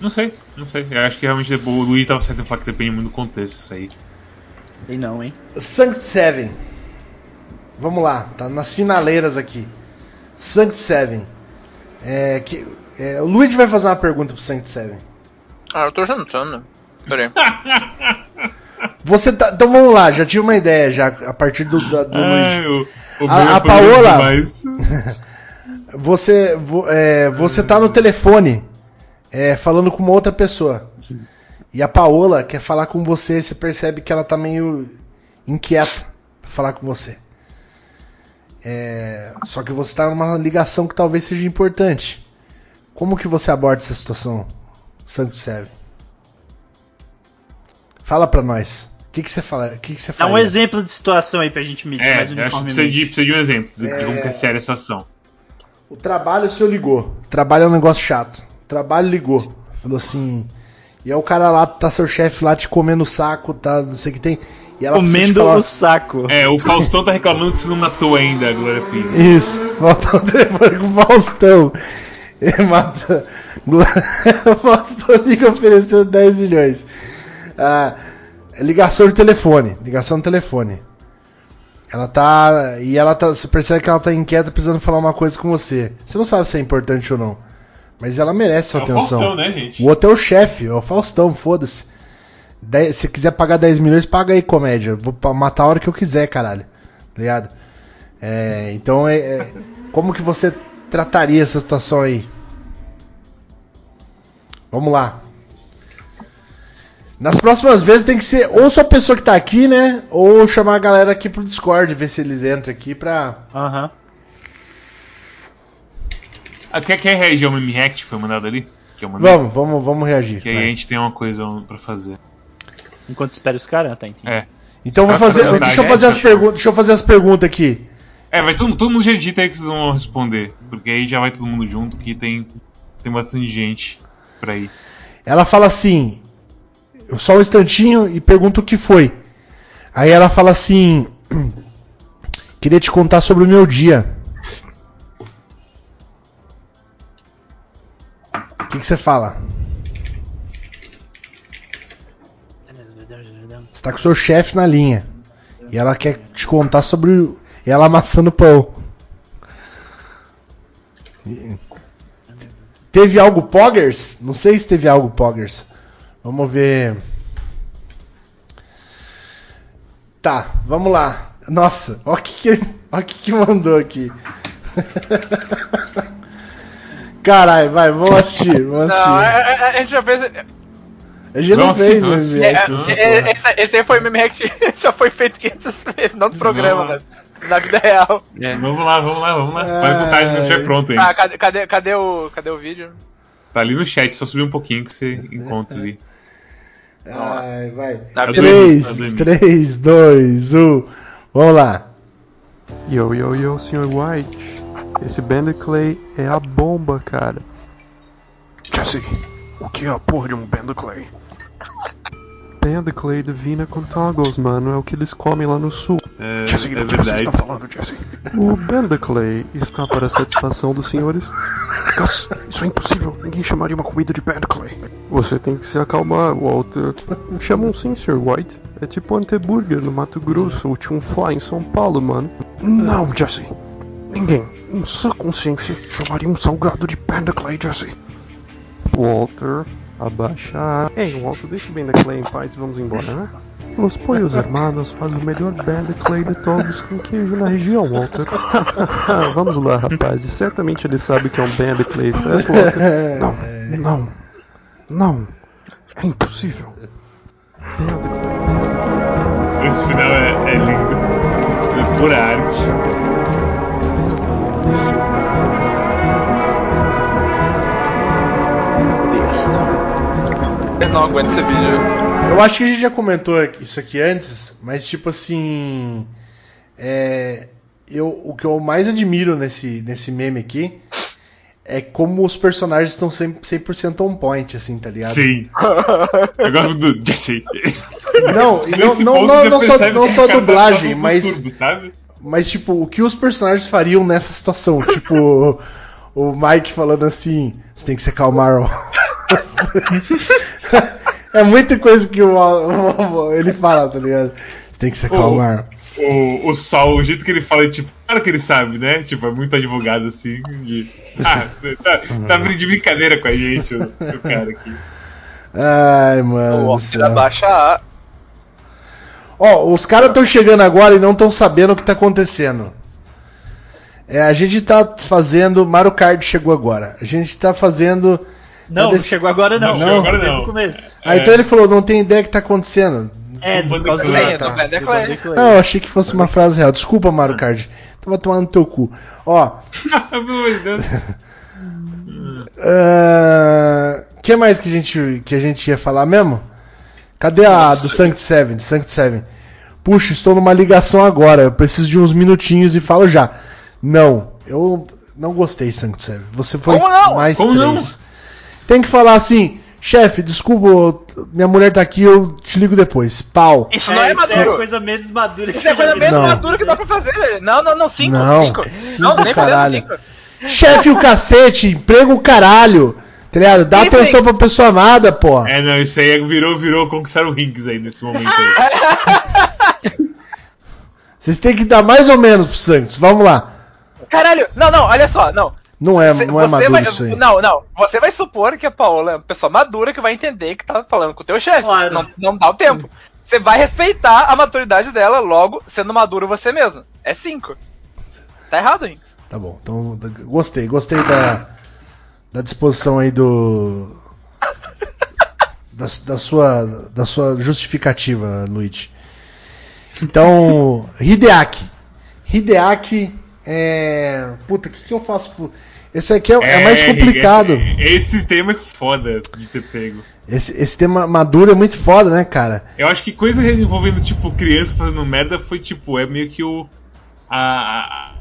Não sei, não sei. Eu acho que realmente o Luigi tava certo em falar que depende muito do contexto isso aí. E não, hein? Sanct Seven. Vamos lá, tá nas finaleiras aqui. Sanct Seven. É, que, é, o Luigi vai fazer uma pergunta pro Sanct Seven. Ah, eu tô jantando. Peraí. Você tá, então vamos lá, já tive uma ideia já a partir do, da- do Ai, Luigi. o, o A- a Paola-. Você, vo- é, você tá no telefone é, falando com uma outra pessoa. E a Paola quer falar com você, você percebe que ela tá meio inquieta pra falar com você. É, só que você tá numa ligação que talvez seja importante. Como que você aborda essa situação, Santo Seven? Fala pra nós. O que, que você fala? O que, que você Dá um exemplo de situação aí pra gente medir É, mais eu acho que precisa uniformemente. de, precisa de um exemplo de de como que é séria a situação. O trabalho o senhor ligou. O trabalho é um negócio chato. Trabalho ligou. Falou assim. E aí o cara lá, tá seu chefe lá te comendo o saco, tá, não sei o que tem. E ela Comendo falar- o saco. É, o Faustão tá reclamando que você não matou ainda a Glória Pires. Isso, volta o telefone com o Faustão. Ele mata. O Faustão liga oferecendo 10 milhões. Ah, ligação de telefone. Ligação de telefone. Ela tá. E ela tá. Você percebe que ela tá inquieta precisando falar uma coisa com você. Você não sabe se é importante ou não. Mas ela merece sua É o atenção. Faustão, né, gente? O outro é o chefe, é o Faustão, foda-se. Dez- Se quiser pagar 10 milhões, paga aí, comédia. Vou matar a hora que eu quiser, caralho. Tá ligado? É, então, é, é- como que você trataria essa situação aí? Vamos lá. Nas próximas vezes tem que ser ou só a pessoa que tá aqui, né? Ou chamar a galera aqui pro Discord, ver se eles entram aqui pra. Aham. Ah, quer, quer reagir ao Meme React que foi mandado ali? Que eu mandei? Vamos, vamos, vamos reagir. Que aí a gente tem uma coisa pra fazer. Enquanto espera os caras, tá entendi. É. Então vou fazer. Deixa eu vontade, fazer é, as perguntas. Deixa eu fazer as perguntas aqui. É, vai todo, todo mundo já edita aí que vocês vão responder. Porque aí já vai todo mundo junto que tem, tem bastante gente pra ir. Ela fala assim, só um instantinho e pergunta o que foi. Aí ela fala assim, queria te contar sobre o meu dia. O que, você fala? Você tá com o seu chefe na linha. E ela quer te contar sobre ela amassando pão. Teve algo Poggers? Não sei se teve algo Poggers. Vamos ver. Tá, vamos lá. Nossa, ó o que, que, que, que mandou aqui. Caralho, vai, vamos assistir. Vamos Não, assistir. a, a- a gente já fez. A gente não Vamos fez assistir, vamos meme É, react é, é, esse, esse aí foi meme react, já foi feito 500 vezes, não no programa, Não. mas na vida real. Vamos lá, vamos lá, vamos lá. Pode botar aí quando estiver pronto, hein? Ah, cadê, cadê, cadê, o, cadê o vídeo? Tá ali no chat, só subir um pouquinho que você encontra ali. Ai, vai. Na Tá vida- doido, tá 3, doido. 3, 2, 1. Vamos lá. Yo, yo, yo, Sr. White. Esse Bender Clay é a bomba, cara. Jesse, o que é a porra de um Bando Clay? Bender Clay divina com toggles, mano. É o que eles comem lá no sul. É, Jesse, é você verdade. está falando, Jesse? O Bender Clay está para a satisfação dos senhores. Gus, isso é impossível. Ninguém chamaria uma comida de Bando Clay. Você tem que se acalmar, Walter. Chamam sim, Sr. White. É tipo Anteburger no Mato Grosso ou Tchum Fly em São Paulo, mano. Não, Jesse. Ninguém, em sua consciência, chamaria um salgado de Bando Clay, Jesse. Walter, abaixa a... Ei, Walter, deixa o Bender Clay em paz e vamos embora, né? Os Pollos Hermanos fazem o melhor Bender Clay de todos com queijo na região, Walter. vamos lá, rapazes. Certamente ele sabe que é um Bender Clay, certo, Walter? Não, não, não. É impossível. Bender Clay, Esse final é, é lindo. É pura arte. Eu não aguento esse vídeo. Eu acho que a gente já comentou isso aqui antes, mas tipo assim. É, eu, o que eu mais admiro nesse, nesse meme aqui é como os personagens estão 100%, 100% on point, assim, tá ligado? Sim. Eu gosto do Jesse. Não, e não, não, não, não só, não só tá dublagem, mas, turbo, sabe? mas tipo, o que os personagens fariam nessa situação? Tipo, o, o Mike falando assim: você tem que se acalmar, ó. É muita coisa que o, o- ele fala, tá ligado? Você tem que se acalmar. O, o Sol, o jeito que ele fala, é tipo, claro que ele sabe, né? Tipo, é muito advogado assim. De, ah, tá, tá de brincadeira com a gente, o, o cara aqui. Ai, mano. O céu. abaixa a. Ó, os caras estão chegando agora e não estão sabendo o que tá acontecendo. É, a gente tá fazendo. Mario Kart chegou agora. A gente tá fazendo. Não, não desse- chegou agora não. Não chegou agora Desde não. o começo. Ah, então ele falou, não tem ideia do que tá acontecendo. É, por causa do... Clay. Sim, do Bender Clay. Não, eu achei que fosse uma frase real. Desculpa, Mario Kart. Tava tomando no teu cu. Ó, Pelo amor de Deus. o que mais que a, gente, que a gente ia falar mesmo? Cadê a do Sanct Seven? Do Sanct Seven? Puxa, estou numa ligação agora. Eu preciso de uns minutinhos e falo já. Não, eu não gostei, Sanct Seven. Você foi Como não? mais Como não? Tem que falar assim, chefe, desculpa, minha mulher tá aqui, eu te ligo depois. Pau. Isso não é isso é a maduro. coisa menos madura Isso é coisa menos Não. madura que dá pra fazer, velho. Não, não, não, cinco. Não, cinco. cinco, não, nem caralho. cinco. Chefe o cacete, emprego o caralho. Tá ligado? Dá Sim, atenção pra pessoa amada, porra. É, não, isso aí virou, virou conquistar o Rinks aí nesse momento aí. Vocês têm que dar mais ou menos pro Santos. Vamos lá. Caralho, não, não, olha só, não. Não é, Cê- não é maduro vai, isso aí. Não, não. Você vai supor que a Paola é uma pessoa madura que vai entender que tá falando com o teu chefe. Claro. Não, não dá o tempo. Você vai respeitar a maturidade dela, logo, sendo maduro você mesmo. É cinco. Tá errado, hein? Tá bom. Então, gostei, gostei da, da disposição aí do. Da, da sua, da sua justificativa, Luigi. Então, Hideaki. Hideaki é. Puta, o que, que eu faço? Por... Esse aqui é, é mais complicado. Esse, esse tema é foda de ter pego. Esse, esse tema maduro é muito foda, né, cara? Eu acho que coisa envolvendo, tipo, criança fazendo merda foi, tipo, é meio que o. A.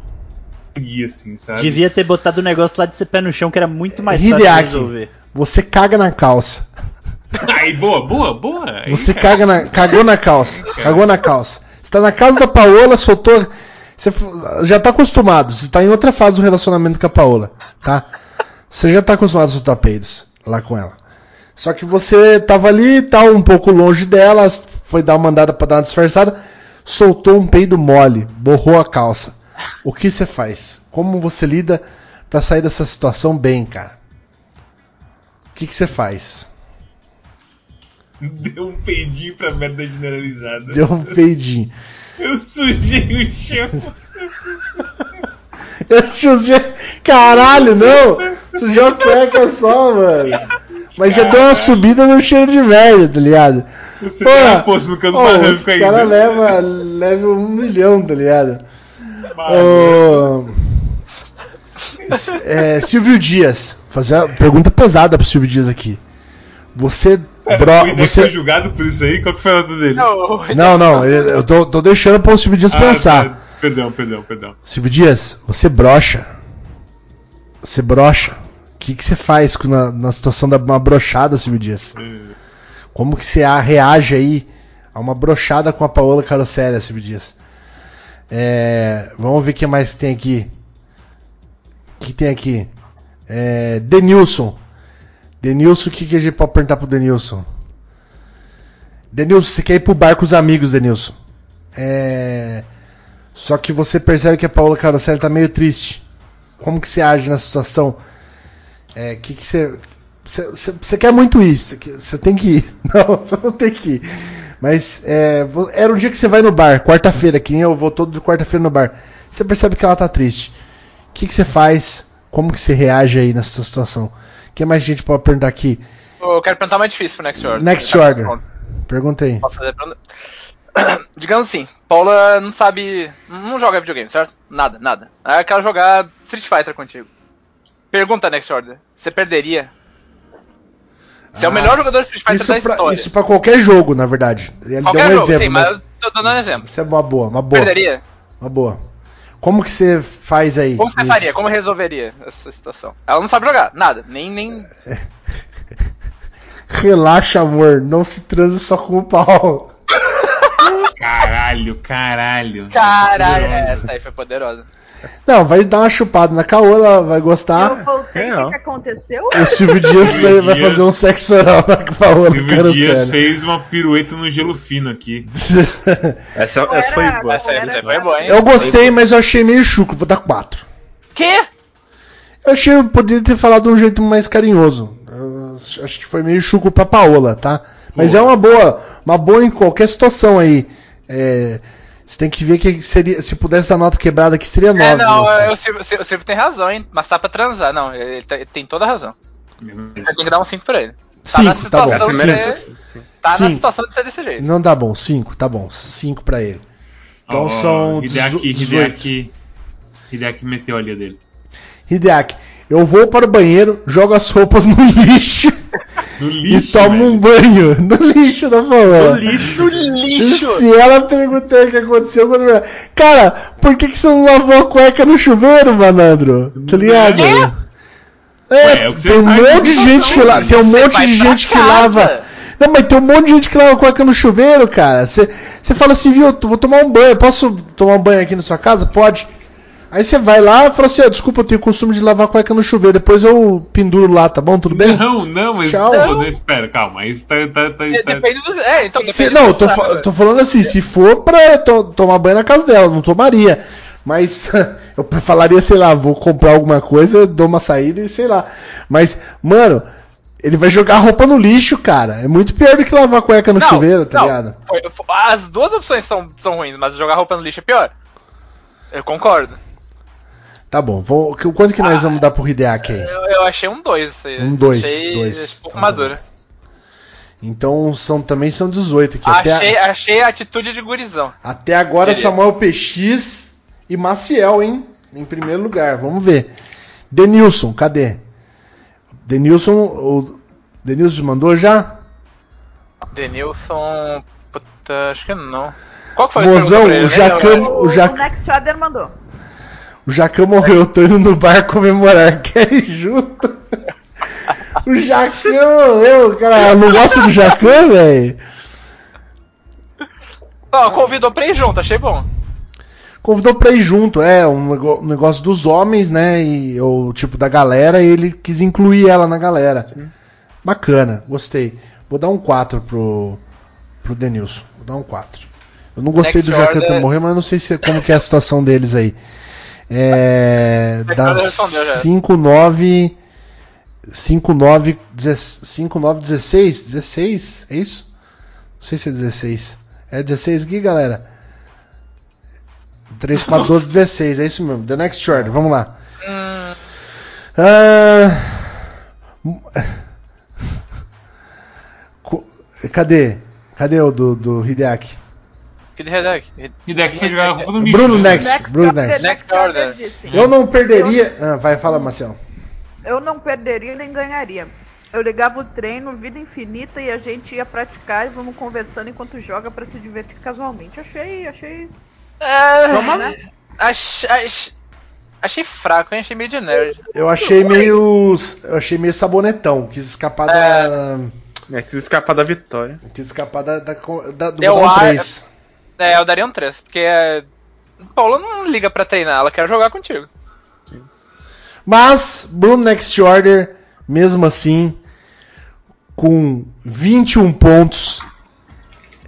a guia, assim, sabe? Devia ter botado o negócio lá de ser pé no chão, que era muito mais fácil de Hideaki, resolver. você caga na calça. Aí, boa, boa, boa. Aí, Você cara. caga na, cagou na calça. Cagou na calça. Você tá na casa da Paola, soltou. Você já tá acostumado. Você tá em outra fase do relacionamento com a Paola, tá? Você já tá acostumado a soltar peidos lá com ela. Só que você tava ali, tá um pouco longe dela, foi dar uma mandada pra dar uma disfarçada, soltou um peido mole, borrou a calça. O que você faz? Como você lida pra sair dessa situação bem, cara? que que você faz? Deu um peidinho pra merda generalizada. Deu um peidinho. Eu sujei o chão. Eu sujei. Caralho, não! Sujei uma cueca só, mano. Mas já deu uma subida no cheiro de merda, tá ligado? Você Pô, uma poça no barranco os ainda. cara leva, leva um milhão, tá ligado? Ô, é, Silvio Dias, fazer uma pergunta pesada pro Silvio Dias aqui. Você. Bro, o você... foi julgado por isso aí? Qual que foi a nota dele? Não, Não, não, eu tô, tô deixando pro Silvio Dias Ah, pensar. tá. Perdão, perdão, perdão. Silvio Dias, você brocha. Você brocha. O que, que você faz com- na, na situação da uma brochada, Silvio Dias? Como que você a- reage aí a uma brochada com a Paola Carosséria, Silvio Dias? É, vamos ver o que mais tem aqui. O que tem aqui? É, Denilson. Denilson, o que, que a gente pode perguntar pro Denilson? Denilson, você quer ir pro bar com os amigos, Denilson? É. Só que você percebe que a Paola Carosselli tá meio triste. Como que você age nessa situação? É, que que você, você, quer muito ir, você, tem que ir. Não, você não tem que ir. Mas é, era um dia que você vai no bar, quarta-feira, que nem eu vou todo quarta-feira no bar. Você percebe que ela tá triste. O que, que você faz? Como que você reage aí nessa situação? O que mais a gente pode perguntar aqui? Eu quero perguntar mais difícil pro Next Order. Next Tá Order. aí. Posso fazer pergunta? Digamos assim, Paula não sabe. Não joga videogame, certo? Nada, nada. Aí ela quer jogar Street Fighter contigo. Pergunta, Next Order. Você perderia? Você é o Ah, melhor jogador de Street Fighter da pra, história. isso pra qualquer jogo, na verdade. Ele Qualquer deu um jogo, exemplo, sim, mas eu tô dando um exemplo. Isso é uma boa, uma boa. Perderia? Uma boa. Como que você faz aí? Como você Isso. faria? Como resolveria essa situação? Ela não sabe jogar, nada. Nem, nem. Relaxa, amor. Não se transa só com o pau. Caralho, caralho. Caralho, essa aí foi poderosa. Não, vai dar uma chupada na caô, ela vai Eu gostar. voltei, É, o ó. que, que aconteceu? O Silvio Dias vai, fazer um sexo oral na Paola Silvio Dias Carosselli. fez uma pirueta no gelo fino aqui. Essa, Qual essa foi boa. Essa essa foi boa, hein? Eu gostei, mas eu achei meio chuco. Vou dar 4. Quê? Eu achei que eu poderia ter falado de um jeito mais carinhoso. Eu acho que foi meio chuco pra Paola, tá? Mas Pô. é uma boa, uma boa em qualquer situação aí. É, você tem que ver que seria, se pudesse dar nota quebrada aqui seria 9. É, não, o Silvio, o Silvio tem razão, hein? Mas tá pra transar. Não, ele, tá- ele tem toda a razão. Você tem que dar um 5 pra ele. Tá na Cinco, tá bom. de sim, sim. Tá na Cinco. situação de ser desse jeito. Não dá bom, 5, tá bom. 5 pra ele. Então Ó, são Hideaki, 18. Hideaki, Hideaki meteu a dele. Hideaki, eu vou para o banheiro, jogo as roupas no lixo No e lixo, tomo um banho. No lixo da Paola. No lixo. No E lixo! se ela perguntar o que aconteceu quando. Cara, por que, que você não lavou a cueca no chuveiro, malandro? Tá ligado? É, Ué, é o que você tem um monte de gente que lava. Tem um monte de gente que lava. Não, mas tem um monte de gente que lava a cueca no chuveiro, cara. Você você fala assim, viu, eu vou tomar um banho. Posso tomar um banho aqui na sua casa? Pode. Aí você vai lá e fala assim, ó, desculpa, eu tenho o costume de lavar a cueca no chuveiro. Depois eu penduro lá, tá bom? Tudo bem? Não, não, mas. Tchau. Pô, não, espera, calma. Isso tá. tá, tá, É, tá- Depende do. É, então depende Se- do não, eu tô, fa- eu tô falando assim, se for pra to- tomar banho na casa dela, não tomaria. Mas eu falaria, sei lá, vou comprar alguma coisa, dou uma saída e sei lá. Mas, mano, ele vai jogar a roupa no lixo, cara. É muito pior do que lavar a cueca no Não, chuveiro, tá não, ligado? foi- foi- as duas opções são, são ruins, mas jogar roupa no lixo é pior. Eu concordo. Tá bom, vou, quanto que nós vamos dar pro Hideaki aí? Eu, eu achei um 2. Um dois, Achei dois. um pouco Então tá madura. Então são, também são 18 aqui. Até, Achei, a- achei a atitude de gurizão. até agora Diria. Samuel PX e Maciel, hein? Em primeiro lugar, vamos ver. Denilson, cadê? Denilson, o Denilson mandou já? Denilson. Puta, acho que não. Qual que foi Mozão, a pergunta pra ele? o Jacão- O, o Jac- o Next Order mandou. O Jacão morreu, tô indo no bar comemorar. Quer ir junto? o Jacão morreu, cara. Não gosta do Jacão, velho? Não, convidou pra ir junto, achei bom. Convidou pra ir junto, é, um negócio dos homens, né? E o tipo da galera, e ele quis incluir ela na galera. Bacana, gostei. Vou dar um 4 pro, pro Denilson. Vou dar um 4. Eu não gostei Next do Jacão ter order. morrer, mas não sei se, como que é a situação deles aí. É. Next Dá order respondeu já. 5, 9. 59 5916, 16, é isso? Não sei se é 16. É 16 aqui, galera. 3, 4, 12, 16, é isso mesmo. The Next Order, vamos lá. Ah, co- cadê? Cadê o do, do Hideaki? Redec. E daqui foi jogar roupa do. Bruno né? Next, Bruno Next. Next Order. Eu não perderia. Ah, vai, fala, Marcelo. Eu não perderia nem ganharia. Eu ligava o treino, vida infinita, e a gente ia praticar e vamos conversando enquanto joga pra se divertir casualmente. Achei, achei. É, ach, ach- achei fraco, hein? Achei meio de nerd. Eu achei meio. Eu achei meio sabonetão. Quis escapar da. É, quis escapar da vitória. Quis escapar da, da, da- do acho- 3. É, eu daria um 3, porque é, Paula não liga pra treinar, ela quer jogar contigo. Mas, Bruno Next Order, mesmo assim, com 21 pontos,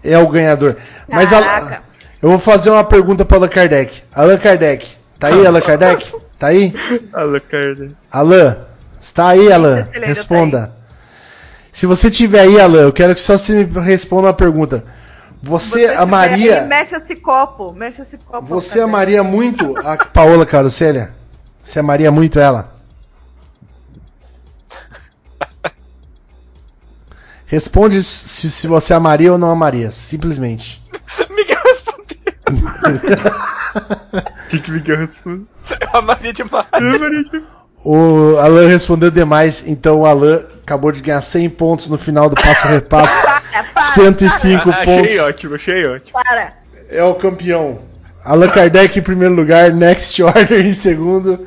é o ganhador. Mas a- Caraca. eu vou fazer uma pergunta para Allan Kardec. Allan Kardec, tá aí, Allan Kardec? Tá aí? Alucard. Alan, está aí, ainda Responda. Se você tiver aí, Alan, eu quero que só você me responda uma pergunta. Você, tiver amaria. aí, mexe esse copo, mexe esse copo. Você amaria muito a Paola Carocelha? Você amaria muito ela? Responde se, se você amaria ou não amaria, simplesmente. Miguel respondeu. O que, que Miguel responde? Eu amaria demais. O Alan respondeu demais, então o Alan acabou de ganhar 100 pontos no final do passo repasso. Para, para, 105 achei pontos. ótimo, achei ótimo. para. É o campeão. Allan Kardec em primeiro lugar, Next Order em segundo.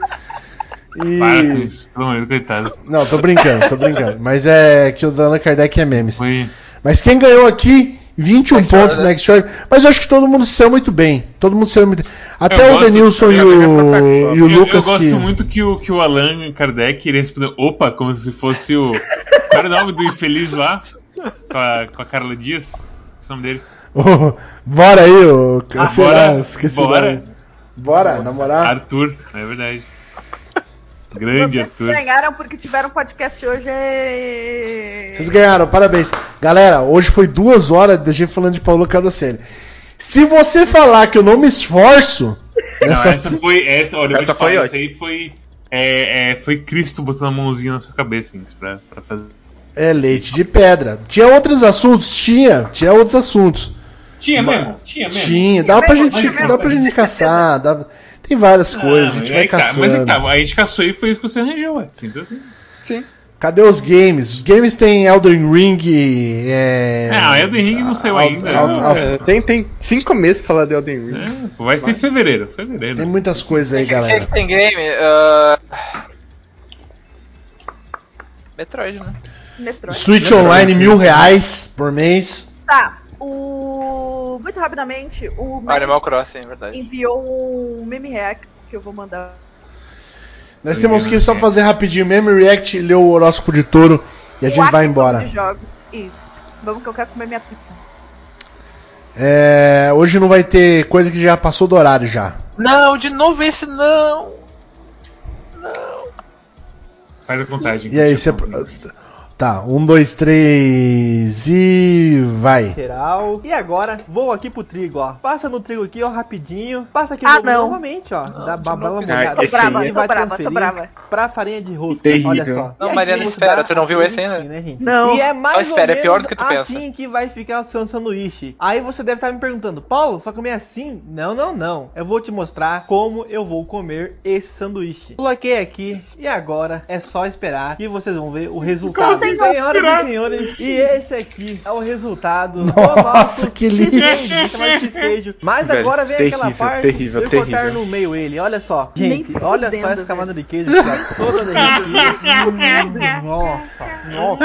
E. Para com isso, pelo amor coitado. Não, tô brincando, tô brincando. Mas é que o do Allan Kardec é memes. Foi. Mas quem ganhou aqui, 21 Next pontos. Next Order. Mas eu acho que todo mundo se saiu muito bem. Todo mundo se saiu muito Até Eu o Denilson e eu- eu- o, e o eu, Lucas eu gosto que. muito que o, que o Alan Kardec ele respondeu opa, como se fosse o. Qual era o nome do infeliz lá? Com a, com a Carla Dias? É o nome dele. Bora aí, ô. Ah, bora, lá, esqueci o bora. nome. Bora, namorar. Arthur, é verdade. Grande Vocês Arthur. ganharam porque tiveram podcast hoje. é- Vocês ganharam, parabéns. Galera, hoje foi duas horas da gente falando de Paulo Carocelli. Se você falar que eu não me esforço. Não, nessa- essa foi. Essa, olha, eu Essa falar, foi Isso aí foi. É, é, foi Cristo botando a mãozinha na sua cabeça, assim, pra, pra fazer. É leite de pedra. Tinha outros assuntos? Tinha. Tinha outros assuntos. Tinha mesmo? Tinha mesmo? Tinha. Dá pra mesmo, gente, mesmo. dá pra gente caçar. Dá... Tem várias coisas, a gente mas vai tá, caçando. Mas aí tá, a gente caçou e foi isso que você arranjou, ué. Simples assim. Cadê os games? Os games tem Elden Ring. É... Ah, Elden Ring não saiu ainda. al- al- É, tem, tem cinco meses pra falar de Elden Ring. É, vai ser em fevereiro. Fevereiro. Tem muitas coisas aí, galera. que tem game? Ah, Metroid, né? Metroid. Switch Online, mil reais por mês. Tá. O. Muito rapidamente, o Ah, Animal Max Crossing, é verdade. enviou um meme hack que eu vou mandar. Nós temos que só fazer rapidinho mesmo, react, ler o horóscopo de touro e a gente vai embora. De jogos. Isso. Vamos que eu quero comer minha pizza. É, hoje não vai ter coisa que já passou do horário já. Não, de novo esse não! Faz a contagem. E aí, você. Tá, um, dois, três e. vai. Lateral. E agora, vou aqui pro trigo, ó. Passa no trigo aqui, ó, rapidinho. Passa aqui Ah, no não. novamente, ó. Dá de babala molhada. Ah, Tô esse brava, é- tô brava, tô brava. Pra farinha de rosca. Terrível. Olha só. Não, Mariana, espera, dá tu não viu esse ainda? assim, né? Não. E é mais Só espera, ou é pior do que tu assim pensa. que vai ficar o seu sanduíche. Aí você deve estar me perguntando, Paulo, só comer assim? Não, não, não. Eu vou te mostrar como eu vou comer esse sanduíche. Coloquei aqui e agora é só esperar que vocês vão ver o resultado. Assim Senhoras e senhores, e esse aqui é o resultado do Nossa, nosso que lindo. Mas Velho, agora vem aquela terrível, parte terrível, de eu cortar terrível. no meio ele. Olha só. Nem Gente, olha só essa camada de queijo ó. Toda derretida. Hum, Nossa, nossa.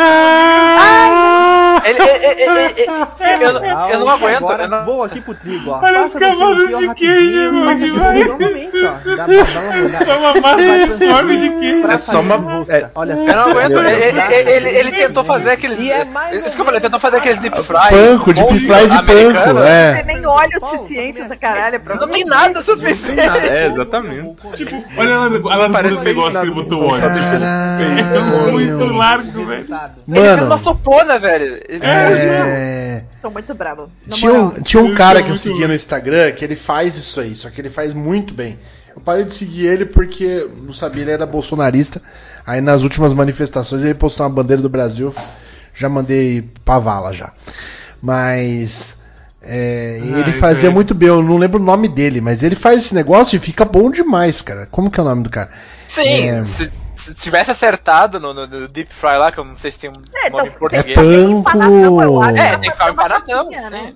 Ele, ele, ele, ele, ele- eu, eu não aguento. Agora eu não- vou aqui pro trigo, ó. De queijo, mano, demais. novamente, só. Uma massa de de pra É só uma- é- Olha só. Eu não aguento. Ele. Ele, ele, tentou fazer aqueles. E é mais ou Desculpa, ele menos tentou fazer aqueles deep fry. Panko, deep fry de americano. panko, Você é. nem olha o suficiente tá essa caralho pra Não tem nada suficiente. É, exatamente. Tipo, olha lá, Parece no negócio que ele botou o óleo. É muito Caralho. largo, velho. Ele fez uma Mano, sopona, velho. É... Tô muito bravo. Tinha um, tinha um cara é que eu muito seguia no Instagram que ele faz isso aí, só que ele faz muito bem. Eu parei de seguir ele porque não sabia, ele era bolsonarista. Aí nas últimas manifestações ele postou uma bandeira do Brasil. Já mandei pra vala já. Mas. é, Ai, ele fazia muito bem, eu não lembro o nome dele, mas ele faz esse negócio e fica bom demais, cara. Como que é o nome do cara? Sim, É. se, se tivesse acertado no, no- no deep fry lá, que eu não sei se tem um É, nome então, em português. É panko. É, tem que ficar empanadão, faquinha, né? sim.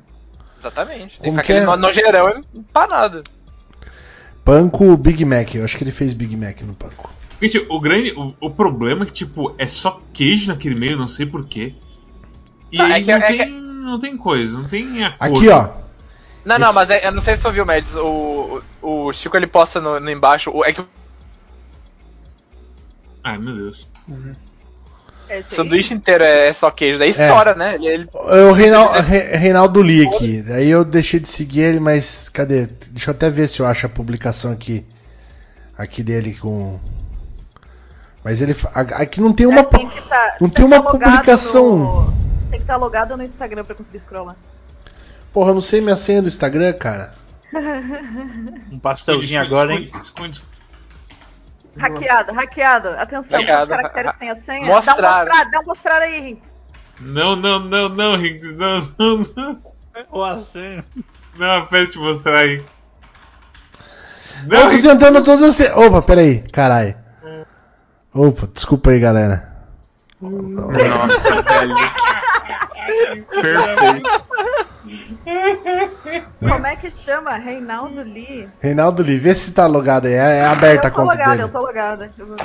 Exatamente. Tem Como que que ficar é? aquele no- nojeirão empanado. Panko Big Mac. Eu acho que ele fez Big Mac no Panko. Gente, o grande. O, o problema é que, tipo, é só queijo naquele meio, não sei porquê. E Não, é aí que- não, é tem, que- não tem coisa, não tem acordo. Aqui, ó. Não, não, Esse- mas é- eu não sei se você ouviu, Mads. O, o, o Chico ele posta no, no embaixo. o- É que o Ai, meu Deus. É esse aí. sanduíche inteiro é, é só queijo. Daí estoura, né? Ele, ele- É o Reinaldo, Re- Reinaldo Lee aqui. Aí eu deixei de seguir ele, mas cadê? Deixa eu até ver se eu acho a publicação aqui. Aqui dele com. Mas ele. Aqui não tem uma. É, tem que tá- não você tem uma tá publicação. no- Tem que estar logado no Instagram pra conseguir scrollar. Porra, eu não sei minha senha do Instagram, cara. Um pastelzinho agora, hein? Esconde. Hackeado, hackeado. Atenção, Hackeado. quantos caracteres tem a senha? Mostrar. Dá um mostrar, dá um mostrar aí, Rinks. Não, não, não, não, Riggs, não, não, não. Não, aperta te mostrar aí. Eu Não, tô Riggs, tentando todas as. se- Opa, peraí, caralho. Opa, desculpa aí, galera. Nossa, velho. Perfeito. Como é que chama? Reinaldo Lee. Reinaldo Lee, vê se tá logado aí. É, é aberta a eu tô conta logada, dele. eu tô logada. Eu vou-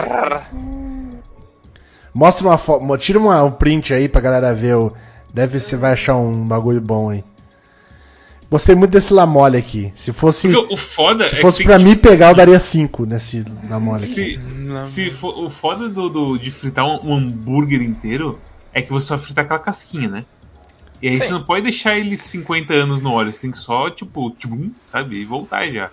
Mostra uma foto. Tira uma, um print aí pra galera ver. O... Deve você vai achar um bagulho bom aí. Gostei muito desse Lamole aqui. Se fosse, porque o foda se é fosse que pra tem mim pegar, eu daria 5 nesse Lamole aqui. Se, se for, o foda do, do- de fritar um, um hambúrguer inteiro é que você só frita aquela casquinha, né? E aí Sim. você não pode deixar ele 50 anos no óleo, você tem que só, tipo, tchum, sabe? E voltar já.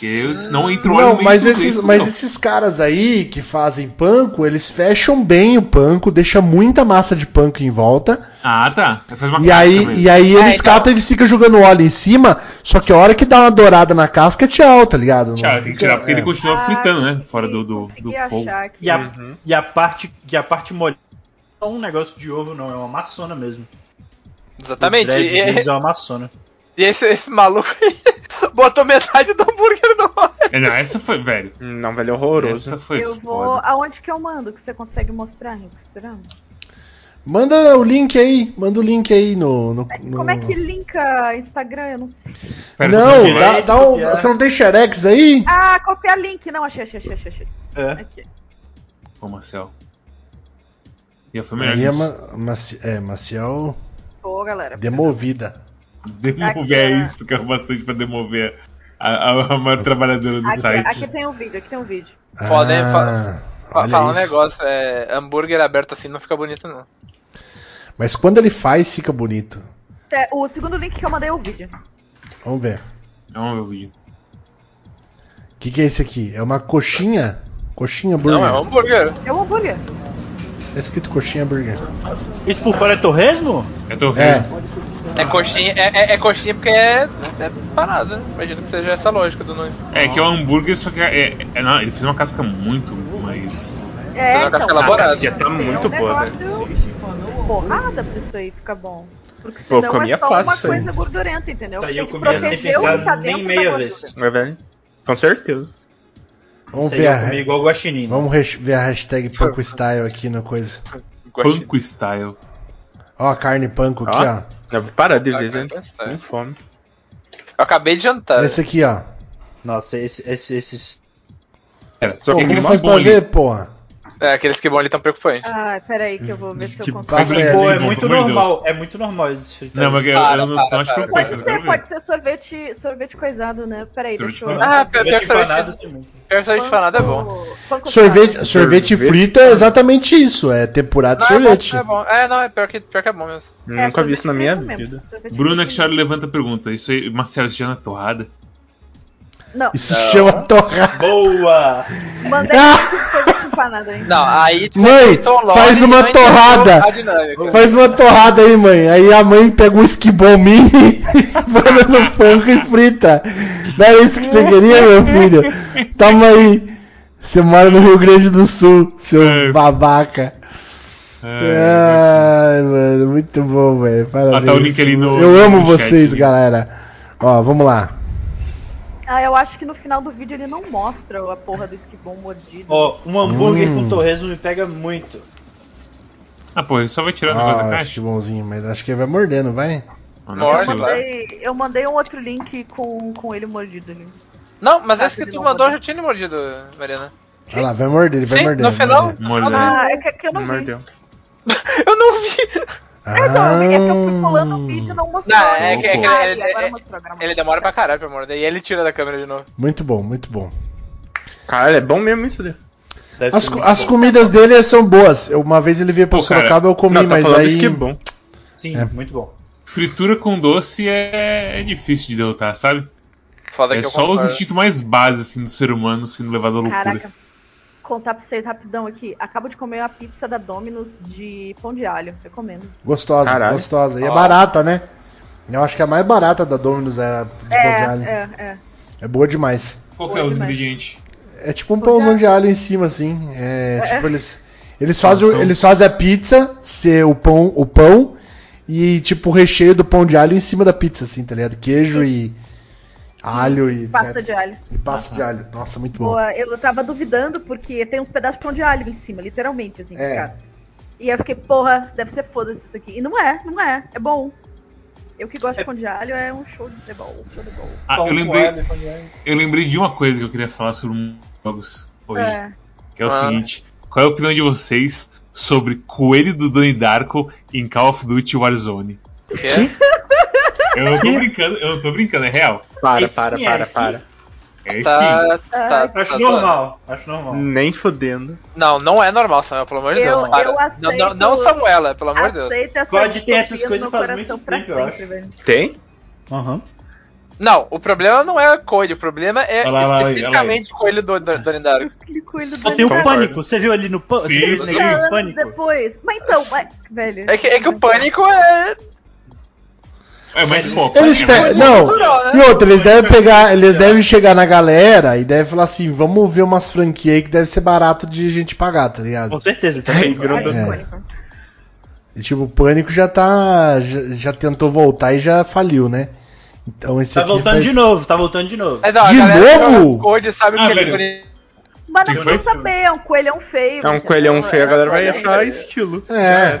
Porque senão no Não, mas esses, isso mas não. esses caras aí que fazem panko, eles fecham bem o panko, deixa muita massa de panko em volta. Ah, tá. Faz uma E aí, mesmo. e aí É, eles então. catam e eles ficam jogando óleo em cima, só que a hora que dá uma dourada na casca, tchau, tá ligado? Tchau, tem que tirar porque ele é. continua Ah, fritando, né? Fora do, do, do fogo. achar aqui. E a, Uhum. e a parte e a parte molhada não é um negócio de ovo, não, é uma maçona mesmo. Exatamente. O dread E, deles é uma maçona. E esse, esse maluco aí botou metade do hambúrguer no óleo. É, Não, essa foi, velho. Não, velho, horroroso. Essa foi Eu vou. foda. Aonde que eu mando? Que você consegue mostrar, Rinks? Será? Manda o link aí, manda o link aí no. no- no- Como é que linka Instagram? Eu não sei. Pera, Não, você dá, dá um- você não tem Xerex aí? Ah, copiar link. Não, achei, achei, achei, achei. achei. É. Aqui. Pô, Marcel. Foi melhor Aí é, ma, é Maciel Pô, galera. demovida. Demover Aqui, é isso que é bastante pra demover a, a, a maior trabalhadora do Aqui, site. aqui tem um vídeo, aqui tem um vídeo. Foda, hein? Ah, Fa- um negócio, é, hambúrguer aberto assim não fica bonito, não. Mas quando ele faz, fica bonito. É, o segundo link que eu mandei é o vídeo. Vamos ver. Vamos ver o vídeo. O que, que é esse aqui? É uma coxinha? Coxinha burger. Não, é um hambúrguer. É um hambúrguer. Tá escrito coxinha burger. Isso por fora é torresmo? Eu tô É. É coxinha, é, é, é coxinha porque é, é parada. Imagino que seja essa a lógica do nome. É, que é um hambúrguer, só que é, é- não, ele fez uma casca muito mais. É, Então, então. café elaborado. tem que Tá ser muito um boa, negócio porrada pra isso aí ficar bom. Porque Pô, senão comia é só fácil uma coisa gordurenta, entendeu? Tá, eu comia sem pensar tá nem meia vez. É, velho? Com certeza. vamos ver eu a, comi igual guaxinim. né? vamos ver a hashtag Panko Style aqui no coisa. Panko style. Ó, a carne panko aqui, Ó. Eu vou parar de ver, Ah, gente. tá. Com fome. Eu acabei de jantar. Esse aqui, ó. Nossa, esse, esse- esses. Era, Só Pô, que como faz bom pra ali. ver, porra? É, aqueles que bom ali tão preocupantes. Ah, peraí que eu vou ver se Que eu consigo. passa Mas é, Pô, é muito normal, é muito normal esses fritos. Não, mas eu, Para, eu não tô mais para. preocupado. Pode eu ser, pode ser sorvete, sorvete coisado, né? Peraí, Sorvete deixa eu... Ah, pior, que sorvete, pior que sorvete fanado é bom. Sorvete, sorvete frito é exatamente isso, é tempurado de Não, é bom, sorvete. é bom. É, não, é pior que, pior que é bom mesmo. É, Nunca vi isso na minha vida. frito Akshar levanta a pergunta. Isso aí, Marcelo, isso já não é torrada? Não, Isso chama torrada. Boa! mandei muito Não, aí Mãe, faz uma torrada. Faz uma torrada aí, mãe. Aí a mãe pega um esquibom mini, põe no panko e frita. Não era isso que você queria, meu filho? Toma aí. Você mora no Rio Grande do Sul, seu É. babaca. É, Ai, mano, muito bom, velho. Parabéns. Ah, tá o link ali no- Eu amo no vocês, chat. galera. Ó, vamos lá. Ah, eu acho que no final do vídeo ele não mostra a porra do esquibom mordido. Ó, um hambúrguer Hum. com torresmo me pega muito. Ah, pô, ele só vai tirar o negócio da Ah, caixa? esquibomzinho, mas acho que ele vai mordendo, vai. Ah, é Morde, vai. mandei, eu mandei um outro link com, com ele mordido ali. Não, mas Ah, esse que tu mandou mandou. já tinha mordido, Mariana. Olha lá, vai morder, ele vai Sim, morder. no final- morder. Morde? Ah, é que, que eu não vi. Mordeu. Eu não vi! É, não, é que eu fui pulando o vídeo e não mostrou. Não, é que- é que Ah, ele- agora mostrou, agora Ele mostrou. demora pra caralho pra morder. E ele tira da câmera de novo. Muito bom, muito bom. Caralho, é bom mesmo isso. Deve As, as comidas dele são boas. Eu- Uma vez ele veio pra Pô, Sorocaba, eu comi, Não, tá mas aí. isso que é bom. Sim, É. muito bom. Fritura com doce é, é difícil de derrotar, sabe? Foda É que eu só os instintos mais básicos assim, do ser humano sendo levado à loucura. Caraca. Contar pra vocês rapidão aqui. Acabo de comer uma pizza da Domino's de pão de alho. Recomendo. Gostosa, Caralho. gostosa. E é Ó. barata, né? Eu acho que a mais barata da Domino's é a de pão de alho. É, é, é. É boa demais. Qual que é Boa os demais. ingredientes? É tipo um Pão de pãozão alho. de alho em cima, assim. É, É. tipo, eles. Eles fazem, o- Pão. eles fazem a pizza ser o pão, o pão e tipo o recheio do pão de alho em cima da pizza, assim, tá ligado? Queijo e alho e Pasta de alho. E pasta de alho. Nossa, muito bom. Boa, eu tava duvidando porque tem uns pedaços de pão de alho em cima, literalmente, assim, É. cara. E aí eu fiquei, porra, deve ser foda-se isso aqui. E não é, não é. É bom. Eu que gosto de pão de alho é um show de bola, show de bola. Ah, Pão eu lembrei, alho, pão de alho. eu lembrei de uma coisa que eu queria falar sobre um jogos hoje. É. Que é o Ah. seguinte: qual é a opinião de vocês sobre Coelho do Donnie Darko em Call of Duty Warzone? O quê? Eu não tô brincando, eu não tô brincando, é real. Para, Esse para, para, esse para. É isso Tá, tá, Acho tá normal, acho normal. Nem fodendo. Não, não é normal, Samuel, pelo amor de Eu- Deus. Eu não, aceito- não, não Samuela, pelo amor de Deus. Tem distopia essas coisas faz muito pra tempo, eu acho. Tem? Aham. Não, o problema não é coelho, o problema é Olha lá, olha lá, especificamente coelho do, do, do coelho tem o pânico. Você viu ali no pânico? Sim, Você viu sim. no pânico? depois. Mas então, mas, velho. É que, é que o pânico é. É, mas pô, Eles é pe- mais- Não, cultural, né? e outra, eles devem pegar, eles devem chegar na galera e devem falar assim, vamos ver umas franquias aí que deve ser barato de gente pagar, tá ligado? Com certeza, também. grudou. É. Pânico. E, tipo, o Pânico já tá, já, já tentou voltar e já faliu, né? Então esse Tá aqui voltando faz- de novo, tá voltando de novo. É, não, De novo? Code sabe Ah, que ele. Mas não precisa saber, é um coelhão feio. É um coelhão feio, a galera vai É achar estilo. É.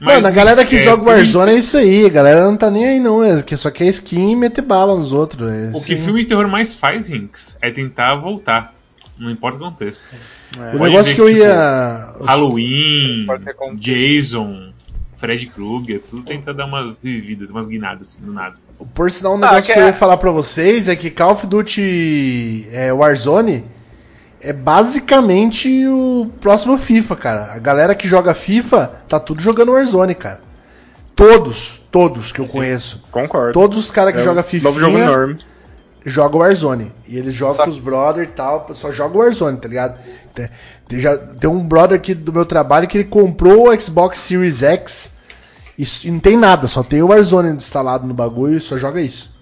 Mas, Mano, a galera que é, joga filme- Warzone é isso aí, a galera não tá nem aí não, é que só quer skin e meter bala nos outros. É, O que filme de terror mais faz, Rinks, é tentar voltar. Não importa o que aconteça. O Pode negócio ver que eu que, ia. Halloween, como- Jason, Fred Krueger, tudo tenta dar umas revividas, umas guinadas assim, do nada. Por sinal, um Ah, negócio que que eu é- ia falar pra vocês é que Call of Duty é, Warzone é basicamente o próximo FIFA, cara. A galera que joga FIFA tá tudo jogando Warzone, cara. Todos, todos que eu conheço. Concordo. Todos os caras que É jogam FIFA Novo jogo enorme. jogam Warzone. E eles jogam com os brother e tal, só jogam Warzone, tá ligado? Tem, tem um brother aqui do meu trabalho que ele comprou o Xbox Series X e, e não tem nada, só tem o Warzone instalado no bagulho e só joga isso.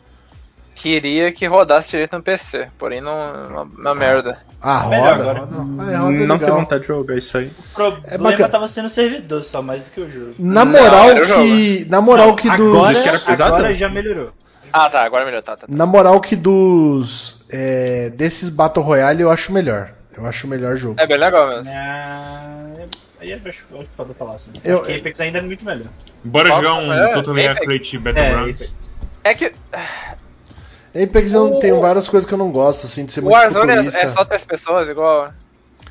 Queria que rodasse direito no PC, porém não. Uma, uma merda. Ah, roda, agora. roda. É, roda Não legal. tenho vontade de jogar isso aí. O problema É tava sendo o servidor só, mais do que o jogo. Na Não, moral era o que. Na moral que dos. Agora, que era pesado? agora já melhorou. Ah tá, agora melhor, tá, tá. Na moral que dos. é, desses Battle Royale eu acho melhor. Eu acho o melhor jogo. É bem legal mesmo. Ah, aí eu acho acho foda falar assim. Eu- Acho que Apex ainda é muito melhor. Bora Qual- jogar um é. Accurate É, Battlegrounds. Apex. É que Apex eu O- tenho várias coisas que eu não gosto, assim, de ser o muito Warzone é, futurista. é só três pessoas, igual.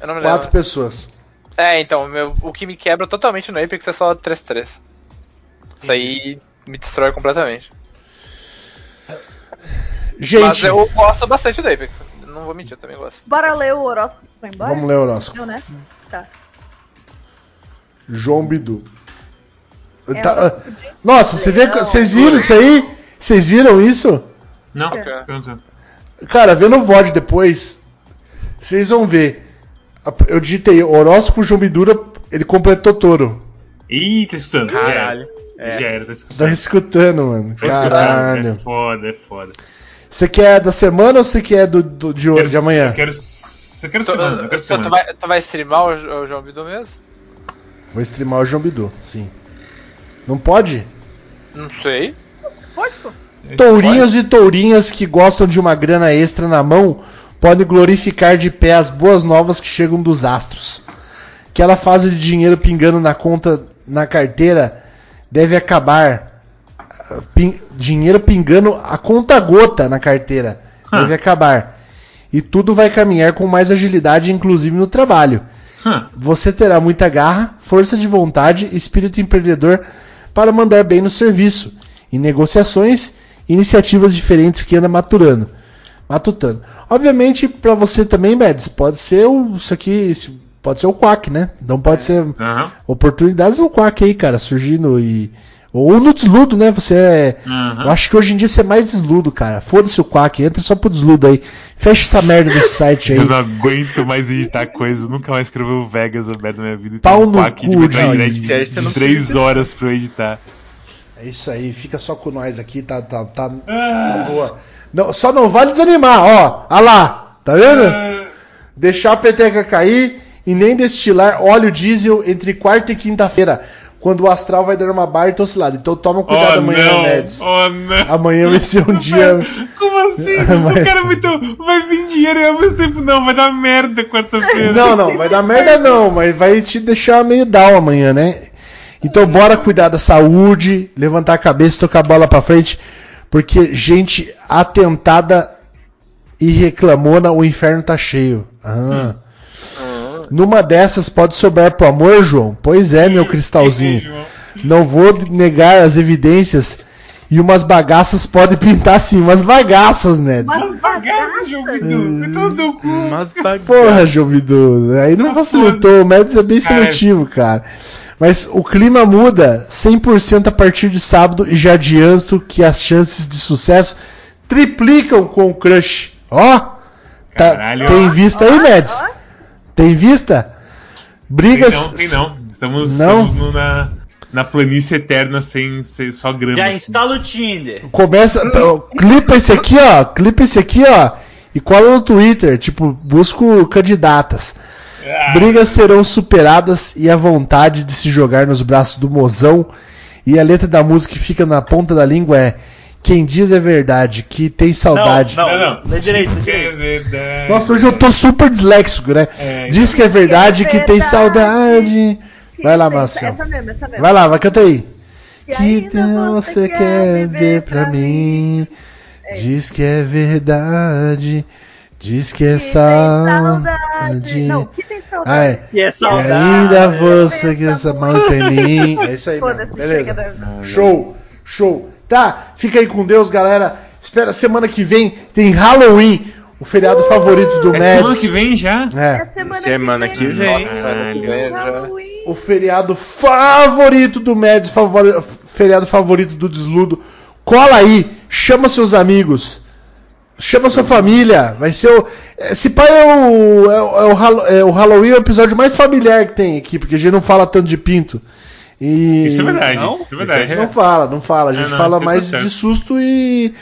Eu não me lembro. Quatro pessoas. É, então, meu, o que me quebra totalmente no Apex é só 3-3. Isso aí me destrói completamente. Mas Gente, eu gosto bastante do Apex. Não vou mentir, eu também gosto. Bora ler o horóscopo pra embora? vamos ler o horóscopo. Não, né? Tá. João Bidu. É Tá- Nossa, você vê, Leão. vocês viram isso aí? Vocês viram isso? Não, perguntando. Cara, vendo o VOD depois, vocês vão ver. Eu digitei horóscopo João Bidura, ele completou touro. Ih, tá escutando. Caralho. É. Já era, tá Tá escutando. escutando, mano. Tá escutando. Caralho. É foda, é foda. Você quer da semana ou você quer do, do- de, hoje, Quero- de amanhã? Eu quero, eu quero semana, eu quero tu- semana. tu vai, tu vai streamar o, o João Bidu mesmo? Vou streamar o João Bidu, sim. Não pode? Não sei. Pode, pô. Tourinhos e tourinhas que gostam de uma grana extra na mão podem glorificar de pé as boas novas que chegam dos astros. Aquela fase de dinheiro pingando na conta, na carteira, deve acabar. Ah, dinheiro pingando a conta gota na carteira deve acabar. E tudo vai caminhar com mais agilidade, inclusive no trabalho. Você terá muita garra, força de vontade espírito empreendedor para mandar bem no serviço, em negociações, iniciativas diferentes que anda maturando, matutando. Obviamente, para você também, Mads, pode ser o, isso aqui, esse- pode ser o Quack, né? Então pode ser Aham. oportunidades no Quack aí, cara, surgindo e ou no desludo, né? Você é, Aham. eu acho que hoje em dia você é mais desludo, cara. Foda-se o Quack, entra só pro desludo aí. Fecha essa merda desse site aí. Eu não aguento mais editar coisa, eu nunca mais escrevi o Vegas ou Bad na minha vida. Pau Tem um no pack cu de Metroid de- não de 3 precisa. horas pra eu editar. É isso aí, fica só com nós aqui, tá, tá, tá, tá boa. Não, só não vale desanimar, ó. Olha lá, tá vendo? Deixar a peteca cair e nem destilar óleo diesel entre quarta e quinta-feira, quando o astral vai dar uma baita oscilada. Então toma cuidado oh amanhã, não, Mads. oh não. Amanhã vai ser um dia. Como assim? Vai- O cara vai, ter- vai vir dinheiro e ao mesmo tempo não, vai dar merda quarta-feira. Não, não, vai dar merda não, mas vai te deixar meio down amanhã, né? Então bora cuidar da saúde, levantar a cabeça e tocar a bola pra frente, porque gente atentada e reclamona, o inferno tá cheio. Ah. Numa dessas pode sobrar pro amor, João? Pois é, meu cristalzinho. Não vou negar as evidências e umas bagaças podem pintar sim, umas bagaças, né? Mas Bagaço, João Bidu. Vai tomar no teu cu. Mas bagaço. Porra, João Bidu, aí não facilitou, o Mads é bem Cara. seletivo, cara. Mas o clima muda 100% a partir de sábado e já adianto que as chances de sucesso triplicam com o Crush. Ó, tá, Caralho. tem vista aí, Mads? Tem vista? Tem Brigas. não, tem não. Estamos, Não? estamos no- na, na planície eterna sem ser só grama. Já assim. instala o Tinder. Começa. ó, Clipa esse aqui, ó. Clipa esse aqui, ó. E cola no Twitter. Tipo, busco candidatas. Ah, Brigas serão superadas e a vontade de se jogar nos braços do mozão. E a letra da música que fica na ponta da língua é: Quem diz é verdade, que tem saudade. Não, Não, não. Lê direito, lê Diz que é direito. verdade. Nossa, hoje eu tô super disléxico, né? É, diz que é verdade, que tem verdade. saudade. Vai lá, Marcelo. Essa mesmo, essa mesmo. Vai lá, vai, canta aí. Que então você quer ver pra mim? Diz que é verdade. Diz que é Que saudade. saudade. Não, que tem Ah, saudade. é. E é E saudade. ainda você que essa mão tem mim. É isso aí, mesmo. Foda-se, beleza. chega da- Show, show. Tá, fica aí com Deus, galera. Espera, semana que vem tem Halloween, o feriado favorito do É semana Mads. que vem já? É, É semana, Semana que que vem. vem. Nossa, que ganha já. O feriado favorito do Mads, favori- feriado favorito do Desludo. Cola aí, chama seus amigos. Chama sua família. Vai ser o. Esse pai é o, é, o- é o, é o Halloween, é o episódio mais familiar que tem aqui, porque a gente não fala tanto de pinto. E... Isso é verdade. Não? Isso é verdade. Não fala, não fala. A gente É, não, fala isso mais de susto e,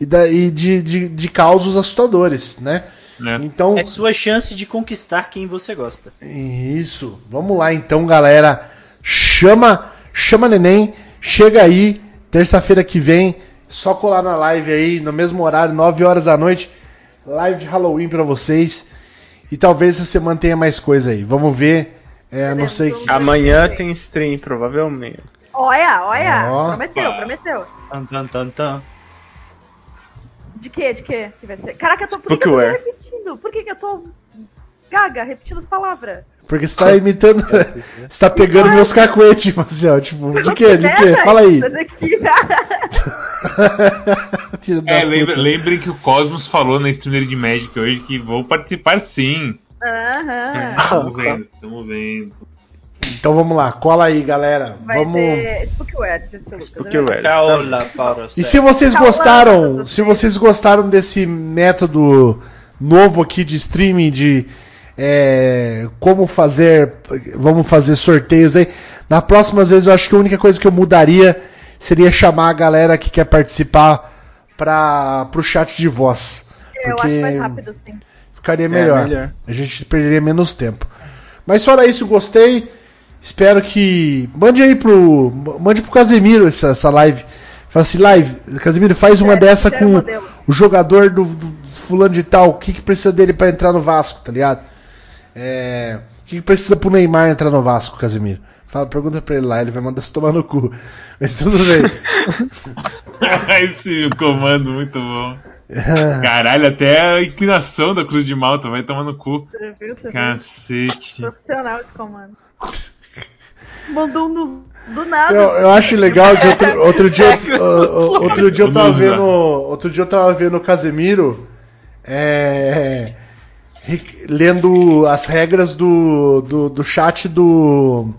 e, da- e de, de, de causos assustadores, né? Né? Então, É sua chance de conquistar quem você gosta. isso. Vamos lá então, galera. Chama, chama neném, chega aí, terça-feira que vem, só colar na live aí, no mesmo horário, 9 horas da noite, live de Halloween pra vocês. E talvez essa semana tenha mais coisa aí. Vamos ver. É, não sei que. Amanhã tem stream, provavelmente. Olha, olha. Ó. Prometeu, prometeu. Tan, tan, tan, tan. De quê? De quê que vai ser? Caraca, eu tô, por que, que eu tô repetindo? Por que, que eu tô gaga repetindo as palavras? Porque você tá imitando. você tá pegando meus cacuetes, Marcel. Tipo, de quê? De quê? Fala aí. Tira da É, puta. lembra- lembrem que o Cosmos falou na streamer de Magic hoje que vou participar sim. Aham. Tamo vendo, tamo vendo. Então vamos lá, cola aí, galera. Vai vamos. ter Spookware. Spookware. né? E se vocês Calma, gostaram, se vocês gostaram desse método novo aqui de streaming de é, como fazer, vamos fazer sorteios aí. Na próxima vez eu acho que a única coisa que eu mudaria seria chamar a galera que quer participar para pro chat de voz, Eu porque acho mais rápido, sim. ficaria melhor. melhor. A gente perderia menos tempo. Mas fora isso, gostei. Espero que. Mande aí pro. Mande pro Casemiro essa, essa live. Fala assim, live, Casemiro, faz uma Sério, dessa com modelo. o jogador do, do fulano de tal. O que, que precisa dele pra entrar no Vasco, tá ligado? É, o que, precisa pro Neymar entrar no Vasco, Casemiro? Fala, pergunta pra ele lá, ele vai mandar se tomar no cu. Mas tudo bem. Esse comando muito bom. Caralho, até a inclinação da Cruz de Malta vai tomar no cu. Você viu? Você viu? Cacete. Profissional esse comando. Mandou um do, do nada. Eu, eu acho legal que outro, outro dia, outro dia eu tava vendo, outro dia eu tava vendo o Casemiro é, lendo as regras do, do, do chat do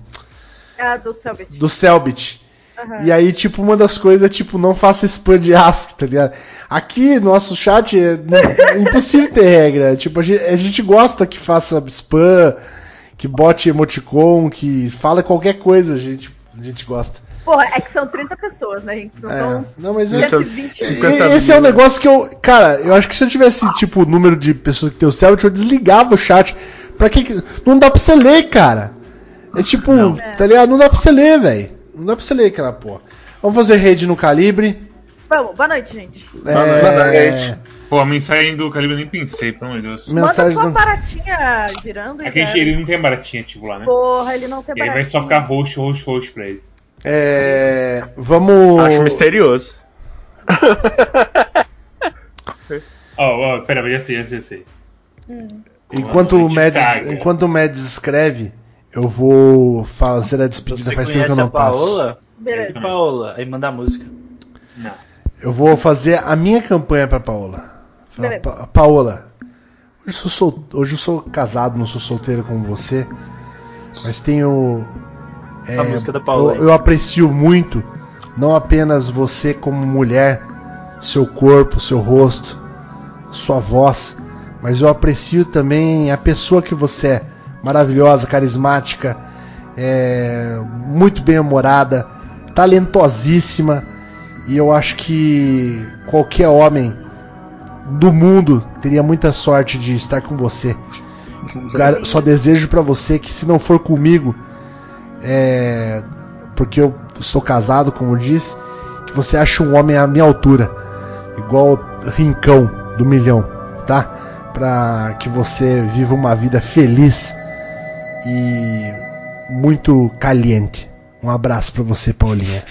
Ah, do Selbit. do Selbit. Aham. E aí, tipo, uma das coisas é, tipo, não faça spam de ASCII, tá ligado? Aqui, no nosso chat, é, é impossível ter regra. Tipo, a gente, a gente gosta que faça spam, que bote emoticon, que fala qualquer coisa, a gente, a gente gosta. Porra, é que são 30 pessoas, né, gente? Não É, são não, mas é, 120. esse é um negócio que eu. Cara, eu acho que se eu tivesse, tipo, o número de pessoas que tem o Selbit, eu desligava o chat. Pra que. Não dá pra você ler, cara. É tipo, tá ligado? Não dá pra você ler, velho. Não dá pra você ler aquela porra. Vamos fazer rede no calibre. Vamos, boa noite, gente. É, Pô, a mensagem do Calibre eu nem pensei, pelo amor de Deus. Mensagem Manda sua do- baratinha girando. É que já. ele não tem baratinha ativo lá, né? Porra, ele não tem E aí baratinha. vai só ficar roxo, roxo, roxo pra ele. É, vamos. Acho misterioso. Ó, ó, pera, já sei, já sei, sei. Enquanto o, Mads, enquanto o Mads escreve, eu vou fazer a despedida. Você Faz tempo que eu conhece a não passo. Paola? Beleza. Paola, aí manda a música. Não. Eu vou fazer a minha campanha pra Paola. Fala. Pa- Paola, hoje eu, sou sol- hoje eu sou casado, não sou solteiro como você, mas tenho. É, A música da Paola, Eu, eu aprecio muito, não apenas você como mulher, seu corpo, seu rosto, sua voz, mas eu aprecio também a pessoa que você é. Maravilhosa, carismática, é, muito bem-humorada, talentosíssima. E eu acho que qualquer homem do mundo teria muita sorte de estar com você. Só desejo pra você que se não for comigo, é, porque eu estou casado, como disse, que você ache um homem à minha altura, igual Rincão do Milhão, tá? Pra que você viva uma vida feliz e muito caliente. Um abraço pra você, Paulinha.